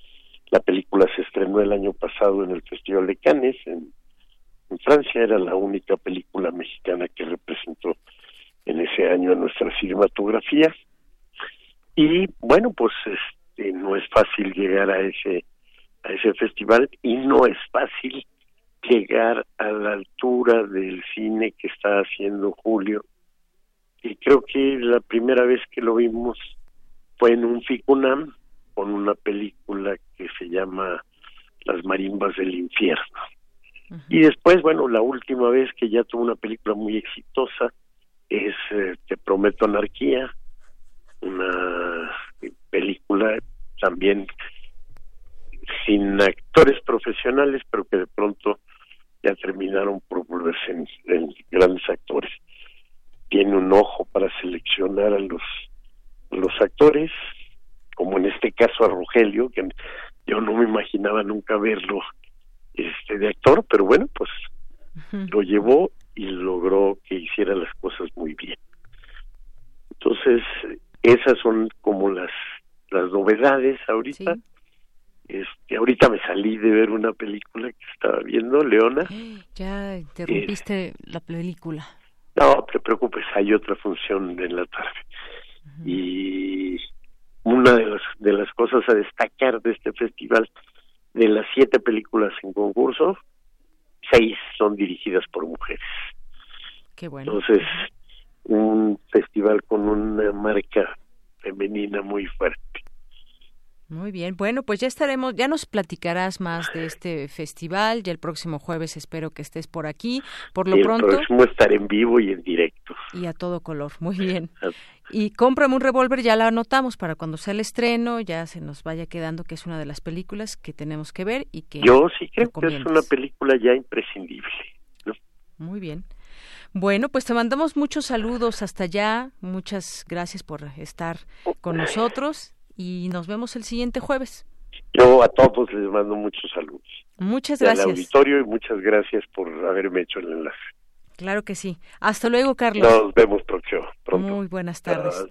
La película se estrenó el año pasado en el Festival de Cannes en, Francia, era la única película mexicana que representó en ese año a nuestra cinematografía. Y bueno, pues este, no es fácil llegar a ese a ese festival y no es fácil llegar a la altura del cine que está haciendo Julio. Y creo que la primera vez que lo vimos fue en un FICUNAM con una película que se llama Las marimbas del infierno. Y después, bueno, la última vez que ya tuvo una película muy exitosa es eh, Te prometo anarquía, una película también sin actores profesionales, pero que de pronto ya terminaron por volverse en, grandes actores. Tiene un ojo para seleccionar a los, los actores, como en este caso a Rogelio, que yo no me imaginaba nunca verlo este de actor, pero bueno, pues lo llevó y logró que hiciera las cosas muy bien. Entonces, esas son como las las novedades ahorita. Este, ahorita me salí de ver una película que estaba viendo, Leona. Ya interrumpiste la película. No, te preocupes, hay otra función en la tarde. Y una de las, de las cosas a destacar de este festival, de las siete películas en concurso, seis son dirigidas por mujeres. Qué bueno. Entonces, un festival con una marca femenina muy fuerte. Muy bien, bueno, pues ya estaremos, ya nos platicarás más de este festival, ya el próximo jueves espero que estés por aquí. Por lo pronto. El próximo estar en vivo y en directo. Y a todo color, muy bien. Y cómprame un revólver, ya la anotamos para cuando sea el estreno, ya se nos vaya quedando que es una de las películas que tenemos que ver y que. Yo sí creo que es una película ya imprescindible. Muy bien. Bueno, pues te mandamos muchos saludos hasta allá. Muchas gracias por estar con nosotros y nos vemos el siguiente jueves. Yo a todos les mando muchos saludos. Muchas gracias. Al auditorio y muchas gracias por haberme hecho el enlace. Claro que sí. Hasta luego, Carlos. Nos vemos próximo, pronto. Muy buenas tardes.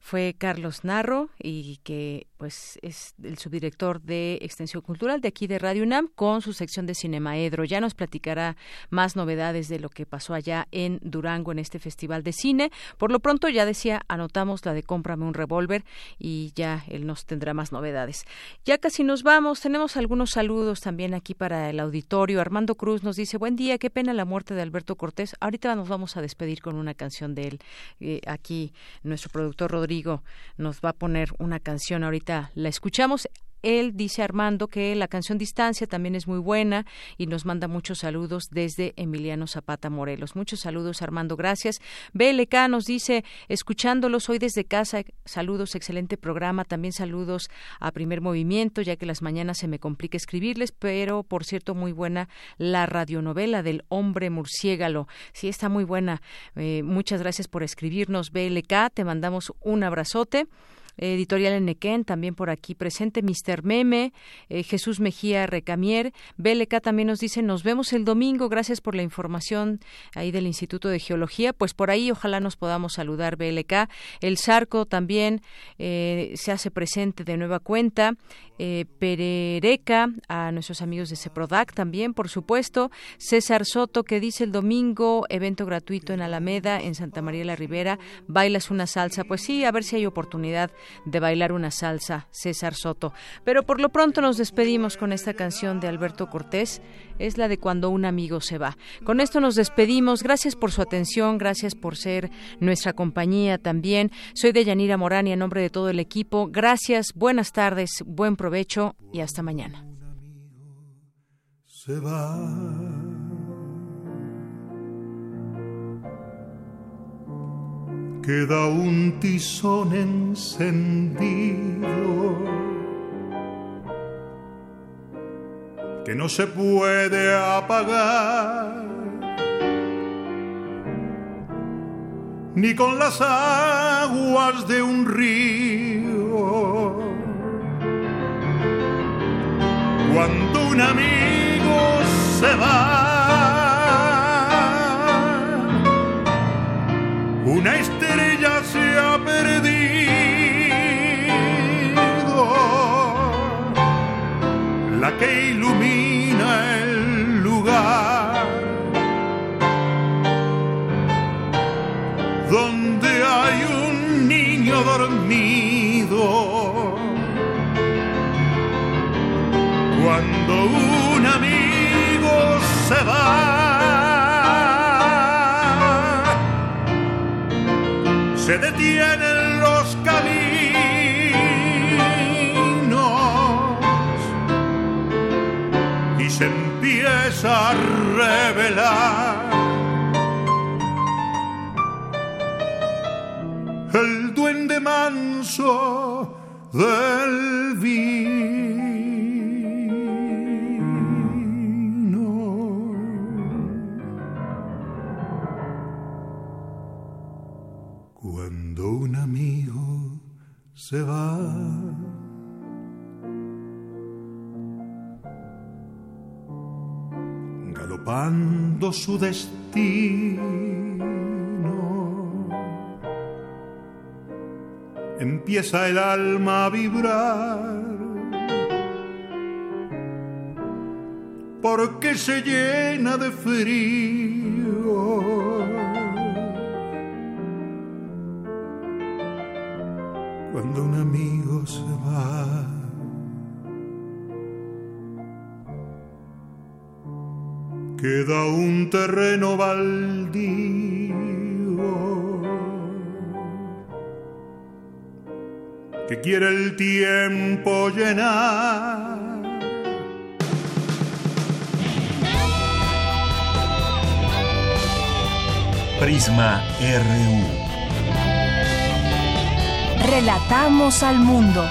Fue Carlos Narro y que pues es el subdirector de Extensión Cultural de aquí de Radio UNAM con su sección de Cinemaedro. Ya nos platicará más novedades de lo que pasó allá en Durango en este festival de cine. Por lo pronto ya decía, anotamos la de cómprame un revólver y ya él nos tendrá más novedades. Ya casi nos vamos, tenemos algunos saludos también aquí para el auditorio. Armando Cruz nos dice, buen día, qué pena la muerte de Alberto Cortés. Ahorita nos vamos a despedir con una canción de él. Eh, aquí nuestro productor Rodrigo nos va a poner una canción ahorita la escuchamos. Él dice Armando que la canción Distancia también es muy buena y nos manda muchos saludos desde Emiliano Zapata Morelos. Muchos saludos Armando, gracias. BLK nos dice, escuchándolos hoy desde casa, saludos, excelente programa. También saludos a Primer Movimiento, ya que las mañanas se me complica escribirles, pero por cierto muy buena la radionovela del hombre murciégalo. Sí, está muy buena. Eh, muchas gracias por escribirnos BLK, te mandamos un abrazote. Editorial Enequén, también por aquí presente, Mr. Meme, eh, Jesús Mejía Recamier, BLK también nos dice, nos vemos el domingo, gracias por la información ahí del Instituto de Geología, pues por ahí ojalá nos podamos saludar BLK. El Sarco también eh, se hace presente de nueva cuenta, eh, Perereca, a nuestros amigos de CEPRODAC también, por supuesto, César Soto que dice el domingo, evento gratuito en Alameda, en Santa María la Ribera, bailas una salsa, pues sí, a ver si hay oportunidad de bailar una salsa, César Soto. Pero por lo pronto nos despedimos con esta canción de Alberto Cortés, es la de Cuando un amigo se va. Con esto nos despedimos, gracias por su atención, gracias por ser nuestra compañía también. Soy de Yanira Morán y en nombre de todo el equipo, gracias, buenas tardes, buen provecho y hasta mañana. Se va. Queda un tizón encendido que no se puede apagar ni con las aguas de un río. Cuando un amigo se va, una estrella se ha perdido, la que ilumina el lugar donde hay un niño dormido. Cuando un amigo se va, se detienen los caminos y se empieza a revelar el duende manso del vino. Se va, galopando su destino, empieza el alma a vibrar. Porque se llena de frío. Cuando un amigo se va. Queda un terreno baldío que quiere el tiempo llenar. Prisma RU. Relatamos al mundo.